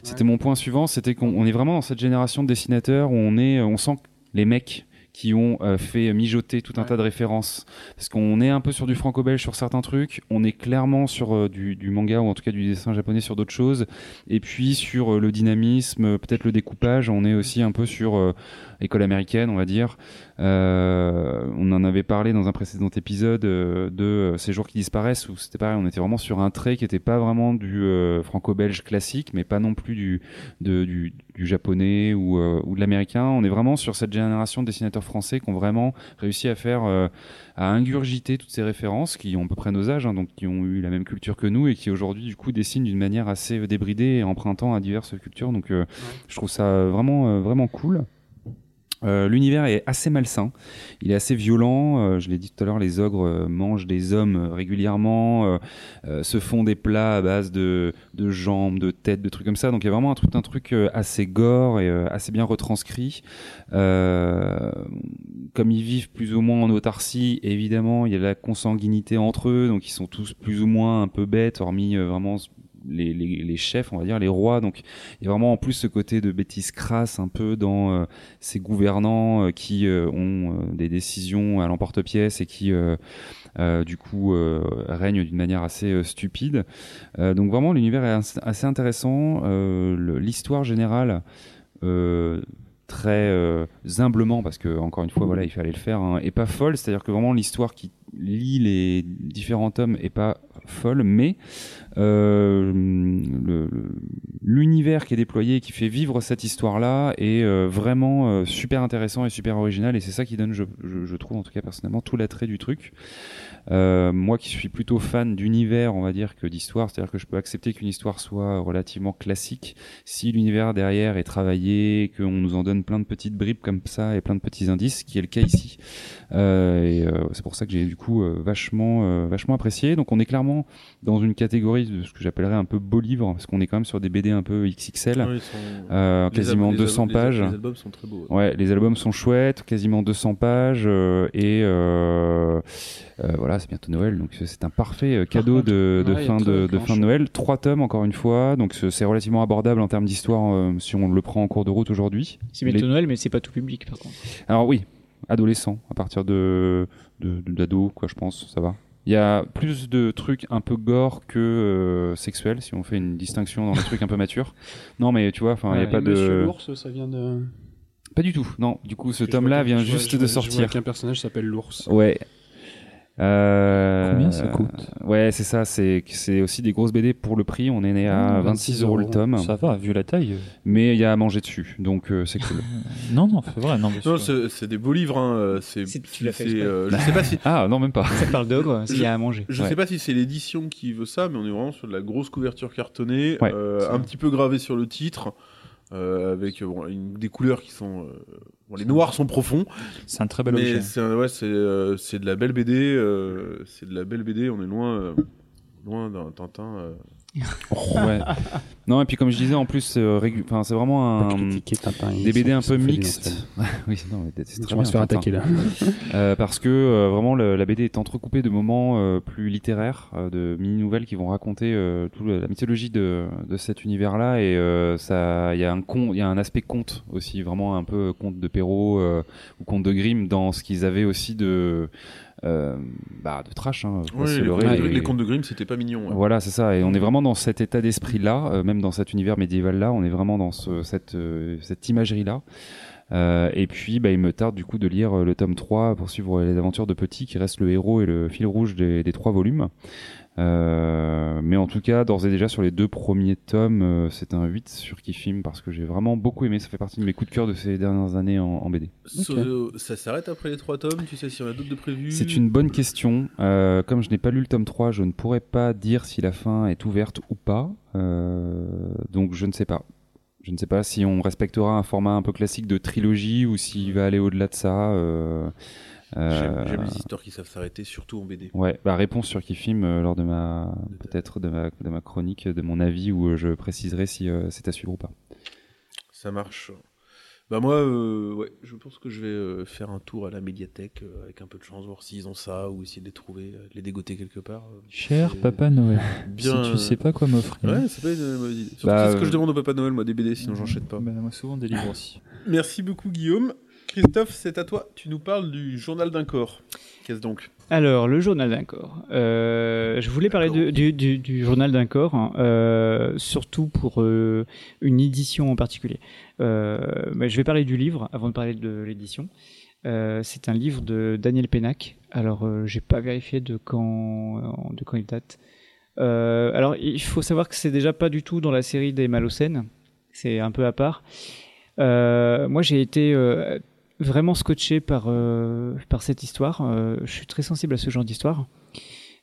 c'était mon point suivant, c'était qu'on est vraiment dans cette génération de dessinateurs où on est, on sent les mecs qui ont euh, fait mijoter tout un tas de références. Parce qu'on est un peu sur du franco-belge sur certains trucs, on est clairement sur du, du, manga ou en tout cas du dessin japonais sur d'autres choses. Et puis sur le dynamisme, peut-être le découpage, on est aussi un peu sur école américaine, on va dire. Euh, on en avait parlé dans un précédent épisode euh, de euh, ces jours qui disparaissent où c'était pareil, on était vraiment sur un trait qui n'était pas vraiment du franco-belge classique, mais pas non plus du, du, japonais ou, ou de l'américain. On est vraiment sur cette génération de dessinateurs français qui ont vraiment réussi à faire, à ingurgiter toutes ces références, qui ont à peu près nos âges, hein, donc qui ont eu la même culture que nous et qui aujourd'hui du coup dessinent d'une manière assez débridée et empruntant à diverses cultures. Donc je trouve ça vraiment vraiment cool. Euh, l'univers est assez malsain, il est assez violent. Euh, je l'ai dit tout à l'heure, les ogres euh, mangent des hommes régulièrement, se font des plats à base de, jambes, de têtes, de trucs comme ça. Donc il y a vraiment un truc, un truc assez gore et assez bien retranscrit. comme ils vivent plus ou moins en autarcie, évidemment, il y a la consanguinité entre eux, donc ils sont tous plus ou moins un peu bêtes, hormis vraiment les, chefs, on va dire, les rois. Donc il y a vraiment en plus ce côté de bêtise crasse un peu dans euh, ces gouvernants euh, qui euh, ont des décisions à l'emporte-pièce et qui du coup règnent d'une manière assez stupide. donc vraiment l'univers est assez intéressant. L'histoire générale très humblement parce que encore une fois voilà il fallait le faire hein, et pas folle c'est à dire que vraiment l'histoire qui lit les différents tomes est pas folle, mais euh, l'univers qui est déployé, qui fait vivre cette histoire-là, est euh, vraiment euh, super intéressant et super original, et c'est ça qui donne, je, trouve en tout cas personnellement, tout l'attrait du truc. Moi qui suis plutôt fan d'univers, on va dire, que d'histoire, c'est-à-dire que je peux accepter qu'une histoire soit relativement classique si l'univers derrière est travaillé, qu'on nous en donne plein de petites bribes comme ça et plein de petits indices, ce qui est le cas ici. Euh, et euh, c'est pour ça que j'ai du coup euh, vachement, euh, vachement apprécié. Donc on est clairement dans une catégorie de ce que j'appellerais un peu beau livre, parce qu'on est quand même sur des BD un peu XXL, Ouais, ils sont- euh, les quasiment al- les 200 al- les- pages. Les albums sont très beaux. ouais. Ouais, les albums sont chouettes, quasiment 200 pages euh, et euh, euh, voilà, c'est bientôt Noël, donc c'est un parfait cadeau de, ouais, fin de, fin de Noël. Trois tomes encore une fois, donc c'est c'est relativement abordable en termes d'histoire euh, si on le prend en cours de route aujourd'hui. C'est bientôt Les- Noël, mais c'est pas tout public par contre. Alors oui, adolescent, à partir de d'ado, quoi, je pense, ça va. Il y a plus de trucs un peu gore que euh, sexuels, si on fait une distinction dans les trucs un peu matures. Non, mais tu vois, enfin, il y a pas Monsieur de, l'ours, ça vient de. pas du tout. Non, du coup, ce tome-là vient juste de sortir. vois qu'un personnage s'appelle l'ours. Ouais. Euh, Combien ça euh, coûte Ouais, c'est ça. C'est c'est aussi des grosses BD pour le prix. On est né à Mmh, 26 euros le tome, Ça va, vu la taille. mais il y a à manger dessus, donc euh, c'est cool. Non, non, c'est vrai. Non, Non, c'est c'est des beaux livres. Hein. euh, C'est, tu l'as fait euh, je sais pas si. ah non, même pas. Ça parle d'ogre, s'il y a à manger. Je Ouais. sais pas si c'est l'édition qui veut ça, mais on est vraiment sur de la grosse couverture cartonnée, Ouais, euh, un petit peu gravée sur le titre, euh, avec euh, bon, une- des couleurs qui sont. euh, bon, les noirs sont profonds, C'est un très bel objet. c'est ouais, euh, c'est de la belle BD. euh, c'est de la belle BD. On est loin, euh, loin d'un Tintin. Euh. ouais. Non, et puis comme je disais, en plus, euh, régu- enfin, c'est vraiment un. Des BD un peu mixtes. oui, non, mais c'est très bien, se faire attaquer là. Euh, parce que euh, vraiment le- la BD est entrecoupée de moments euh, plus littéraires, euh, de mini-nouvelles qui vont raconter euh, toute la mythologie de, de cet univers-là et euh, ça, il y a un con, il y a un aspect conte aussi, vraiment un peu conte de Perrault euh, ou conte de Grimm dans ce qu'ils avaient aussi de euh, bah, de trash. Hein, Oui, les, leurrer, les- et- les contes de Grimm, c'était pas mignon. voilà, c'est ça. Et on est vraiment dans cet état d'esprit-là, euh, même dans cet univers médiéval-là. On est vraiment dans ce, cette, euh, cette imagerie-là. Euh, et puis, bah, il me tarde du coup de lire euh, le tome 3 pour suivre les aventures de Petit, qui reste le héros et le fil rouge des, des trois volumes. Euh, mais en tout cas, d'ores et déjà, sur les deux premiers tomes, euh, c'est un 8 sur Kifim parce que j'ai vraiment beaucoup aimé. Ça fait partie de mes coups de cœur de ces dernières années en, en BD. Ça s'arrête après les trois tomes. Tu sais s'il y en a d'autres de prévus C'est une bonne question. Euh, comme je n'ai pas lu le tome 3, je ne pourrais pas dire si la fin est ouverte ou pas. Euh, donc je ne sais pas. Je ne sais pas si on respectera un format un peu classique de trilogie ou s'il va aller au-delà de ça. Euh, J'aime les histoires qui savent s'arrêter, surtout en BD. Ouais, bah réponse sur Kifim euh, lors de ma peut-être de ma, de ma chronique, de mon avis où euh, je préciserai si euh, c'est à suivre ou pas. Ça marche. Bah moi, euh, ouais, je pense que je vais euh, faire un tour à la médiathèque euh, avec un peu de chance, voir s'ils ont ça ou essayer de les trouver, euh, de les dégoter quelque part. euh. Cher Papa Noël, Bien. si tu sais pas quoi m'offrir. Ouais, c'est pas une mauvaise idée. Surtout Bah, c'est ce que je demande au Papa Noël, moi, des BD, sinon j'enchaîne pas. Bah, moi, souvent des livres aussi. Merci beaucoup, Guillaume. Christophe, c'est à toi. Tu nous parles du journal d'un corps. Qu'est-ce donc? Alors, le journal d'un corps. Euh, je voulais parler de- du, du- du journal d'un corps, hein, euh, surtout pour euh, une édition en particulier. Mais je vais parler du livre avant de parler de l'édition. C'est un livre de Daniel Pénac. Alors, j'ai pas vérifié de quand, de quand il date. Alors, il faut savoir que c'est déjà pas du tout dans la série des Malocènes. C'est un peu à part. Moi, j'ai été vraiment scotché par, euh, par cette histoire. Euh, je suis très sensible à ce genre d'histoire.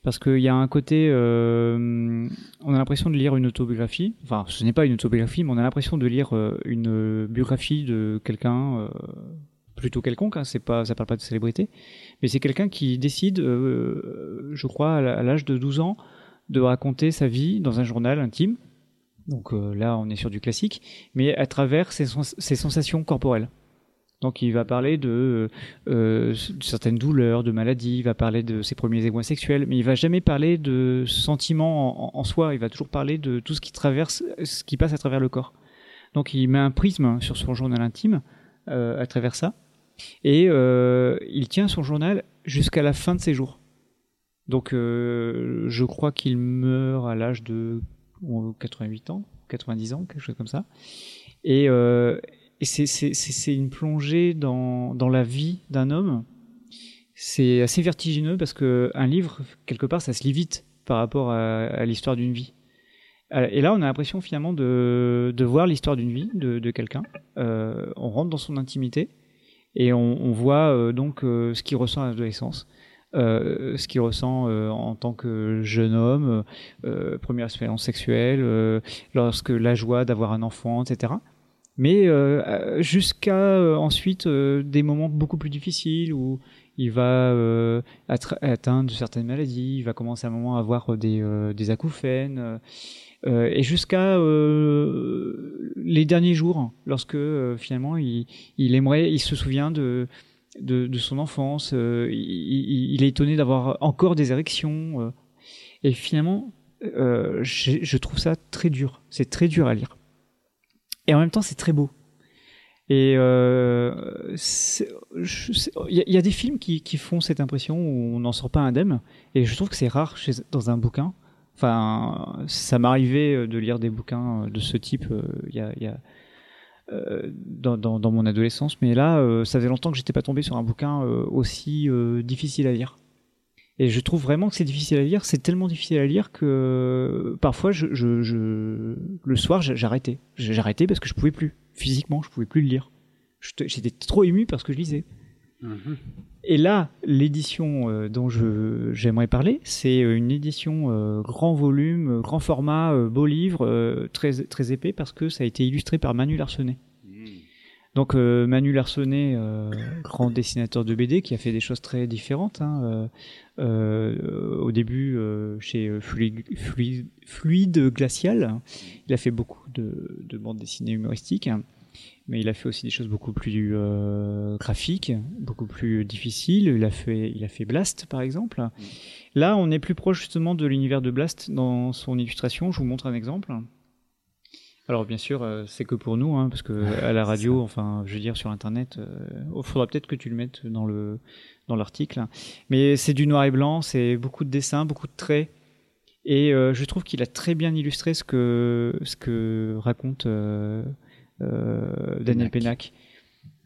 Parce qu'il y a un côté. euh, on a l'impression de lire une autobiographie. Enfin, ce n'est pas une autobiographie, mais on a l'impression de lire euh, une biographie de quelqu'un. euh, plutôt quelconque, hein, c'est pas, ça parle pas de célébrité, mais c'est quelqu'un qui décide, je crois, à l'âge de 12 ans, de raconter sa vie dans un journal intime. Donc là, on est sur du classique, mais à travers ses sensations corporelles. Donc il va parler de, euh, de certaines douleurs, de maladies, il va parler de ses premiers émois sexuels, mais il va jamais parler de sentiments en, soi, il va toujours parler de tout ce qui traverse, ce qui passe à travers le corps. Donc il met un prisme sur son journal intime euh, à travers ça, et euh, il tient son journal jusqu'à la fin de ses jours. Donc euh, je crois qu'il meurt à l'âge de euh, 88 ans, 90 ans, quelque chose comme ça. Et, euh, et c'est- une plongée dans, la vie d'un homme. c'est assez vertigineux parce que un livre, quelque part, ça se lit vite par rapport à, l'histoire d'une vie. Euh, Et là, on a l'impression finalement de, voir l'histoire d'une vie de, quelqu'un. Euh, on rentre dans son intimité et on, voit euh, donc ce qu'il ressent à l'adolescence, ce qu'il ressent en tant que jeune homme, première expérience sexuelle, lorsque la joie d'avoir un enfant, etc. Mais euh, euh, jusqu'à euh, ensuite des moments beaucoup plus difficiles où il va atteindre certaines maladies, il va commencer à un moment à avoir des, des acouphènes, et jusqu'à les derniers jours, lorsque finalement il, aimerait, il se souvient de, de, son enfance, il, est étonné d'avoir encore des érections, et finalement, je trouve ça très dur, c'est très dur à lire. Et en même temps, c'est très beau. Et euh, il y, a- des films qui, font cette impression où on n'en sort pas indemne, et je trouve que c'est rare dans un bouquin. Enfin, ça m'arrivait euh, de lire des bouquins euh, de ce type il y a, dans, mon adolescence, mais là, ça faisait longtemps que j'étais pas tombé sur un bouquin aussi difficile à lire. Et je trouve vraiment que c'est difficile à lire. C'est tellement difficile à lire que euh, parfois, je, je, je- le soir, j'arrêtais. Arrêté parce que je pouvais plus. Physiquement, je pouvais plus le lire. J'étais trop ému parce que je lisais. Et là, l'édition euh, dont je j'aimerais parler, c'est euh, une édition grand volume, grand format, beau livre, très très épais parce que ça a été illustré par Manu Larsenet. Donc euh, Manu Larsenet, euh, grand dessinateur de BD, qui a fait des choses très différentes. hein, euh, au début, chez Fluide, Fluide- Fluide Glacial, il a fait beaucoup de, de bandes dessinées humoristiques, mais il a fait aussi des choses beaucoup plus graphiques, beaucoup plus difficiles. Il a fait, il a fait Blast, par exemple. Là, on est plus proche justement de l'univers de Blast dans son illustration. Je vous montre un exemple. Alors bien sûr, euh, c'est que pour nous, hein, parce que à la radio, enfin, je veux dire sur Internet, il faudra peut-être que tu le mettes dans le dans l'article. Mais c'est du noir et blanc, c'est beaucoup de dessins, beaucoup de traits, et euh, je trouve qu'il a très bien illustré ce que ce que raconte euh, euh, Daniel Pénac.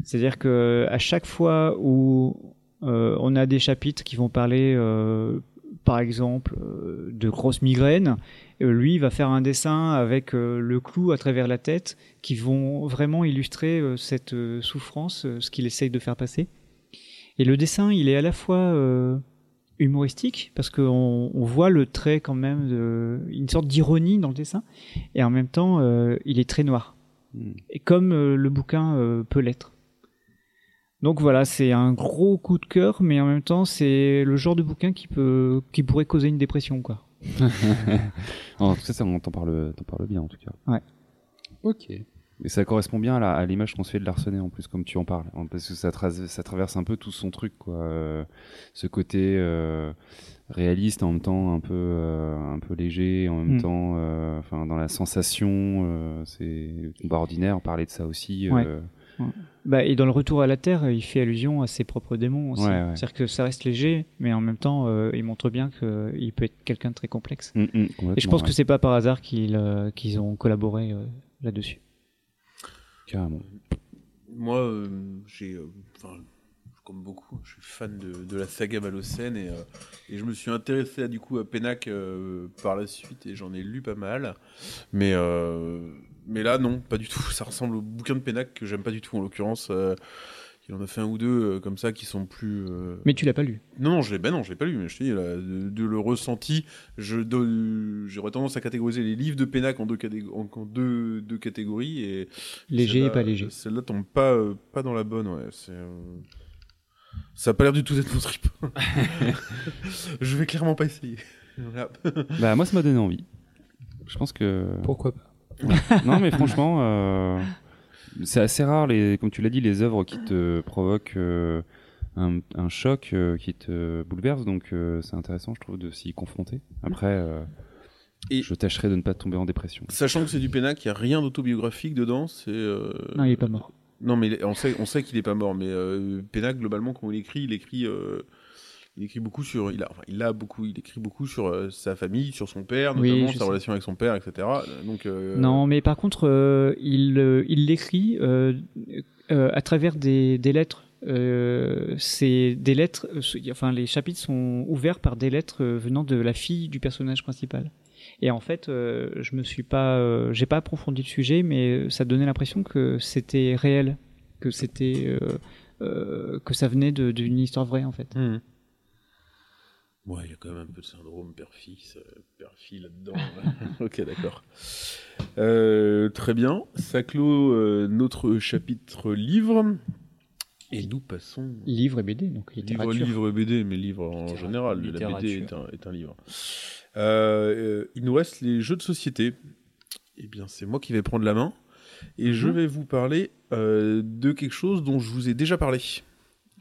C'est-à-dire que à chaque fois où euh, on a des chapitres qui vont parler, euh, par exemple, euh, de grosses migraines, euh, lui il va faire un dessin avec euh, le clou à travers la tête qui vont vraiment illustrer euh, cette euh, souffrance, euh, ce qu'il essaye de faire passer. Et le dessin, il est à la fois euh, humoristique parce qu'on on voit le trait quand même, de, une sorte d'ironie dans le dessin, et en même temps, euh, il est très noir. Mm. Et comme euh, le bouquin euh, peut l'être. Donc voilà, c'est un gros coup de cœur, mais en même temps, c'est le genre de bouquin qui peut, qui pourrait causer une dépression, quoi. en tout cas, ça, on t'en parle, bien en tout cas. Ok. Et ça correspond bien à l'image qu'on se fait de Larsenet en plus, comme tu en parles, parce que ça, tra- ça traverse un peu tout son truc, quoi. Euh, ce côté euh, réaliste en même temps un peu, euh, un peu léger, en même Mm. temps, euh, enfin dans la sensation, euh, c'est combat ordinaire. On parlait de ça aussi. Ouais. Euh, Bah, et dans le retour à la Terre, il fait allusion à ses propres démons aussi. Ouais, ouais. C'est-à-dire que ça reste léger, mais en même temps, euh, il montre bien qu'il peut être quelqu'un de très complexe. mm, mm, Et je pense ouais, que c'est pas par hasard qu'ils euh, qu'ils ont collaboré euh, là-dessus. carrément. Moi, euh, j'ai, euh, comme beaucoup, je suis fan de, de la saga Malocène et, euh, et je me suis intéressé à, du coup à Pénac euh, par la suite et j'en ai lu pas mal. Mais, euh, mais là, non, pas du tout. Ça ressemble au bouquin de Pénac que j'aime pas du tout en l'occurrence. euh, il en a fait un ou deux euh, comme ça qui sont plus. euh, Mais tu l'as pas lu. Non, non, je l'ai, ben non, je l'ai pas lu, mais je te dis, là, de, de le ressenti, j'aurais tendance à catégoriser les livres de Pénac en deux, catég- en, en deux, deux catégories et Léger et pas léger. Celle-là tombe pas, euh, pas dans la bonne, ouais. C'est, euh, Ça a pas l'air du tout d'être mon trip. je vais clairement pas essayer. Voilà. Bah moi, ça m'a donné envie. Je pense que. Pourquoi pas? Non, mais franchement, euh, c'est assez rare, les, comme tu l'as dit, les œuvres qui te provoquent euh, un, un choc, euh, qui te bouleverse. Donc, euh, c'est intéressant, je trouve, de s'y confronter. Après, euh, Et- je tâcherai de ne pas tomber en dépression. Sachant que c'est du Pénac, il n'y a rien d'autobiographique dedans. C'est, euh, Non, il est pas mort. Non, mais on sait, on sait qu'il est pas mort, mais euh, Pénac, globalement, quand il écrit, il écrit, euh, il écrit beaucoup sur, il a, enfin, il a beaucoup, il écrit beaucoup sur euh, sa famille, sur son père, notamment sa sais. relation avec son père, etc. Donc euh, Non, mais par contre, euh, il euh, il l'écrit euh, euh, à travers des, des lettres. Euh, c'est des lettres. euh, Enfin, les chapitres sont ouverts par des lettres euh, venant de la fille du personnage principal. Et en fait, euh, je me suis pas, euh, j'ai pas approfondi le sujet, mais ça donnait l'impression que c'était réel, que c'était, euh, euh, que ça venait d'une histoire vraie en fait. Mhm. Ouais, il y a quand même un peu de syndrome père-fils, euh, père-fille là-dedans. ok, d'accord. Euh, très bien. Ça clôt euh, notre chapitre livre. Et nous passons. Livre et BD, donc Livre, littérature. livre BD, mais livre en général. La BD est un, est un livre. Euh, euh, il nous reste les jeux de société. Eh bien, c'est moi qui vais prendre la main. Et je vais vous parler euh, de quelque chose dont je vous ai déjà parlé.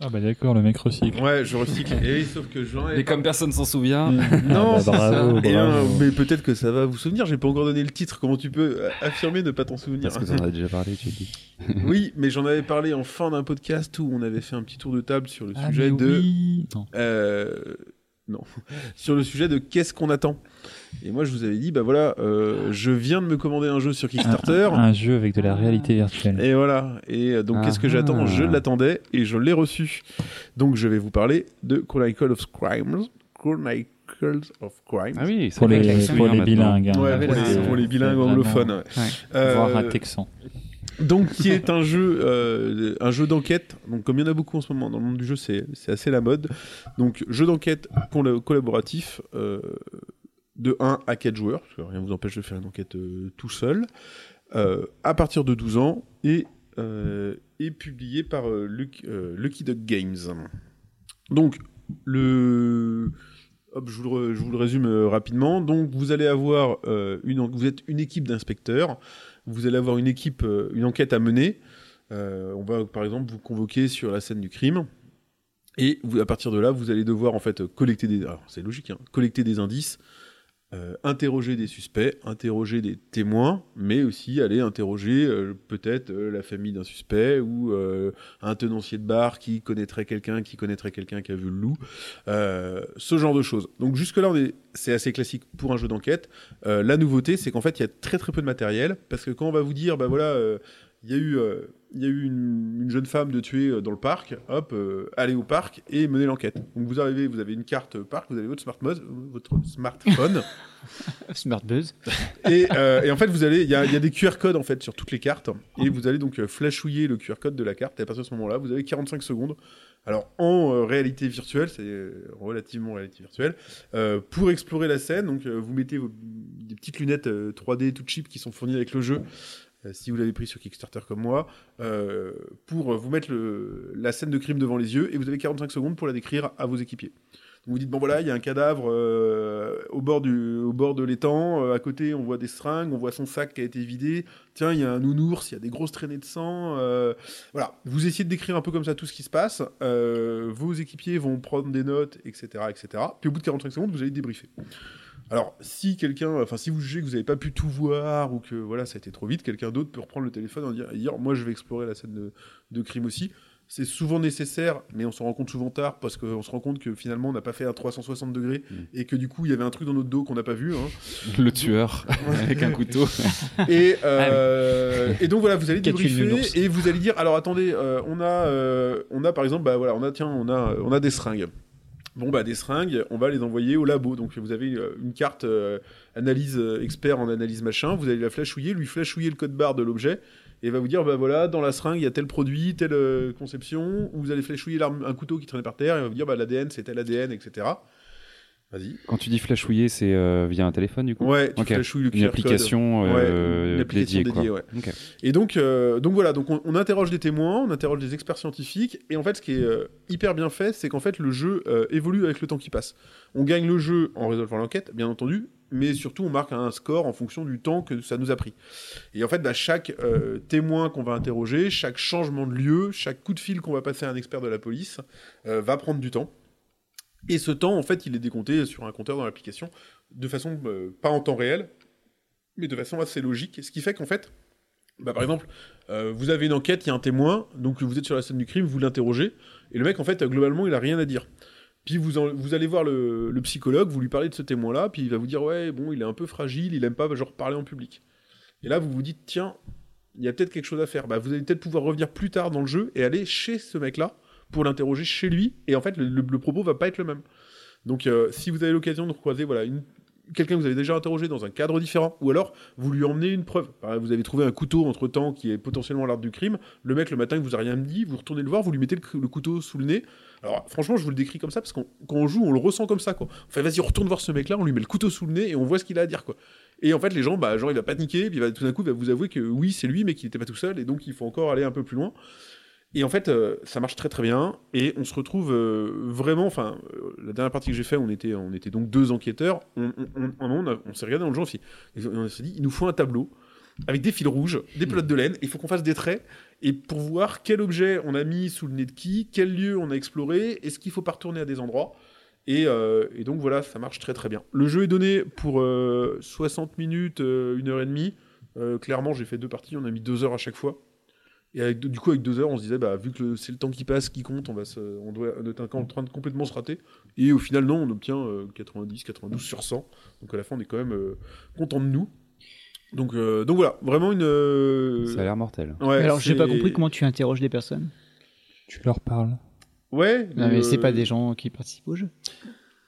Ah bah d'accord, le mec recycle. Ouais, je recycle. Et oui, sauf que j'en ai Mais comme personne s'en souvient, Non, Ah bah c'est bravo, ça. Et, mais peut-être que ça va vous souvenir. J'ai pas encore donné le titre. Comment tu peux affirmer ne pas t'en souvenir? Parce que t'en as déjà parlé, tu dis. Oui, mais j'en avais parlé en fin d'un podcast où on avait fait un petit tour de table sur le Ah, sujet de oui. Non. euh, non sur le sujet de qu'est-ce qu'on attend. Et moi, je vous avais dit, bah voilà, euh, je viens de me commander un jeu sur Kickstarter. Un jeu avec de la réalité virtuelle. Et voilà. Et euh, donc, qu'est-ce que Ah. j'attends? Je l'attendais et je l'ai reçu. Donc, je vais vous parler de Chronicle of Crimes. Chronicles of Crimes. Ah oui, c'est Pour vrai les, pour les bilingues. hein. Ouais, pour, les, pour les bilingues anglophones. ouais. Euh, Voir un texan. donc, qui est un jeu, euh, un jeu d'enquête. Donc, comme il y en a beaucoup en ce moment dans le monde du jeu, c'est assez la mode. Donc, jeu d'enquête colla- collaboratif euh, de 1 à 4 joueurs, parce que rien ne vous empêche de faire une enquête euh, tout seul, euh, à partir de 12 ans et euh, est publié par euh, Lucky, euh, Lucky Duck Games. Donc, le. Hop, je, vous le, je vous le résume euh, rapidement. Donc, vous allez avoir euh, une, vous êtes une équipe d'inspecteurs. Vous allez avoir une équipe, euh, une enquête à mener. Euh, on va, par exemple, vous convoquer sur la scène du crime. Et vous, à partir de là, vous allez devoir en fait collecter des, c'est logique, hein, collecter des indices, euh, interroger des suspects, interroger des témoins, mais aussi aller interroger euh, peut-être euh, la famille d'un suspect ou un tenancier de bar qui connaîtrait quelqu'un, qui connaîtrait quelqu'un qui a vu le loup, ce genre de choses. Donc jusque là, on est, c'est assez classique pour un jeu d'enquête. La nouveauté, c'est qu'en fait, il y a très très peu de matériel, parce que quand on va vous dire, bah voilà. Euh, il y a eu, il y a eu une, une jeune femme de tuer euh, dans le parc. Hop, euh, allez au parc et menez l'enquête. Donc vous arrivez, vous avez une carte parc, vous avez votre smartphone, votre smartphone, Smart Buzz. et, et en fait vous allez, il y a, il y a des QR codes en fait sur toutes les cartes, et vous allez donc flashouiller le QR code de la carte. Et à partir de ce moment-là, vous avez 45 secondes. Alors en euh, réalité virtuelle, c'est euh, relativement réalité virtuelle, euh, pour explorer la scène. Donc vous mettez vos, des petites lunettes euh, 3D tout cheap qui sont fournies avec le jeu. Euh, Si vous l'avez pris sur Kickstarter comme moi, euh, pour vous mettre la scène de crime devant les yeux, et vous avez 45 secondes pour la décrire à vos équipiers. Donc vous dites bon voilà, il y a un cadavre euh, au bord de l'étang. à côté, on voit des seringues, on voit son sac qui a été vidé. Tiens, il y a un nounours, il y a des grosses traînées de sang. voilà, vous essayez de décrire un peu comme ça tout ce qui se passe. vos équipiers vont prendre des notes, etc., etc. Puis au bout de 45 secondes, vous allez débriefer. Alors, si quelqu'un, enfin, si vous jugez que vous n'avez pas pu tout voir ou que voilà, ça a été trop vite, quelqu'un d'autre peut reprendre le téléphone et dire, dire, moi, je vais explorer la scène de, de crime aussi. C'est souvent nécessaire, mais on s'en rend compte souvent tard parce qu'on se rend compte que finalement, on n'a pas fait un 360 degrés Mm. et que du coup, il y avait un truc dans notre dos qu'on n'a pas vu. hein. Le tueur avec un couteau. Et, euh, et donc voilà, vous allez débriefer et vous allez dire alors attendez, euh, on a euh, on a par exemple bah voilà, on a tiens, on a on a des seringues. Bon bah des seringues, on va les envoyer au labo. Donc vous avez euh, une carte euh, analyse euh, expert en analyse machin, vous allez la flashouiller, lui flashouiller le code barre de l'objet et va vous dire bah voilà, dans la seringue, il y a tel produit, telle conception, ou vous allez flashouiller un couteau qui traînait par terre et va vous dire bah l'ADN, c'est tel ADN, etc. Vas-y. Quand tu dis flashouiller, c'est euh, via un téléphone du coup Ouais, tu Ok. flashouilles le QR Une code. application euh, Ouais, une application dédiée, ouais. Et donc, euh, donc voilà, donc on, on interroge des témoins, on interroge des experts scientifiques, et en fait, ce qui est euh, hyper bien fait, c'est qu'en fait, le jeu euh, évolue avec le temps qui passe. On gagne le jeu en résolvant l'enquête, bien entendu, mais surtout, on marque un score en fonction du temps que ça nous a pris. Et en fait, bah, chaque euh, témoin qu'on va interroger, chaque changement de lieu, chaque coup de fil qu'on va passer à un expert de la police, euh, va prendre du temps. Et ce temps, en fait, il est décompté sur un compteur dans l'application, de façon euh, pas en temps réel, mais de façon assez logique. Ce qui fait qu'en fait, bah, par exemple, euh, vous avez une enquête, il y a un témoin, donc vous êtes sur la scène du crime, vous l'interrogez, et le mec, en fait, euh, globalement, il a rien à dire. Puis vous, vous allez voir le, le psychologue, vous lui parlez de ce témoin-là, puis il va vous dire ouais bon il est un peu fragile, il aime pas genre parler en public. Et là vous vous dites tiens il y a peut-être quelque chose à faire. Bah, vous allez peut-être pouvoir revenir plus tard dans le jeu et aller chez ce mec-là pour l'interroger chez lui. Et en fait le, propos va pas être le même. Donc euh, si vous avez l'occasion de croiser voilà une quelqu'un que vous avez déjà interrogé dans un cadre différent, ou alors vous lui emmenez une preuve. Vous avez trouvé un couteau entre temps qui est potentiellement l'arme du crime. Le mec le matin il vous a rien dit, vous retournez le voir, vous lui mettez le, cou- le couteau sous le nez. Alors franchement, je vous le décris comme ça parce qu'on joue, on le ressent comme ça quoi. Enfin vas-y, retourne voir ce mec-là, on lui met le couteau sous le nez et on voit ce qu'il a à dire quoi. Et en fait, les gens, bah genre il va paniquer, puis il va tout d'un coup il va vous avouer que oui c'est lui, mais qu'il n'était pas tout seul et donc il faut encore aller un peu plus loin. Et en fait, euh, ça marche très très bien. Et on se retrouve euh, vraiment. Enfin, euh, la dernière partie que j'ai fait, on était, on donc deux enquêteurs. On, on, on, on, on s'est regardé dans le jeu aussi. Et on s'est dit, il nous faut un tableau avec des fils rouges, des pelotes de laine. Il faut qu'on fasse des traits. Et pour voir quel objet on a mis sous le nez de qui, quel lieu on a exploré, est-ce qu'il faut pas retourner à des endroits. Et, donc voilà, ça marche très très bien. Le jeu est donné pour euh, 60 minutes, euh, une heure et demie. Clairement, j'ai fait deux parties, on a mis deux heures à chaque fois. Et avec, du coup, avec deux heures, on se disait, bah, vu que c'est le temps qui passe qui compte, on, va se, on doit on est en train de complètement se rater. Et au final, non, on obtient euh, 90, 92 sur 100. Donc à la fin, on est quand même euh, content de nous. Donc, euh, donc voilà, vraiment une. euh, Ça a l'air mortel. ouais, Alors, j'ai pas compris comment tu interroges des personnes. Tu leur parles. Ouais, Non, mais c'est euh, pas des gens qui participent au jeu.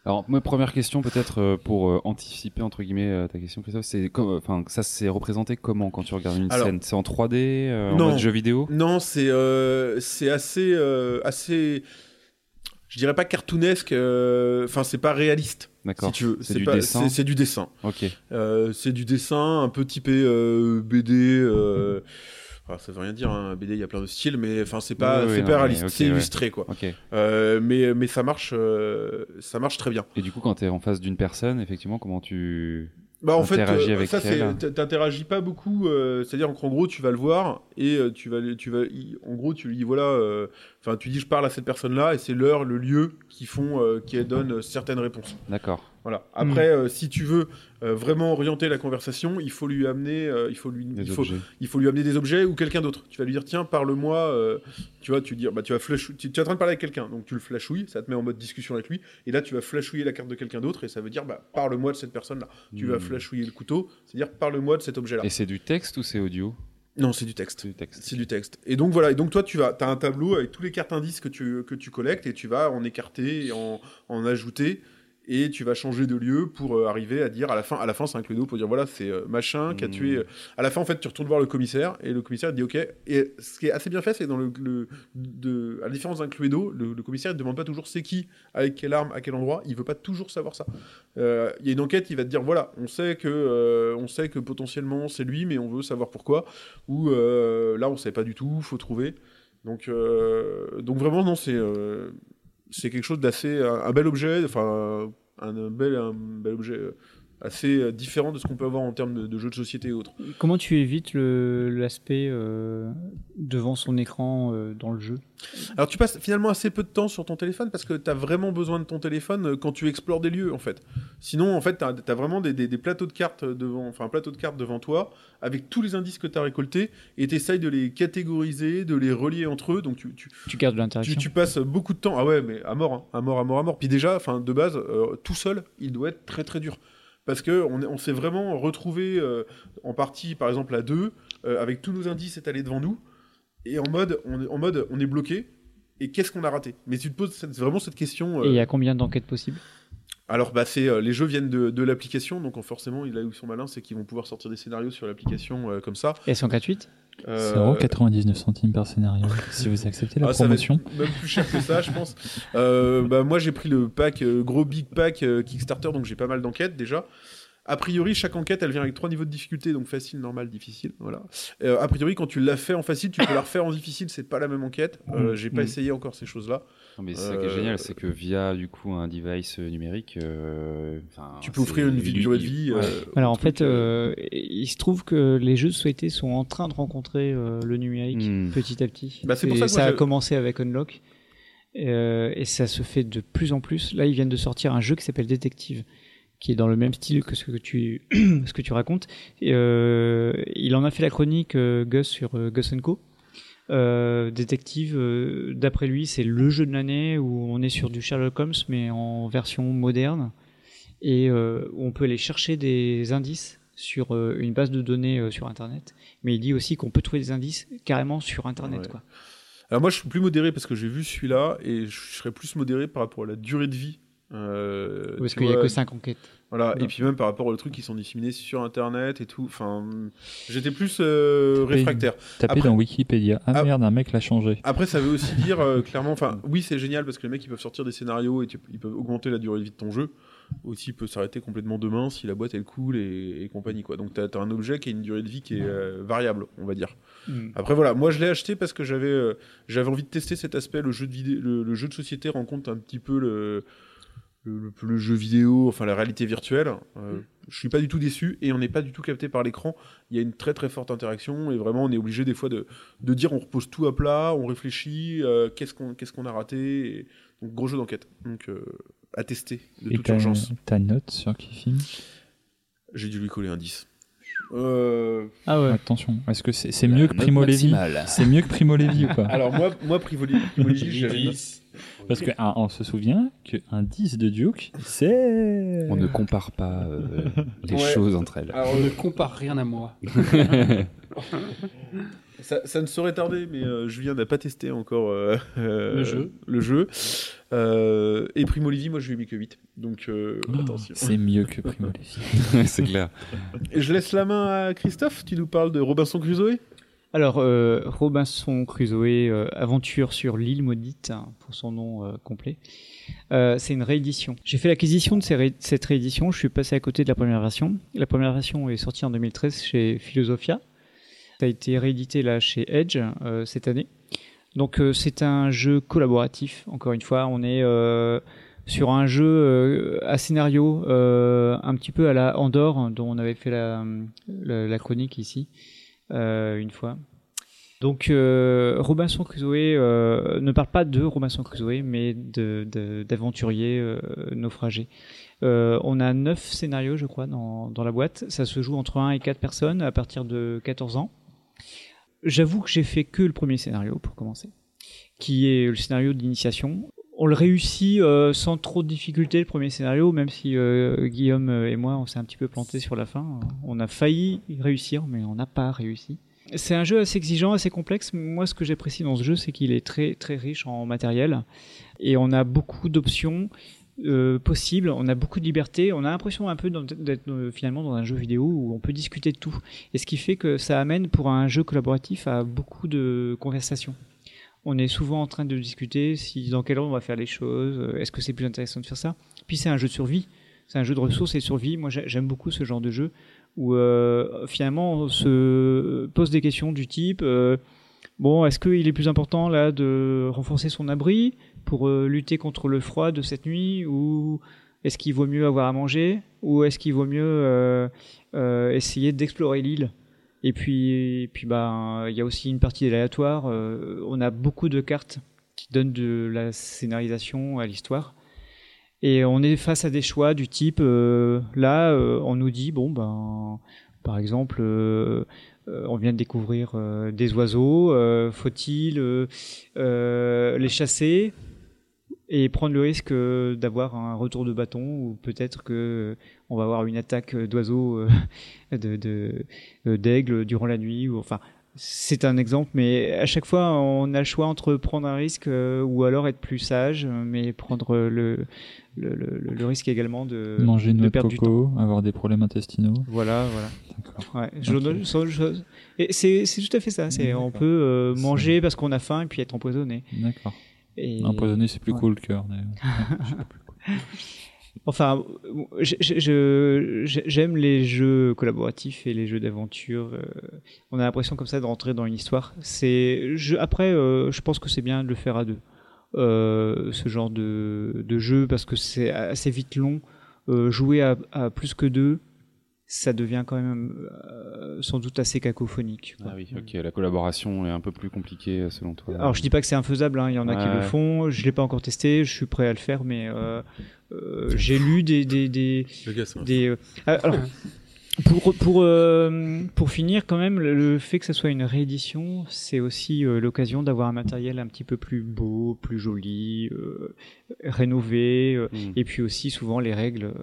Alors, ma première question, peut-être euh, pour euh, anticiper entre guillemets euh, ta question, Christophe, c'est enfin, ça c'est représenté comment quand tu regardes une Alors- scène? C'est en 3D, euh, en Non. mode jeu vidéo? Non, c'est c'est assez, assez. Je dirais pas cartoonesque. Enfin, c'est pas réaliste. Si D'accord. tu veux. C'est du du dessin. Ok. C'est du dessin un peu typé BD. Ça veut rien dire, hein, BD, il y a plein de styles, mais enfin, c'est pas, Oui, oui, c'est non, pas réaliste, c'est ouais. illustré, quoi. Euh, mais, mais ça marche, euh, ça marche très bien. Et du coup, quand tu es en face d'une personne, effectivement, comment tu Bah, en fait, Interagis euh, avec ça, c'est, t'interagis pas beaucoup. euh, c'est-à-dire qu'en gros, tu vas le voir et euh, tu vas, tu vas, y- en gros, tu lui dis voilà, enfin, tu dis je parle à cette personne-là et c'est l'heure, le lieu qui font, qui donnent certaines réponses. D'accord. Voilà. Après, euh, si tu veux euh, vraiment orienter la conversation, il faut lui amener, euh, il faut lui, Des il faut, objets. il faut lui amener des objets ou quelqu'un d'autre. Tu vas lui dire tiens, parle-moi. tu vois, tu dis bah tu vas flash, tu, tu es en train de parler avec quelqu'un, donc tu le flashouilles, ça te met en mode discussion avec lui, et là tu vas flashouiller la carte de quelqu'un d'autre et ça veut dire bah parle-moi de cette personne-là. Tu vas Hmm. flashouiller le couteau, c'est-à-dire parle-moi de cet objet-là. Et c'est du texte ou c'est audio? Non, c'est du texte. C'est du texte. C'est du texte. Et donc voilà, et donc toi tu vas, as un tableau avec tous les cartes indices que tu, que tu collectes et tu vas en écarter et en, en ajouter et tu vas changer de lieu pour euh, arriver à dire à la fin, à la fin c'est un cluedo pour dire voilà c'est euh, machin qui a tué. euh. À la fin en fait tu retournes voir le commissaire et le commissaire il dit ok. Et ce qui est assez bien fait c'est dans le, le- de, à la différence d'un cluedo, le, le commissaire il demande pas toujours c'est qui, avec quelle arme, à quel endroit, il veut pas toujours savoir ça. Euh, Il y a une enquête, il va te dire voilà, on sait que, on sait que potentiellement c'est lui, mais on veut savoir pourquoi. Ou là on sait pas du tout, faut trouver. Donc, donc vraiment non, c'est c'est quelque chose d'assez un, bel objet, enfin un, un bel un bel objet euh, assez euh, différent de ce qu'on peut avoir en termes de, de jeux de société et autres. Comment tu évites l'aspect euh, devant son écran euh, dans le jeu? Alors tu passes finalement assez peu de temps sur ton téléphone parce que tu as vraiment besoin de ton téléphone quand tu explores des lieux en fait. Sinon en fait tu as, vraiment des, des- des plateaux de cartes devant enfin un plateau de cartes devant toi avec tous les indices que tu as récoltés et tu essayes de les catégoriser, de les relier entre eux donc tu, tu, Tu gardes de tu, l'interaction. tu passes beaucoup de temps ah ouais mais à mort hein, à mort à mort à mort puis déjà enfin de base euh, tout seul il doit être très très dur parce que on, est- on s'est vraiment retrouvé euh, en partie par exemple à deux euh, avec tous nos indices étalés devant nous et en mode on est, en mode on est bloqué et qu'est-ce qu'on a raté? Mais tu te poses cette- vraiment cette question euh, Et il y a combien d'enquêtes possibles? Alors bah c'est euh, les jeux viennent de, de l'application donc forcément là où ils sont malins c'est qu'ils vont pouvoir sortir des scénarios sur l'application euh, comme ça. Et elles sont gratuites Euh, 0,99 centimes par scénario. si vous acceptez la Ah, promotion. même plus cher que ça, je pense. Euh, bah, moi, j'ai pris le pack, euh, gros big pack euh, Kickstarter, donc j'ai pas mal d'enquêtes déjà. A priori, chaque enquête, elle vient avec trois niveaux de difficulté, donc facile, normal, difficile. Voilà. Euh, a priori, quand tu l'as fait en facile, tu peux la refaire en difficile, c'est pas la même enquête. Euh, j'ai pas Mm. essayé encore ces choses-là. Non, mais c'est ça qui est Euh, génial, c'est que via du coup un device euh, numérique, euh, Tu peux offrir une vie- durée de vie. ouais. euh, Alors en fait, il se trouve que les jeux souhaités sont en train de rencontrer euh, le numérique Hmm. petit à petit. Bah, c'est pour Et ça que moi, ça a commencé avec Unlock euh, et ça se fait de plus en plus. Là, ils viennent de sortir un jeu qui s'appelle Détective, qui est dans le même style que ce que tu ce que tu racontes. Et, euh, il en a fait la chronique euh, Gus sur euh, Gus Co. Euh, détective, d'après lui, c'est le jeu de l'année où on est sur du Sherlock Holmes mais en version moderne et où on peut aller chercher des indices sur une base de données sur Internet. Mais il dit aussi qu'on peut trouver des indices carrément sur Internet. Ouais. Quoi. Alors moi, je suis plus modéré parce que j'ai vu celui-là et je serais plus modéré par rapport à la durée de vie. Euh, Parce qu'il n'y a que 5 enquêtes. Voilà, et puis même par rapport aux trucs qui sont disséminés sur Internet et tout. Enfin, j'étais plus euh, réfractaire. Tapez Après- dans Wikipédia. Ah, Ah. merde, un mec l'a changé. Après, ça veut aussi dire euh, clairement, enfin, oui, c'est génial parce que les mecs ils peuvent sortir des scénarios et tu- ils peuvent augmenter la durée de vie de ton jeu. Aussi, il peut s'arrêter complètement demain si la boîte elle coule et, et compagnie quoi. Donc, t'as as un objet qui a une durée de vie qui est euh, variable, on va dire. Mm. Après, voilà, moi je l'ai acheté parce que j'avais euh, j'avais envie de tester cet aspect. Le jeu de vidéo, le, le jeu de société rencontre un petit peu le le, jeu vidéo, enfin la réalité virtuelle. Euh, Je suis pas du tout déçu et on n'est pas du tout capté par l'écran. Il y a une très très forte interaction et vraiment on est obligé des fois de, de dire on repose tout à plat, on réfléchit, euh, qu'est-ce qu'on qu'est-ce qu'on a raté. et- donc gros jeu d'enquête. Donc euh, à tester de Et toute ta, urgence. ta note sur qui film J'ai dû lui coller un 10. Euh, Ah ouais. Attention, est-ce que c'est c'est mieux que Primo Levi? C'est mieux que Primo Levi ou pas? Alors moi, moi Privoli, Privoli, j'avais- Parce que ah, on se souvient qu'un 10 de Duke, c'est. On ne compare pas euh, les Ouais. choses entre elles. Alors, On ne compare rien à moi. Ça, ça ne saurait tarder, mais euh, Julien n'a pas testé encore euh, euh, Le jeu. Le jeu. Euh, et Primo Levi, moi je lui ai mis que 8. Donc euh, Oh, attention. C'est mieux que Primo Levi. c'est clair. Et je laisse la main à Christophe, tu nous parles de Robinson Crusoe? Alors, euh, Robinson Crusoe, euh, Aventure sur l'île maudite, hein, pour son nom euh, complet, c'est une réédition. J'ai fait l'acquisition de cette réédition, je suis passé à côté de la première version. La première version est sortie en 2013 chez Philosophia. Ça a été réédité là chez Edge cette année. Donc c'est un jeu collaboratif, encore une fois, on est sur un jeu à scénario un petit peu à la Andorre, dont on avait fait la, chronique ici une fois. Donc euh, Robinson Crusoe euh, ne parle pas de Robinson Crusoe, mais de- de- d'aventuriers euh, naufragés. Euh, on a neuf scénarios, je crois, dans, dans la boîte. Ça se joue entre 1 et 4 personnes à partir de 14 ans. J'avoue que j'ai fait que le premier scénario pour commencer, qui est le scénario d'initiation. On le réussit euh, sans trop de difficulté le premier scénario, même si euh, Guillaume et moi on s'est un petit peu planté sur la fin. On a failli réussir, mais on n'a pas réussi. C'est un jeu assez exigeant, assez complexe. Moi, ce que j'apprécie dans ce jeu, c'est qu'il est très très riche en matériel et on a beaucoup d'options euh, possibles. On a beaucoup de liberté. On a l'impression un peu d'être finalement dans un jeu vidéo où on peut discuter de tout. Et ce qui fait que ça amène pour un jeu collaboratif à beaucoup de conversations. On est souvent en train de discuter si dans quel ordre on va faire les choses. euh, Est-ce que c'est plus intéressant de faire ça? Puis c'est un jeu de survie. C'est un jeu de ressources et de survie. Moi, j'ai- j'aime beaucoup ce genre de jeu où euh, finalement on se pose des questions du type euh, bon, est-ce qu'il est plus important là de renforcer son abri pour lutter contre le froid de cette nuit ou est-ce qu'il vaut mieux avoir à manger ou est-ce qu'il vaut mieux essayer d'explorer l'île? Et puis, puis bah, il y a aussi une partie aléatoire. euh, on a beaucoup de cartes qui donnent de la scénarisation à l'histoire. Et on est face à des choix du type, euh, là, euh, on nous dit, bon, ben, par exemple, on vient de découvrir des oiseaux, faut-il les chasser? Et prendre le risque euh, d'avoir un retour de bâton ou peut-être que euh, on va avoir une attaque d'oiseaux euh, de de- d'aigles durant la nuit ou enfin c'est un exemple mais à chaque fois on a le choix entre prendre un risque ou alors être plus sage mais prendre le le, le, le risque également de Manger une de de perdre du temps. coco, avoir des problèmes intestinaux. Voilà, voilà. Ouais, c'est tout à fait ça. C'est on peut manger parce qu'on a faim et puis être empoisonné. D'accord. Et Empoisonné, c'est plus Ouais. cool que cœur. d'ailleurs. Enfin, je- j'aime les jeux collaboratifs et les jeux d'aventure. euh, on a l'impression comme ça de rentrer dans une histoire. C'est je- après, euh, je pense que c'est bien de le faire à deux. Euh, ce genre de, de jeu parce que c'est assez vite long. Euh, jouer à, à plus que deux, ça devient quand même euh, sans doute assez cacophonique. quoi. Ah oui, ok, la collaboration est un peu plus compliquée euh, selon toi. Alors je dis pas que c'est infaisable, hein, il y en a qui Ouais. le font, je l'ai pas encore testé, je suis prêt à le faire, mais euh, euh, j'ai lu des, des, des, Le gars, des, euh, ah, alors, Pour, pour, euh, pour finir, quand même, le, fait que ça soit une réédition, c'est aussi euh, l'occasion d'avoir un matériel un petit peu plus beau, plus joli, euh, rénové. euh, Mm. Et puis aussi, souvent, les règles euh,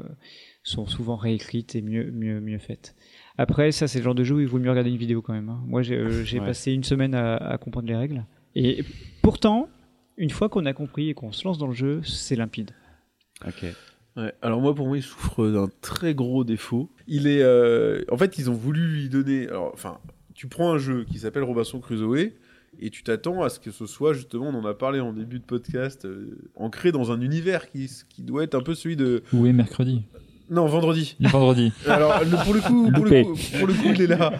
sont souvent réécrites et mieux, mieux, mieux faites. Après, ça, c'est le genre de jeu où il vaut mieux regarder une vidéo quand même. hein. Moi, j'ai euh, Ouais. passé une semaine à, à comprendre les règles. Et pourtant, une fois qu'on a compris et qu'on se lance dans le jeu, c'est limpide. Ok. Ouais, alors moi pour moi il souffre d'un très gros défaut. Il est, euh, en fait ils ont voulu lui donner, alors enfin tu prends un jeu qui s'appelle Robinson Crusoe et tu t'attends à ce que ce soit justement, on en a parlé en début de podcast, euh, ancré dans un univers qui, qui doit être un peu celui de, Où est mercredi? Non vendredi. Vendredi. Alors le- pour le coup, pour le Loupé. coup, pour le coup il est là.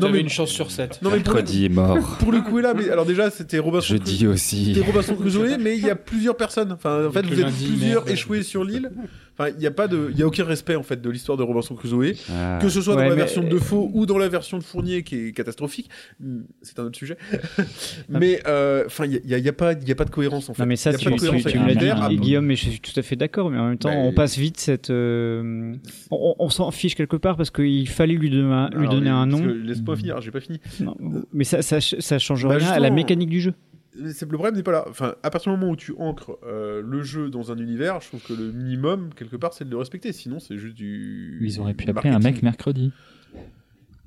Non mais une chance sur 7. non mais pour le, Mercredi est mort. pour le coup il est là, mais alors déjà c'était Robinson Jeudi Crusoe. aussi. C'était Robinson Crusoe, mais il y a plusieurs personnes. Enfin, en fait, vous êtes lundi, plusieurs merde. échoués sur l'île. Enfin, il n'y a pas de, il y a aucun respect en fait de l'histoire de Robinson Crusoe. Ah. Que ce soit Ouais, dans la mais- version de Faux ou dans la version de Fournier qui est catastrophique, Hmm, c'est un autre sujet. mais euh, enfin, il n'y a, y a pas, il y a pas de cohérence en fait. Non mais ça, Il y a tu, pas de tu- cohérence tu me l'as dit, Guillaume, mais je suis tout à fait d'accord. Mais en même temps, on passe vite cette. euh, on on s'en fiche quelque part parce qu'il fallait lui donner un, lui Alors, donner un nom. Laisse-moi finir, j'ai pas fini. Non, mais ça, ça, ça change Bah, rien à la mécanique du jeu. Le problème n'est pas là. Enfin, à partir du moment où tu ancres euh, le jeu dans un univers, je trouve que le minimum quelque part, c'est de le respecter. Sinon, c'est juste du. Ils auraient pu du appeler un mec mercredi.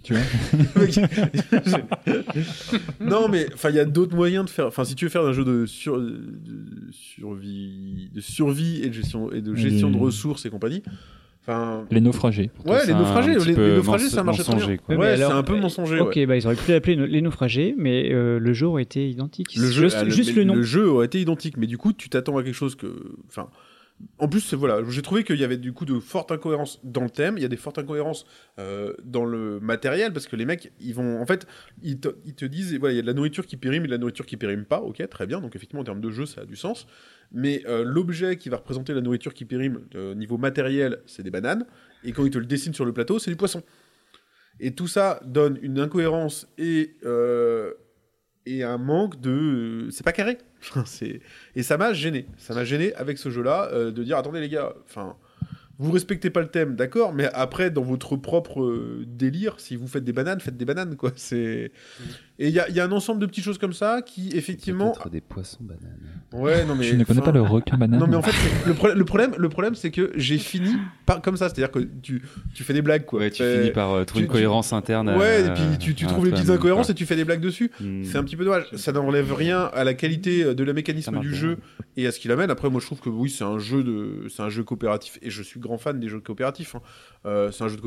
Tu vois non, mais enfin, il y a d'autres moyens de faire. Enfin, si tu veux faire un jeu de, sur- de survie, de survie et de gestion et de gestion de ressources et compagnie. Enfin, Les naufragés. ouais, C'est les un naufragés, les, naufragés, bien. mensonger, quoi. Ouais, c'est un peu mensonger. Ok, ouais. bah ils auraient pu l'appeler les naufragés, mais euh, le jeu aurait été identique. Le jeu, juste, ah, juste le nom. Le jeu aurait été identique, mais du coup, tu t'attends à quelque chose que, enfin. En plus, voilà, j'ai trouvé qu'il y avait du coup de fortes incohérences dans le thème. Il y a des fortes incohérences euh, dans le matériel parce que les mecs, ils vont, en fait, ils te disent, voilà, il y a de la nourriture qui périme et de la nourriture qui périme pas. Ok, très bien. Donc effectivement, en termes de jeu, ça a du sens. Mais euh, l'objet qui va représenter la nourriture qui périme euh, niveau matériel, c'est des bananes. Et quand ils te le dessinent sur le plateau, c'est du poisson. Et tout ça donne une incohérence et euh, et un manque de. euh, C'est pas carré. Et ça m'a gêné. Ça m'a gêné avec ce jeu-là euh, de dire attendez les gars, enfin. Vous respectez pas le thème, d'accord, mais après, dans votre propre euh, délire, si vous faites des bananes, faites des bananes, quoi. C'est et il y a, il y a un ensemble de petites choses comme ça qui, effectivement, Peut-être des poissons bananes. ouais, non mais Je ne connais pas le requin banane. non mais en fait le, problème- le problème le problème c'est que j'ai fini par comme ça c'est à dire que tu, tu fais des blagues quoi Ouais, tu Fais- finis par euh, trouver tu- une cohérence interne. ouais euh, et puis tu, tu à trouves les petites incohérences quoi. et tu fais des blagues dessus Hmm. c'est un petit peu dommage ça n'enlève rien à la qualité euh, de la mécanisme du jeu et à ce qu'il amène après moi je trouve que oui c'est un jeu de c'est un jeu coopératif et je suis grand fan des jeux coopératifs hein. Euh, c'est un jeu de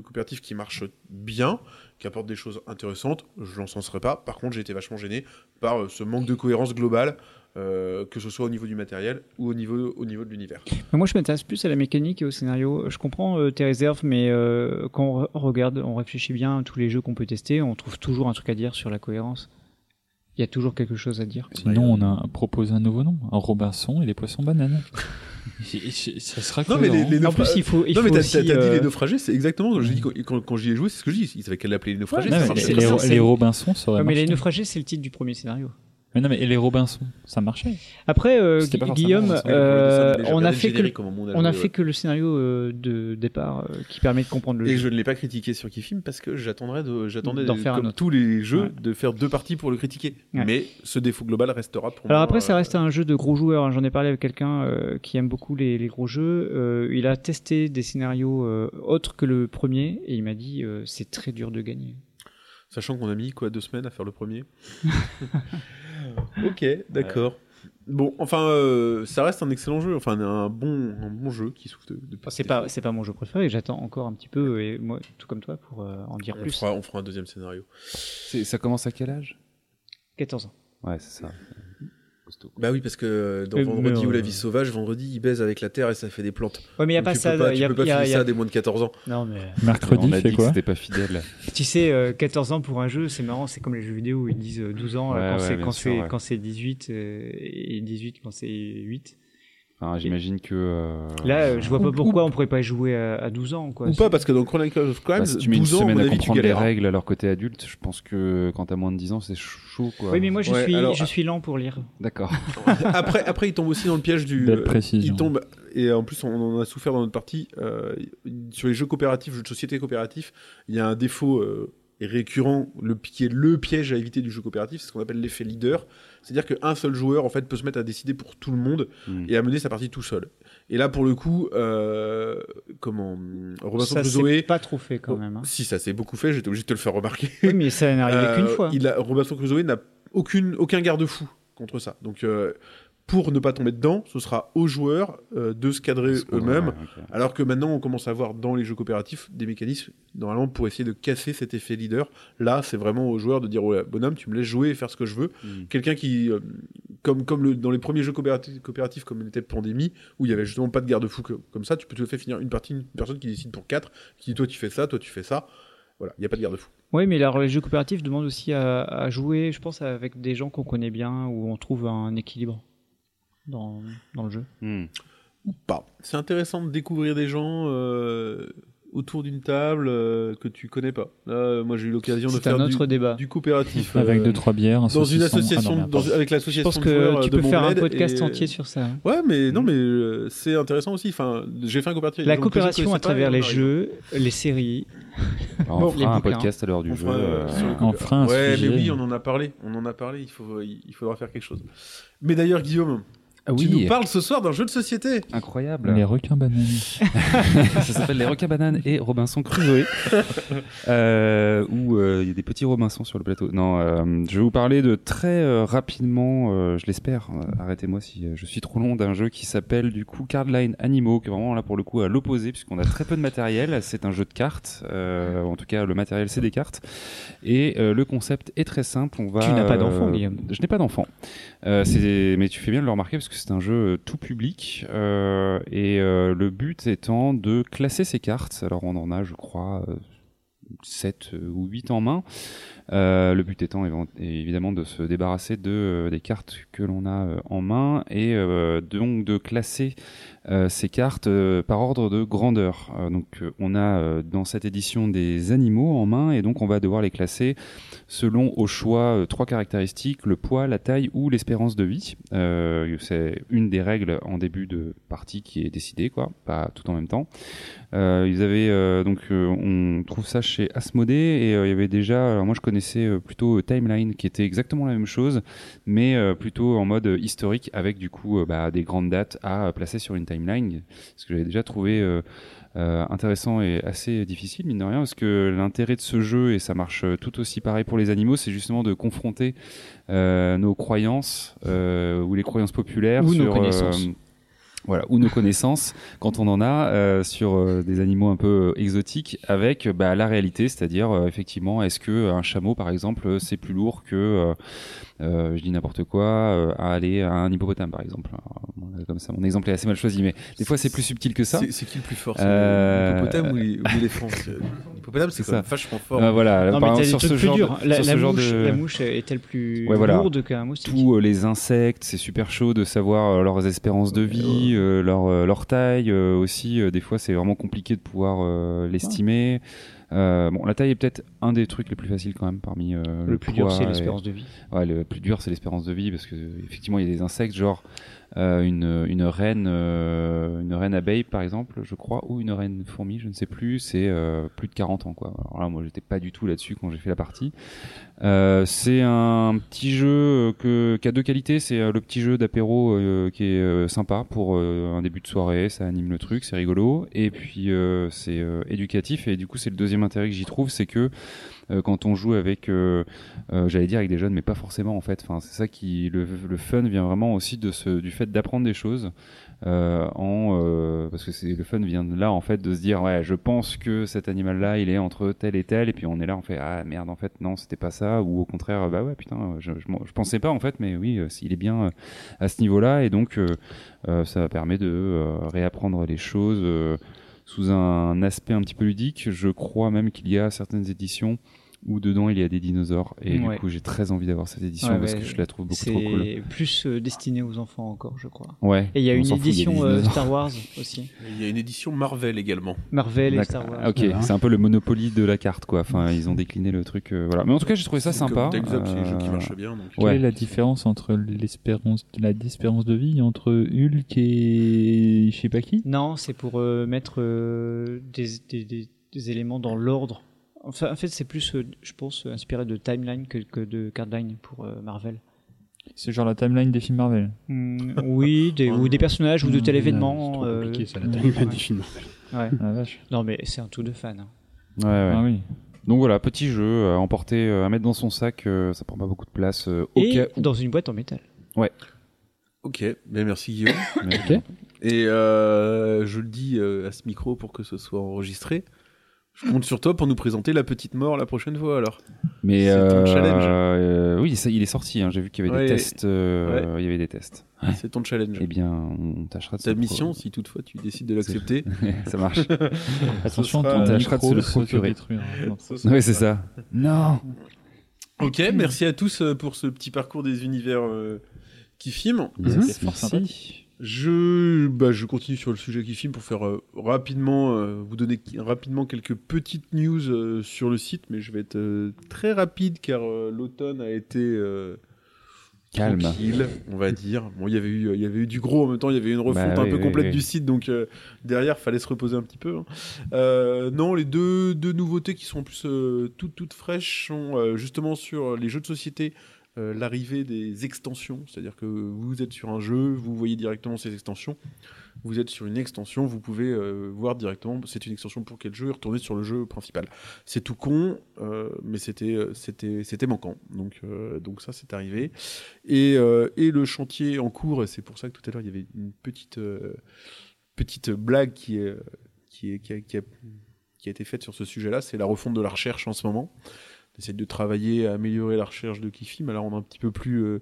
coopératif qui marche bien qui apporte des choses intéressantes je l'encenserai pas par contre j'ai été vachement gêné par euh, ce manque de cohérence globale euh, que ce soit au niveau du matériel ou au niveau, au niveau de l'univers. Moi, je m'intéresse plus à la mécanique et au scénario. Je comprends euh, tes réserves, mais quand on re- regarde, on réfléchit bien à tous les jeux qu'on peut tester, on trouve toujours un truc à dire sur la cohérence. Il y a toujours quelque chose à dire. Sinon, on a proposé un nouveau nom, un Robinson et les poissons bananes. Ça sera Non, mais les- les En plus, il faut, il non, mais faut t'as dit euh, les naufragés, c'est exactement. Je dis, quand, quand, quand j'y ai joué, c'est ce que je dis. Ils savaient qu'elle l'appelait les naufragés. Ouais, ça les, les Robinson, ça aurait ouais, mais les naufragés, c'est le titre du premier scénario. Mais non, mais et les Robinson, ça marchait. Après, euh, Guillaume, euh, on a fait que on a fait le scénario euh, de départ euh, qui permet de comprendre le Et jeu. je ne l'ai pas critiqué sur Kifim parce que j'attendrais de, j'attendais D'en faire un comme autre. tous les jeux Ouais. de faire deux parties pour le critiquer. Ouais. Mais ce défaut global restera pour Alors moi, après, ça reste un jeu de gros joueurs. hein. J'en ai parlé avec quelqu'un euh, qui aime beaucoup les, les gros jeux. Euh, il a testé des scénarios euh, autres que le premier et il m'a dit euh, c'est très dur de gagner. Sachant qu'on a mis quoi deux semaines à faire le premier. ok, d'accord. Bon, enfin, euh, ça reste un excellent jeu, enfin un bon, un bon jeu qui souffre de. de c'est pas c'est pas mon jeu préféré. J'attends encore un petit peu et moi tout comme toi pour euh, en dire On plus. fera, on fera un deuxième scénario. Ça commence à quel âge? 14 ans. Ouais, c'est ça. Costaud. Bah oui, parce que dans Mais- Vendredi mais, ou la euh, vie sauvage, Vendredi, il baise avec la terre et ça fait des plantes. Ouais, mais il y a Donc pas tu ça. Pas, tu y a- peux pas y a- filer il y ça à des moins de 14 ans. Non mais Mercredi, On a fait dit quoi que c'était pas fidèle. tu sais, euh, 14 ans pour un jeu, c'est marrant. C'est comme les jeux vidéo où ils disent euh, 12 ans euh, Ouais, quand ouais, c'est bien quand sûr, c'est ouais. quand c'est 18 euh, et 18 quand c'est 8. Enfin, j'imagine que. euh, Là, je vois pas Ou- pourquoi on pourrait pas jouer à, à 12 ans. Quoi. Ou pas, parce que dans Chronicles of Crimes, bah, si tu mets une 12 ans, à semaine mon à avis, comprendre les hein. règles alors que t'es adulte, je pense que quand t'as moins de 10 ans, c'est chaud quoi. Oui, mais moi je, Ouais, suis, alors- je suis lent pour lire. D'accord. après, après, il tombe aussi dans le piège du. Il tombe, et en plus, on en a souffert dans notre partie. euh, sur les jeux coopératifs, jeux de société coopératifs, il y a un défaut euh, récurrent, le, qui est le piège à éviter du jeu coopératif, c'est ce qu'on appelle l'effet leader. C'est-à-dire qu'un seul joueur, en fait, peut se mettre à décider pour tout le monde Mm. et à mener sa partie tout seul. Et là, pour le coup, euh, comment. Robinson Ça s'est Crusoe. pas trop fait quand Oh, même. hein. Si, ça s'est beaucoup fait, j'étais obligé de te le faire remarquer. Oui, mais ça n'arrivait Euh, qu'une fois. Il a, Robinson Crusoe n'a aucune, aucun garde-fou contre ça. Donc, euh, pour ne pas tomber dedans, ce sera aux joueurs euh, de se cadrer eux-mêmes. Alors que maintenant, on commence à voir dans les jeux coopératifs des mécanismes, normalement, pour essayer de casser cet effet leader. Là, c'est vraiment aux joueurs de dire ouais, bonhomme, tu me laisses jouer et faire ce que je veux. Mm. Quelqu'un qui, euh, comme, comme le, dans les premiers jeux coopératifs, coopératifs comme était Pandémie, où il y avait justement pas de garde-fou comme ça, tu peux tout à fait finir une partie, une personne qui décide pour quatre, qui dit toi tu fais ça, toi tu fais ça. Voilà, il n'y a pas de garde-fou. Oui, mais alors, les jeux coopératifs demandent aussi à, à jouer, je pense, avec des gens qu'on connaît bien, où on trouve un équilibre dans, dans le jeu. Mm. ou pas. C'est intéressant de découvrir des gens euh, autour d'une table euh, que tu connais pas. Là, euh, moi, j'ai eu l'occasion de faire un du, autre débat. du coopératif Avec euh, deux trois bières. un dans une. Ah non, association, dans- pardon. avec Je l'association pense de joueurs que tu peux faire un podcast et- entier sur ça. hein. Ouais, mais non, mais euh, c'est intéressant aussi. Enfin, j'ai fait un coopératif. La je coopération à travers les jeux, les séries. Alors, on les fera un bouquins. podcast à l'heure du On jeu. fera, euh, euh, On fera un Ouais, sujet. mais oui, on en a parlé. On en a parlé. Il faut, il faudra faire quelque chose. Mais d'ailleurs, Guillaume, Ah tu nous parles ce soir d'un jeu de société. incroyable. Les requins bananes. ça s'appelle les requins bananes et Robinson Crusoe, euh, où euh, il y a des petits Robinson sur le plateau. Non, euh, je vais vous parler de très euh, rapidement, euh, je l'espère. euh, Arrêtez-moi si euh, je suis trop long d'un jeu qui s'appelle du coup Cardline Animaux, qui est vraiment là pour le coup à l'opposé puisqu'on a très peu de matériel. C'est un jeu de cartes, euh, en tout cas le matériel c'est des cartes et euh, le concept est très simple. On va. Tu n'as pas euh, d'enfant, Guillaume. Je n'ai pas d'enfant. Euh, mais tu fais bien de le remarquer parce que c'est un jeu euh, tout public euh, et euh, le but étant de classer ces cartes. Alors on en a, je crois, 7 ou 8 en main. Le but étant évidemment de se débarrasser de des cartes que l'on a en main et donc de classer euh, ces cartes euh, par ordre de grandeur. Euh, donc on a dans cette édition des animaux en main et donc on va devoir les classer selon au choix trois caractéristiques le poids, la taille ou l'espérance de vie. C'est une des règles en début de partie qui est décidée quoi, pas tout en même temps. Ils avaient donc on trouve ça chez Asmodée et il y avait déjà moi je connaissais plutôt Timeline qui était exactement la même chose mais plutôt en mode historique avec du coup bah, des grandes dates à placer sur une timeline ce que j'avais déjà trouvé euh, euh, intéressant et assez difficile mine de rien parce que l'intérêt de ce jeu et ça marche euh, tout aussi pareil pour les animaux c'est justement de confronter nos croyances ou les croyances populaires Ou nos connaissances. Euh, voilà, ou nos connaissances quand on en a euh, sur euh, des animaux un peu euh, exotiques avec bah, la réalité, c'est-à-dire euh, effectivement est-ce que un chameau par exemple euh, c'est plus lourd que euh, euh, je dis n'importe quoi euh, à aller à un hippopotame par exemple. Alors, comme ça, mon exemple est assez mal choisi, mais des fois c'est plus subtil que ça. C'est qui le plus fort Euh, L'hippopotame ou l'éléphant C'est- L'hippopotame, c'est ça. vachement fort. Euh, voilà, Non, par exemple, sur ce plus genre, de, La, sur ce la genre mouche, de la mouche est-elle plus Ouais, voilà. lourde qu'un moustique tous euh, les insectes, c'est super chaud de savoir euh, leurs espérances de vie, euh, leur, euh, leur taille euh, aussi. euh, des fois, c'est vraiment compliqué de pouvoir euh, l'estimer. Euh, bon, la taille est peut-être un des trucs les plus faciles quand même parmi euh, le, Le plus dur, c'est et- l'espérance de vie. Ouais, le plus dur, c'est l'espérance de vie parce que effectivement, il y a des insectes genre euh, une, une reine, euh, une reine abeille par exemple, je crois, ou une reine fourmi, je ne sais plus. C'est plus de 40 ans quoi. Alors là, moi, j'étais pas du tout là-dessus quand j'ai fait la partie. C'est un petit jeu que, qui a deux qualités. C'est le petit jeu d'apéro qui est sympa pour un début de soirée, ça anime le truc, c'est rigolo. Et puis c'est éducatif. Et du coup, c'est le deuxième intérêt que j'y trouve, c'est que quand on joue avec, euh, euh, j'allais dire avec des jeunes, mais pas forcément en fait. Enfin, c'est ça qui le, fun vient vraiment aussi de ce, du fait d'apprendre des choses. Euh, en euh, parce que c'est le fun vient de là en fait de se dire ouais je pense que cet animal là il est entre tel et tel et puis on est là on fait ah merde en fait non c'était pas ça ou au contraire bah ouais putain je, je, pensais pas en fait mais oui euh, il est bien euh, à ce niveau là et donc euh, euh, ça permet de euh, réapprendre les choses euh, sous un aspect un petit peu ludique je crois même qu'il y a certaines éditions où dedans il y a des dinosaures. Et Ouais. du coup, j'ai très envie d'avoir cette édition Ouais, parce ouais. que je la trouve beaucoup trop cool. C'est plus euh, destiné aux enfants encore, je crois. Ouais. Et il y a une fout, a édition euh. Star Wars aussi. Il y a une édition Marvel également. Marvel et. Star Wars. Ah, Ok, Voilà. c'est un peu le Monopoly de la carte, quoi. Enfin, ils ont décliné le truc. euh, voilà. Mais en tout cas, j'ai trouvé ça sympa. C'est des jeux qui marchent bien. Donc. Ouais. Quelle est la différence entre l'espérance, la espérance de vie entre Hulk et je sais pas qui? Non, c'est pour euh, mettre euh, des, des- des- des éléments dans l'ordre. Enfin, en fait, c'est plus, euh, je pense, inspiré de timeline que, que de cardline pour euh, Marvel. C'est genre la timeline des films Marvel. Hmm, oui, des, ou des personnages ou de tel événement. C'est euh, compliqué, ça, la ouais. timeline des films. Ouais. Ah, la vache. Non, mais c'est un tout de fan. hein. Ouais, ouais. Ah oui. Donc voilà, petit jeu à emporter, euh, à mettre dans son sac. euh, ça prend pas beaucoup de place. euh, au Et cas où. dans une boîte en métal. Ok, ben merci Guillaume. Et euh, je le dis euh, à ce micro pour que ce soit enregistré. Je compte sur toi pour nous présenter la petite mort la prochaine fois alors. Mais C'est ton euh, challenge. euh, oui, ça, il est sorti. hein, J'ai vu qu'il y avait Ouais. des tests. euh, Il y avait des tests. C'est ton challenge. Eh bien, on tâchera de Ta mission, pro- si toutefois tu décides de l'accepter. ça marche. Attention, on tâchera de se le se procurer. détruire. Non. oui, c'est ça. Non. Ok, merci à tous pour ce petit parcours des univers euh, qui filment. Merci. Je, bah, je continue sur le sujet qui filme pour faire euh, rapidement, euh, vous donner rapidement quelques petites news euh, sur le site, mais je vais être très rapide car l'automne a été Calme. tranquille, on va dire. Bon, il y avait eu, il y avait eu du gros en même temps, il y avait eu une refonte Bah un oui, peu complète oui. du site, donc derrière, fallait se reposer un petit peu. hein. Non, les deux, deux nouveautés qui sont en plus toutes toutes fraîches sont justement sur les jeux de société. Euh, l'arrivée des extensions, c'est-à-dire que vous êtes sur un jeu, vous voyez directement ces extensions, vous êtes sur une extension, vous pouvez euh, voir directement c'est une extension pour quel jeu et retourner sur le jeu principal. C'est tout con, euh, mais c'était c'était c'était manquant. Donc donc ça c'est arrivé et et le chantier en cours, c'est pour ça que tout à l'heure il y avait une petite petite blague qui qui est qui a- qui a été faite sur ce sujet-là, c'est la refonte de la recherche en ce moment. On essaie de travailler à améliorer la recherche de Kifi, mais là on est un petit peu plus euh,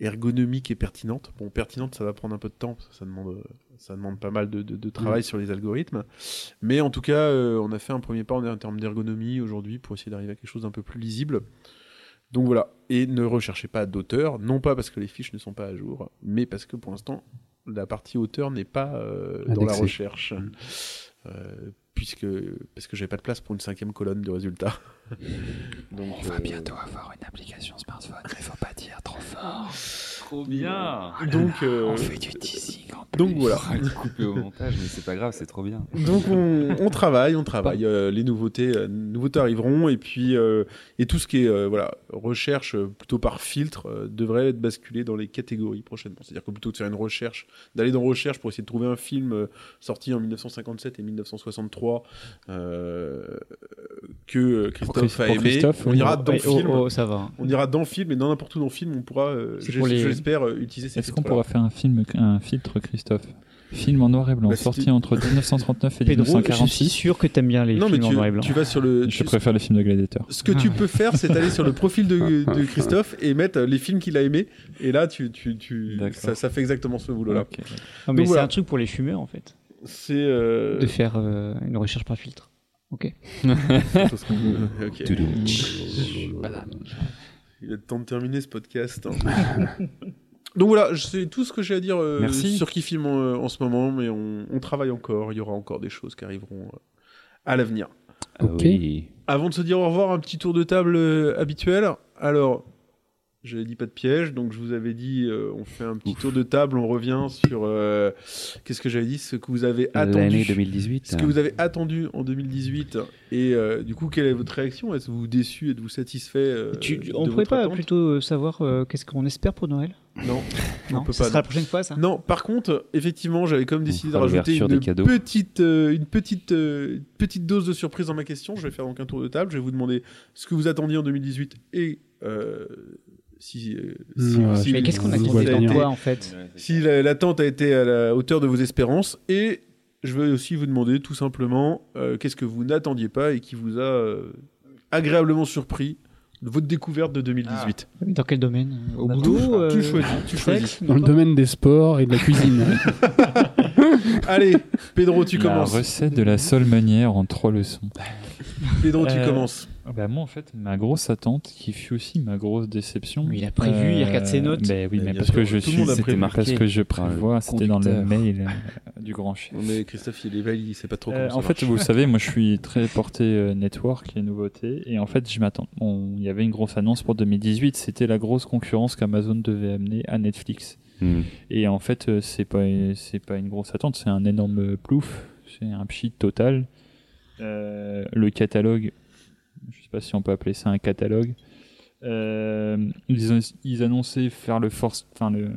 ergonomique et pertinente. Bon, pertinente, ça va prendre un peu de temps, parce que ça demande, euh, ça demande pas mal de, de- de travail sur les algorithmes. Mais en tout cas, euh, on a fait un premier pas en, termes d'ergonomie aujourd'hui pour essayer d'arriver à quelque chose d'un peu plus lisible. Donc voilà, et ne recherchez pas d'auteur, non pas parce que les fiches ne sont pas à jour, mais parce que pour l'instant, la partie auteur n'est pas euh, dans la recherche. Euh, puisque parce que j'avais pas de place pour une cinquième colonne de résultats. Donc, euh, avoir une application smartphone, mais faut pas dire trop fort. Trop bien. donc, euh, du teasing en donc voilà. Coupé au montage, mais c'est pas grave, c'est trop bien. Donc on, on travaille, on travaille. Euh, les nouveautés, euh, nouveautés arriveront et puis euh, et tout ce qui est euh, voilà recherche plutôt par filtre euh, devrait être basculé dans les catégories prochainement. C'est-à-dire que plutôt que de faire une recherche, d'aller dans recherche pour essayer de trouver un film euh, sorti en 1957 et 1963 euh, que euh, Christophe Christ- a aimé, Christophe, on ira dans oh, film. oh, ça va. On ira dans le film et dans n'importe où dans le film, on pourra, euh, C'est j'es- pour les- je l'espère, utiliser ces Est-ce qu'on pourra faire un film, un filtre Christophe? Film en noir et blanc, Bah, sorti entre 1939 et Pedro, je suis 1946. sûr que t'aimes bien les Non, films en noir et blanc. tu vas sur le. Je tu- préfère les films de gladiateurs. Ce que tu peux faire, c'est aller sur le profil de, de Christophe et mettre les films qu'il a aimés. Et là, tu, tu, ça, ça fait exactement ce boulot-là. Mais c'est voilà. un truc pour les fumeurs en fait, C'est. Euh... de faire euh, une recherche par filtre. Ok. ok. Voilà. Il est temps de terminer ce podcast. hein. Donc voilà, c'est tout ce que j'ai à dire euh, Merci. sur qui filme en, en ce moment, mais on, on travaille encore. Il y aura encore des choses qui arriveront euh, à l'avenir. Ok. Oui. Avant de se dire au revoir, un petit tour de table euh, habituel. Alors, je n'ai dit pas de piège, donc je vous avais dit, euh, on fait un petit tour de table, on revient sur euh, qu'est-ce que j'avais dit, ce que vous avez L'année attendu, 2018. ce que vous avez attendu en 2018, et euh, du coup, quelle est votre réaction? Êtes-vous déçu? Êtes-vous satisfait euh, Tu- de on pourrait votre pas plutôt savoir euh, qu'est-ce qu'on espère pour Noël? Non, on Non, peut ça pas. sera non. la prochaine fois ça. Non, par contre, effectivement, j'avais quand même décidé de rajouter une petite, euh, une petite, euh, une petite dose de surprise dans ma question. Je vais faire donc un tour de table. Je vais vous demander ce que vous attendiez en 2018 et euh, si, euh, si, Ouais, si- Mais qu'est-ce qu'on attendait venir. quoi en fait si la- l'attente a été à la hauteur de vos espérances et je vais aussi vous demander tout simplement euh, qu'est-ce que vous n'attendiez pas et qui vous a euh, agréablement surpris de votre découverte de 2018. Dans quel domaine Au Tout- boulot tu euh, choisis, tu sexe, choisis. Dans le domaine des sports et de la cuisine. Allez, Pedro, tu La commences. recette de la seule manière en trois leçons. Pedro, tu Euh, commences. Bah moi en fait ma grosse attente qui fut aussi ma grosse déception. Mais il a prévu, il regarde ses notes. Bah oui Mais parce sûr, que je suis c'était parce que je prévois c'était dans le mail euh, du grand chef. Mais Christophe, il est valide, il sait pas trop Euh, comment en ça fait, marche. vous savez, moi je suis très porté euh, network et nouveautés. Et en fait, je m'attends. on- Il y avait une grosse annonce pour 2018. C'était la grosse concurrence qu'Amazon devait amener à Netflix. Hmm. Et en fait, euh, c'est pas c'est pas une grosse attente, c'est un énorme plouf, c'est un pchit total. Euh, le catalogue, pas si on peut appeler ça un catalogue. Euh, ils, ont- ils annonçaient faire le force, enfin le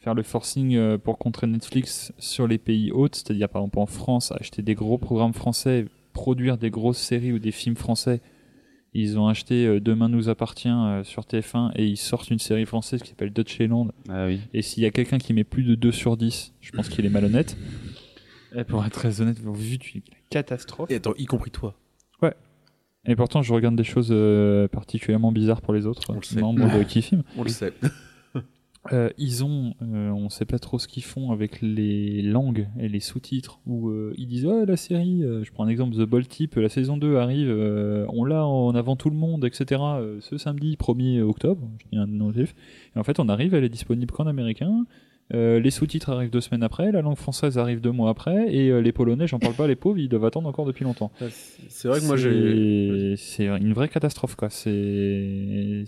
faire le forcing euh, pour contrer Netflix sur les pays hôtes, c'est-à-dire par exemple en France, acheter des gros programmes français, produire des grosses séries ou des films français. Ils ont acheté euh, Demain nous appartient euh, sur TF1 et ils sortent une série française qui s'appelle Dutchland Ah oui. et s'il y a quelqu'un qui met plus de 2 sur 10, je pense qu'il est malhonnête. Et pour être très honnête, vu du catastrophe. Et attends, y compris toi. Et pourtant, je regarde des choses euh, particulièrement bizarres pour les autres On le sait. membres de Kifim. On le sait. Euh, ils ont, euh, on sait pas trop ce qu'ils font avec les langues et les sous-titres. Où euh, ils disent, ouais, la série, euh, je prends un exemple, The Bold Tip, la saison 2 arrive, euh, on l'a en avant tout le monde, etc. euh, ce samedi 1er octobre, je dis un nom vif. Et en fait, on arrive, elle est disponible qu'en américain. Euh, les sous-titres arrivent deux semaines après, la langue française arrive deux mois après, et euh, les Polonais, j'en parle pas, les pauvres, ils doivent attendre encore depuis longtemps. C'est vrai que moi j'ai. C'est une vraie catastrophe, quoi. C'est.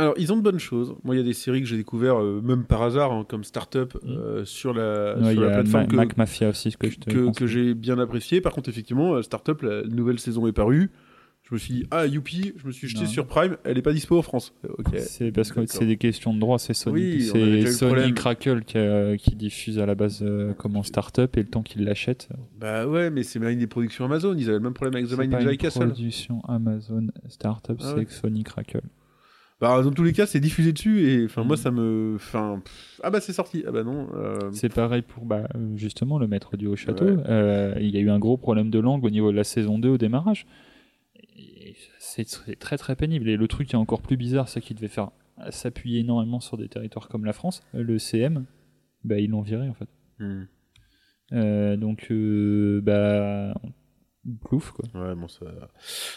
Alors, ils ont de bonnes choses. Moi, il y a des séries que j'ai découvert euh, même par hasard, hein, comme Startup, Mm. euh, sur la, Ouais, il sur y la plateforme Ma- que, Mac Mafia aussi, ce que je te que, que j'ai bien apprécié. Par contre, effectivement, Startup, la nouvelle saison est parue. Je me suis dit, ah, youpi, je me suis jeté Non. sur Prime, elle est pas dispo en France. Euh. C'est parce que c'est des questions de droit, c'est Sony. Oui, c'est Sony. Crackle qui, a- qui diffuse à la base euh, comme en start-up et le temps qu'ils l'achètent. Bah ouais, mais c'est une des productions Amazon. Ils avaient le même problème avec The Mind une Castle. production Amazon Startup, Ah c'est ouais. Sony Crackle. Bah, dans tous les cas, c'est diffusé dessus et enfin, moi, Mm. ça me. Enfin. Ah bah, c'est sorti. Ah bah non. euh, C'est pareil pour bah, euh, justement le maître du haut château. Ouais. Euh, il y a eu un gros problème de langue au niveau de la saison 2 au démarrage. C'est très très pénible. Et le truc qui est encore plus bizarre, c'est qu'il devait faire s'appuyer énormément sur des territoires comme la France. Le CM, bah, ils l'ont viré en fait. hmm. Euh, donc, euh, bah, plouf quoi. Ouais, bon, ça.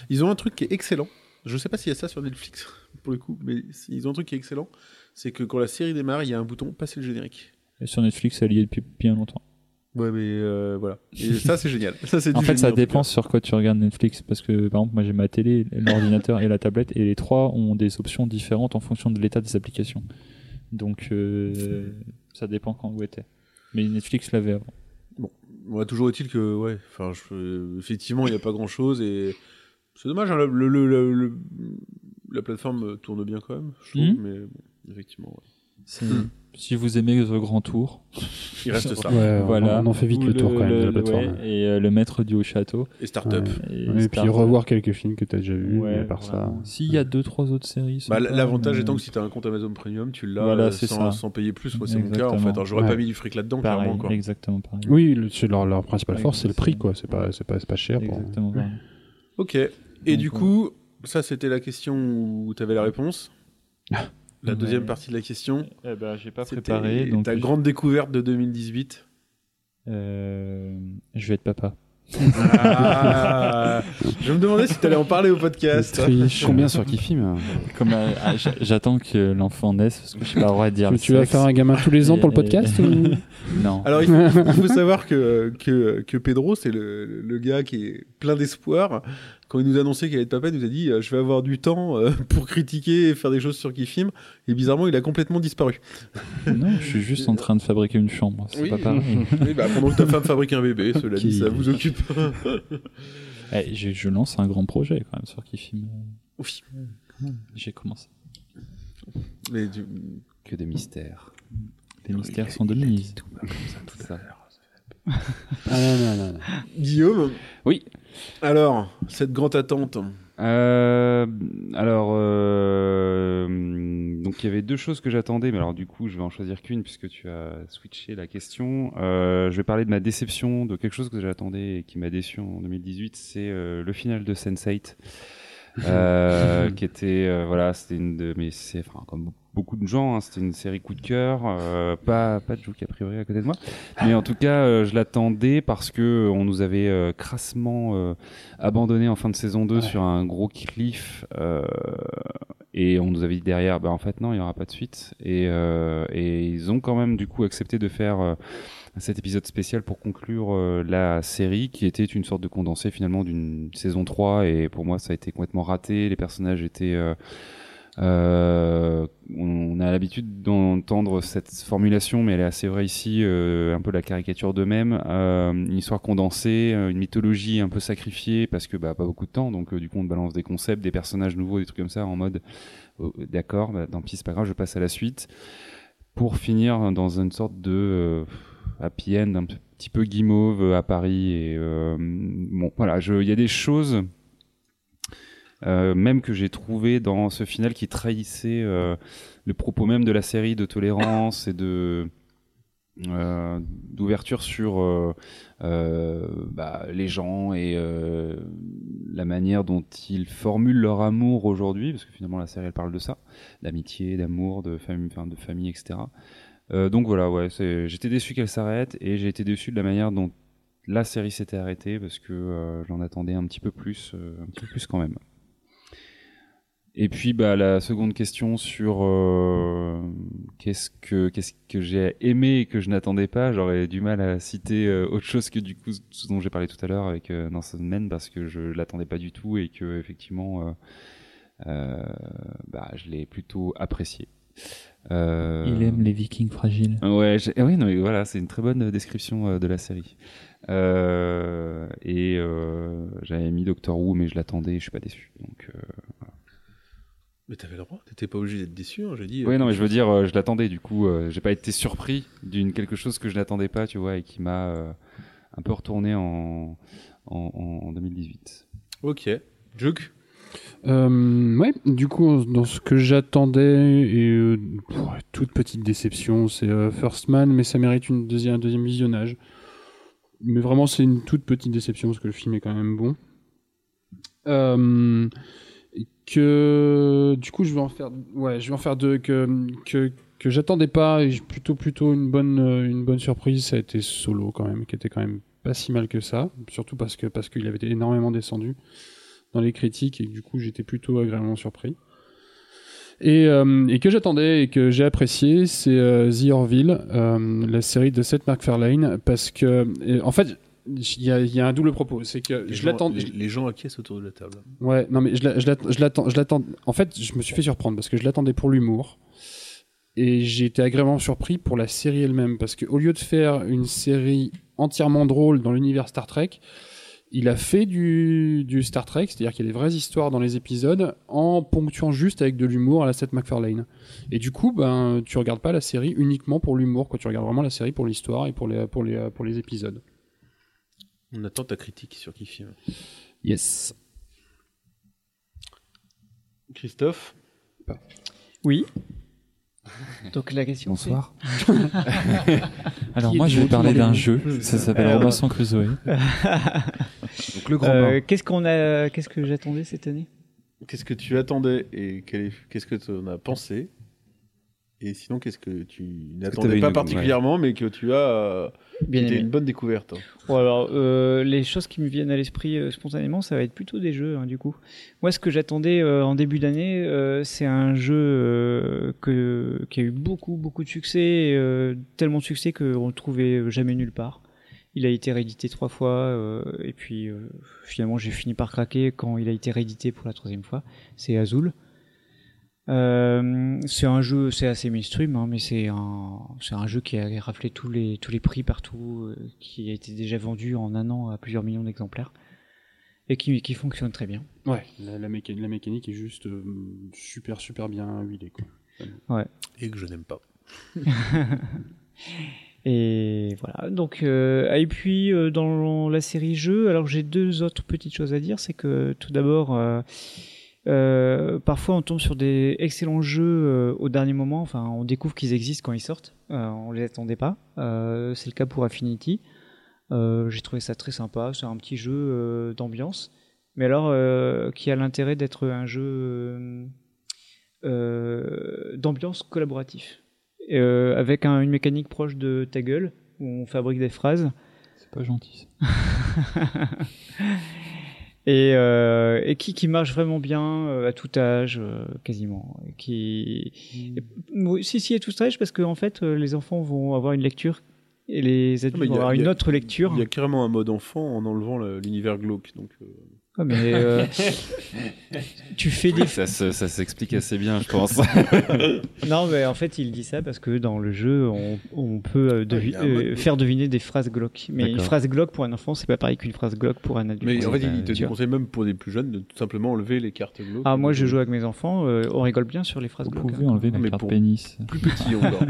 Ils ont un truc qui est excellent. Je sais pas s'il y a ça sur Netflix, pour le coup, mais ils ont un truc qui est excellent. C'est que quand la série démarre, il y a un bouton passer le générique. Et sur Netflix, y est depuis bien longtemps. Ouais, mais euh, voilà. Et ça, c'est génial. Ça, c'est En fait, ça dépend sur quoi tu regardes Netflix. Parce que, par exemple, moi j'ai ma télé, l'ordinateur et la tablette, et les trois ont des options différentes en fonction de l'état des applications. Donc, euh, ça dépend quand vous était. Mais Netflix l'avait avant. Ouais, toujours est-il que, ouais, enfin, je- effectivement, il n'y a pas grand-chose et c'est dommage. hein, le, le- le- le- la plateforme tourne bien quand même, je trouve, Mhm. mais bon, effectivement, ouais. Hmm. Si vous aimez The Grand Tour, il reste ça. Ouais, voilà. on en fait vite le tour quand même de la le- plateforme. ouais, et euh, le maître du haut château. Et Startup. Ouais. Et, Et puis revoir quelques films que tu as déjà vus, à part voilà. ça. S'il y a deux, trois autres séries. Bah, L'avantage mais- étant que si tu as un compte Amazon Premium, tu l'as Voilà, euh, c'est sans, sans payer plus. Moi, c'est mon cas en fait. Alors, j'aurais pas mis du fric là-dedans, clairement. Quoi. exactement pareil. Oui, leur, leur principale Ouais, force, c'est le prix, quoi. C'est pas, c'est pas, c'est pas cher. Exactement. Ok. Et du coup, ça, c'était la question où tu avais la réponse? La Ouais. deuxième partie de la question. Eh ben, j'ai pas préparé. Donc ta je- grande découverte de 2018. Euh, je vais être papa. Ah, je me demandais si tu allais en parler au podcast. Triche. Combien sur qui film Comme euh, ah, j'attends que l'enfant naisse parce que je n'ai pas le droit de dire. Tu, vas faire un gamin tous les ans pour le podcast ou... Non. Alors, il faut, il faut savoir que, que, que Pedro, c'est le, le gars qui est plein d'espoir. Quand il nous a annoncé qu'il allait être papa, il nous a dit euh, Je vais avoir du temps euh, pour critiquer et faire des choses sur qui filme. Et bizarrement, il a complètement disparu. non, je suis juste en train de fabriquer une chambre. C'est pas pareil. Oui, bah, pendant que ta femme fabrique un bébé, cela dit, ça vous occupe. Eh, je, je lance un grand projet quand même sur qui filme. Oui. J'ai commencé. Mais du- Que de mystères. Les mystères sont de mise. Tout ça. Ah non, non, non. non. Guillaume? Oui. Alors, cette grande attente. Euh, alors, euh, donc il y avait deux choses que j'attendais, mais alors du coup, je vais en choisir qu'une puisque tu as switché la question. Euh, je vais parler de ma déception, de quelque chose que j'attendais et qui m'a déçu en 2018, c'est euh, le final de Sense8. Euh, qui était euh, voilà c'était une de mes c'est enfin comme beaucoup de gens. hein. C'était une série coup de cœur, euh, pas pas de Jouk a priori à côté de moi, mais en tout cas, euh, je l'attendais parce que on nous avait euh, crassement euh, abandonné en fin de saison 2 Ouais. sur un gros cliff. euh, et on nous avait dit derrière, bah en fait non, il y aura pas de suite. Et, euh, et ils ont quand même du coup accepté de faire euh, cet épisode spécial pour conclure euh, la série, qui était une sorte de condensé finalement d'une saison 3. Et pour moi, ça a été complètement raté. Les personnages étaient euh, euh, on a l'habitude d'entendre cette formulation, mais elle est assez vraie ici, euh, un peu la caricature d'eux-mêmes. Euh, une histoire condensée, euh, une mythologie un peu sacrifiée, parce que bah, pas beaucoup de temps, donc du coup on balance des concepts, des personnages nouveaux, des trucs comme ça, en mode oh, d'accord, bah, tant pis, c'est pas grave, je passe à la suite. Pour finir dans une sorte de happy end, un petit peu guimauve à Paris. Bon, voilà, il y a des choses même que j'ai trouvé dans ce final qui trahissait euh, le propos même de la série de tolérance et de euh, d'ouverture sur euh, euh, bah, les gens et euh, la manière dont ils formulent leur amour aujourd'hui, parce que finalement la série elle parle de ça, d'amitié, d'amour, de famille, etc. Euh, donc voilà, j'étais déçu qu'elle s'arrête et j'ai été déçu de la manière dont la série s'était arrêtée parce que euh, j'en attendais un petit peu plus, euh, un petit peu plus quand même. Et puis bah la seconde question sur euh, qu'est-ce que qu'est-ce que j'ai aimé et que je n'attendais pas, j'aurais du mal à citer euh, autre chose que du coup ce dont j'ai parlé tout à l'heure avec euh, Nancy Men parce que je l'attendais pas du tout et que effectivement euh, bah, je l'ai plutôt apprécié. Il aime les Vikings fragiles. Ouais, j'ai- oui, non, mais voilà, c'est une très bonne description de la série. Et j'avais mis Doctor Who, mais je l'attendais, je suis pas déçu. Donc, euh, Mais t'avais le droit, t'étais pas obligé d'être déçu, hein, j'ai dit. oui, non, mais je veux dire, euh, je l'attendais. Du coup, euh, j'ai pas été surpris d'une quelque chose que je n'attendais pas, tu vois, et qui m'a euh, un peu retourné en, en, en 2018. Ok. Juk Euh, ouais, du coup, dans ce que j'attendais, et euh, pff, toute petite déception, c'est euh, First Man, mais ça mérite une deuxième, un deuxième visionnage. Mais vraiment, c'est une toute petite déception parce que le film est quand même bon. Que du coup, je vais en faire, ouais, je vais en faire deux que que j'attendais pas et plutôt plutôt une bonne euh, une bonne surprise. Ça a été Solo quand même, qui était quand même pas si mal que ça, surtout parce que parce qu'il avait été énormément descendu dans les critiques et du coup j'étais plutôt agréablement surpris. Et, euh, et que j'attendais et que j'ai apprécié, c'est euh, The Orville, la série de Seth MacFarlane, parce que en fait il y, a- il y a un double propos, c'est que les je gens- l'attends. Les, les gens acquiescent autour de la table. Ouais, non mais je la- je l'attends, je. En fait, je me suis fait surprendre parce que je l'attendais pour l'humour et j'ai été agréablement surpris pour la série elle-même parce que au lieu de faire une série entièrement drôle dans l'univers Star Trek, il a fait du, du Star Trek, c'est-à-dire qu'il y a des vraies histoires dans les épisodes en ponctuant juste avec de l'humour à la Seth MacFarlane. Et du coup, ben, tu regardes pas la série uniquement pour l'humour, quoi. Tu regardes vraiment la série pour l'histoire et pour les, pour les, pour les épisodes. On attend ta critique sur qui film. Yes. Christophe Oui. Donc la question Bonsoir. Alors moi je vais parler d'un jeu, ça s'appelle Alors- Robinson Crusoe. Donc le grand Euh, qu'est-ce qu'on a qu'est-ce que j'attendais cette année? Qu'est-ce que tu attendais et qu'est-ce que tu en as pensé? Et sinon, qu'est-ce que tu n'attendais pas une- particulièrement, mais que tu as. Bien aimé. une bonne découverte. hein. Bon, alors, euh, les choses qui me viennent à l'esprit euh, spontanément, ça va être plutôt des jeux, hein, du coup. Moi, ce que j'attendais euh, en début d'année, euh, c'est un jeu euh, que, qui a eu beaucoup, beaucoup de succès, euh, tellement de succès qu'on le trouvait jamais nulle part. Il a été réédité trois fois, euh, et puis euh, finalement, j'ai fini par craquer quand il a été réédité pour la troisième fois. C'est Azul. Euh, c'est un jeu, c'est assez mainstream, hein, mais c'est un, c'est un jeu qui a raflé tous les, tous les prix partout, euh, qui a été déjà vendu en un an à plusieurs millions d'exemplaires, et qui, qui fonctionne très bien. Ouais, la, la, méca- la mécanique est juste euh, super, super bien huilée, quoi. Et que je n'aime pas. Et voilà. Donc, euh, et puis euh, dans la série jeux, alors j'ai deux autres petites choses à dire. C'est que tout d'abord, euh, parfois on tombe sur des excellents jeux euh, au dernier moment. Enfin, on découvre qu'ils existent quand ils sortent. Euh, on les attendait pas. Euh, c'est le cas pour Affinity. J'ai trouvé ça très sympa. C'est un petit jeu d'ambiance, mais alors qui a l'intérêt d'être un jeu d'ambiance collaboratif, avec un- une mécanique proche de ta gueule, où on fabrique des phrases. C'est pas gentil. ça. et, euh, et qui, qui marche vraiment bien euh, à tout âge, euh, quasiment. Qui, et- oui, si, si, à tout âge, parce qu'en en fait, euh, les enfants vont avoir une lecture et les adultes il y vont a- avoir une a- autre lecture. Il y a carrément un mode enfant en enlevant le- l'univers glauque. Donc, euh, mais euh, tu fais des. Ça, se- ça s'explique assez bien, je pense. Non, mais en fait, il dit ça parce que dans le jeu, on, on peut euh, devi- Ouais, il y a un mode- euh, faire deviner des phrases glauques. Mais une D'accord. phrase glauque pour un enfant, c'est pas pareil qu'une phrase glauque pour un adulte. Mais en fait, il- il te tu vois. même pour des plus jeunes de tout simplement enlever les cartes glauques. Ah, moi, je joue avec mes enfants, euh, on rigole bien sur les phrases Vous glauques. pouvez hein. enlever Ah, la mais carte pour- pénis. plus petit encore.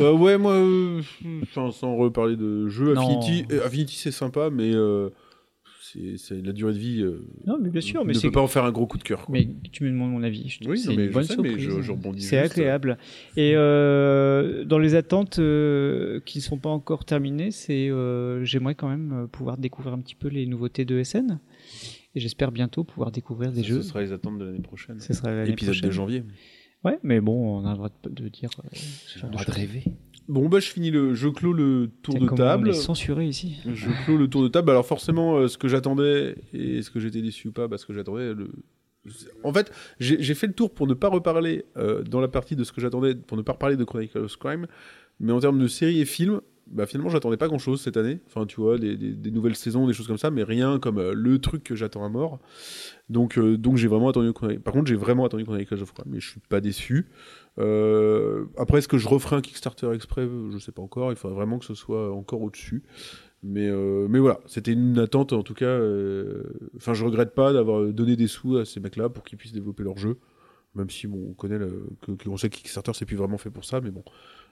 Euh, ouais, moi, euh, enfin, sans reparler de Non. Affinity, euh, Affinity c'est sympa, mais euh, c'est la durée de vie. euh, Non, mais bien sûr, mais ne peut pas en faire un gros coup de cœur. quoi. Mais tu me demandes mon avis. Je Oui, c'est une bonne sais, surprise. C'est juste. agréable. Et euh, dans les attentes euh, qui ne sont pas encore terminées, c'est euh, j'aimerais quand même euh, pouvoir découvrir un petit peu les nouveautés de SN. Et j'espère bientôt pouvoir découvrir des Ça, jeux. Ce sera les attentes de l'année prochaine. Ce sera l'année Épisode prochaine. de janvier. Ouais, mais bon, on a le droit de, de dire euh, ce genre de rêver. Bon, bah, je finis le. Je clôt le tour de table. On est censuré ici. Je clôt le tour de table. Alors forcément, euh, ce que j'attendais et ce que j'étais déçu ou pas, bah, ce que j'attendais. Le... En fait, j'ai fait le tour pour ne pas reparler euh, dans la partie de ce que j'attendais, pour ne pas reparler de Chronicles of Crime. Mais en termes de séries et films, bah, finalement, j'attendais pas grand-chose cette année. Enfin, tu vois, des, des- des nouvelles saisons, des choses comme ça, mais rien comme euh, le truc que j'attends à mort. Donc, euh, donc j'ai vraiment attendu. Par contre, j'ai vraiment attendu Chronicles of Crime, mais je suis pas déçu. Euh, après, est-ce que je referai un Kickstarter exprès? Je sais pas encore. Il faudrait vraiment que ce soit encore au-dessus. Mais, euh, voilà, c'était une attente en tout cas. euh, Enfin, je regrette pas d'avoir donné des sous à ces mecs-là pour qu'ils puissent développer leur jeu. Même si bon, on connaît le, on sait que Kickstarter c'est plus vraiment fait pour ça, mais bon,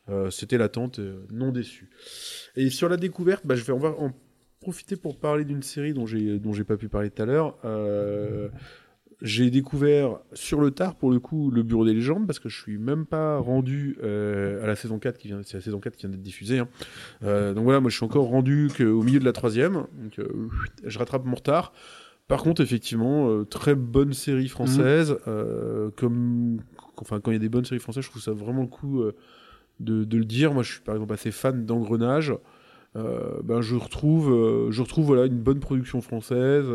euh, c'était l'attente, euh, non déçu. Et sur la découverte, bah, je vais en profiter pour parler d'une série dont j'ai dont j'ai pas pu parler tout à l'heure. Euh, j'ai découvert sur le tard pour le coup le Bureau des légendes parce que je suis même pas rendu euh, à la saison 4 qui vient c'est la saison 4 qui vient d'être diffusée hein. Euh, donc voilà moi je suis encore rendu qu'au milieu de la troisième. Donc euh, je rattrape mon retard. Par contre effectivement très bonne série française euh, comme enfin quand il y a des bonnes séries françaises je trouve ça vraiment le coup de, de le dire. Moi je suis par exemple assez fan d'engrenage. Ben je retrouve je retrouve voilà une bonne production française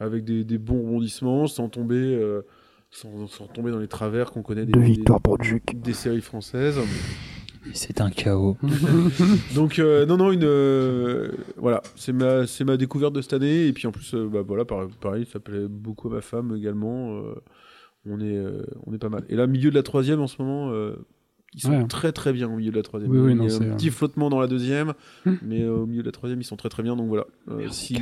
avec des, des bons rebondissements sans tomber euh, sans, sans tomber dans les travers qu'on connaît des, pour Duke. des séries françaises C'est un chaos. donc euh, non non une euh, voilà c'est ma c'est ma découverte de cette année et puis en plus euh, bah voilà par- pareil ça plaît beaucoup à ma femme également euh, on est euh, on est pas mal et là milieu de la troisième en ce moment euh, ils sont Ouais. très très bien au milieu de la troisième Oui, oui, il non, y a un euh, petit flottement dans la deuxième Hmm. mais euh, au milieu de la troisième ils sont très très bien donc voilà Euh, Merci,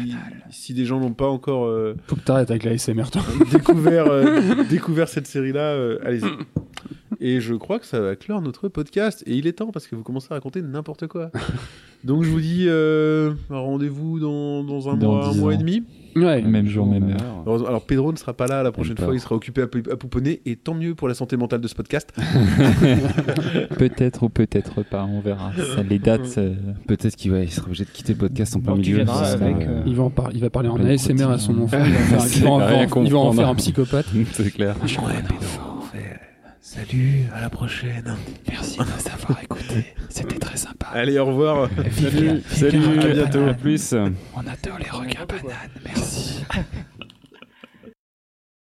si, des gens n'ont pas encore euh, Faut que t'arrêtes avec la SMR, toi. découvert, euh, découvert cette série-là, euh, allez-y. Et je crois que ça va clore notre podcast. Et il est temps parce que vous commencez à raconter n'importe quoi. Donc je vous dis euh, rendez-vous dans, dans un Dans mois, un mois ans. et demi. Ouais. Même jour, même heure. Alors, alors, Pedro ne sera pas là la prochaine fois, il sera occupé à, pou- à pouponner. Et tant mieux pour la santé mentale de ce podcast. peut-être ou peut-être pas, on verra. Ça, les dates. euh, Peut-être qu'il va, il sera obligé de quitter le podcast en plein Bon, milieu. avec, euh, Il va, en par- il va parler en ASMR à son enfant. Il va, faire- il C'est va en, rien il va en comprendre. faire un psychopathe. C'est clair. Salut, à la prochaine. Merci de nous avoir écoutés. C'était très sympa. Allez, au revoir. Salut, Salut, à bientôt. À plus. On adore les requins bananes. Merci.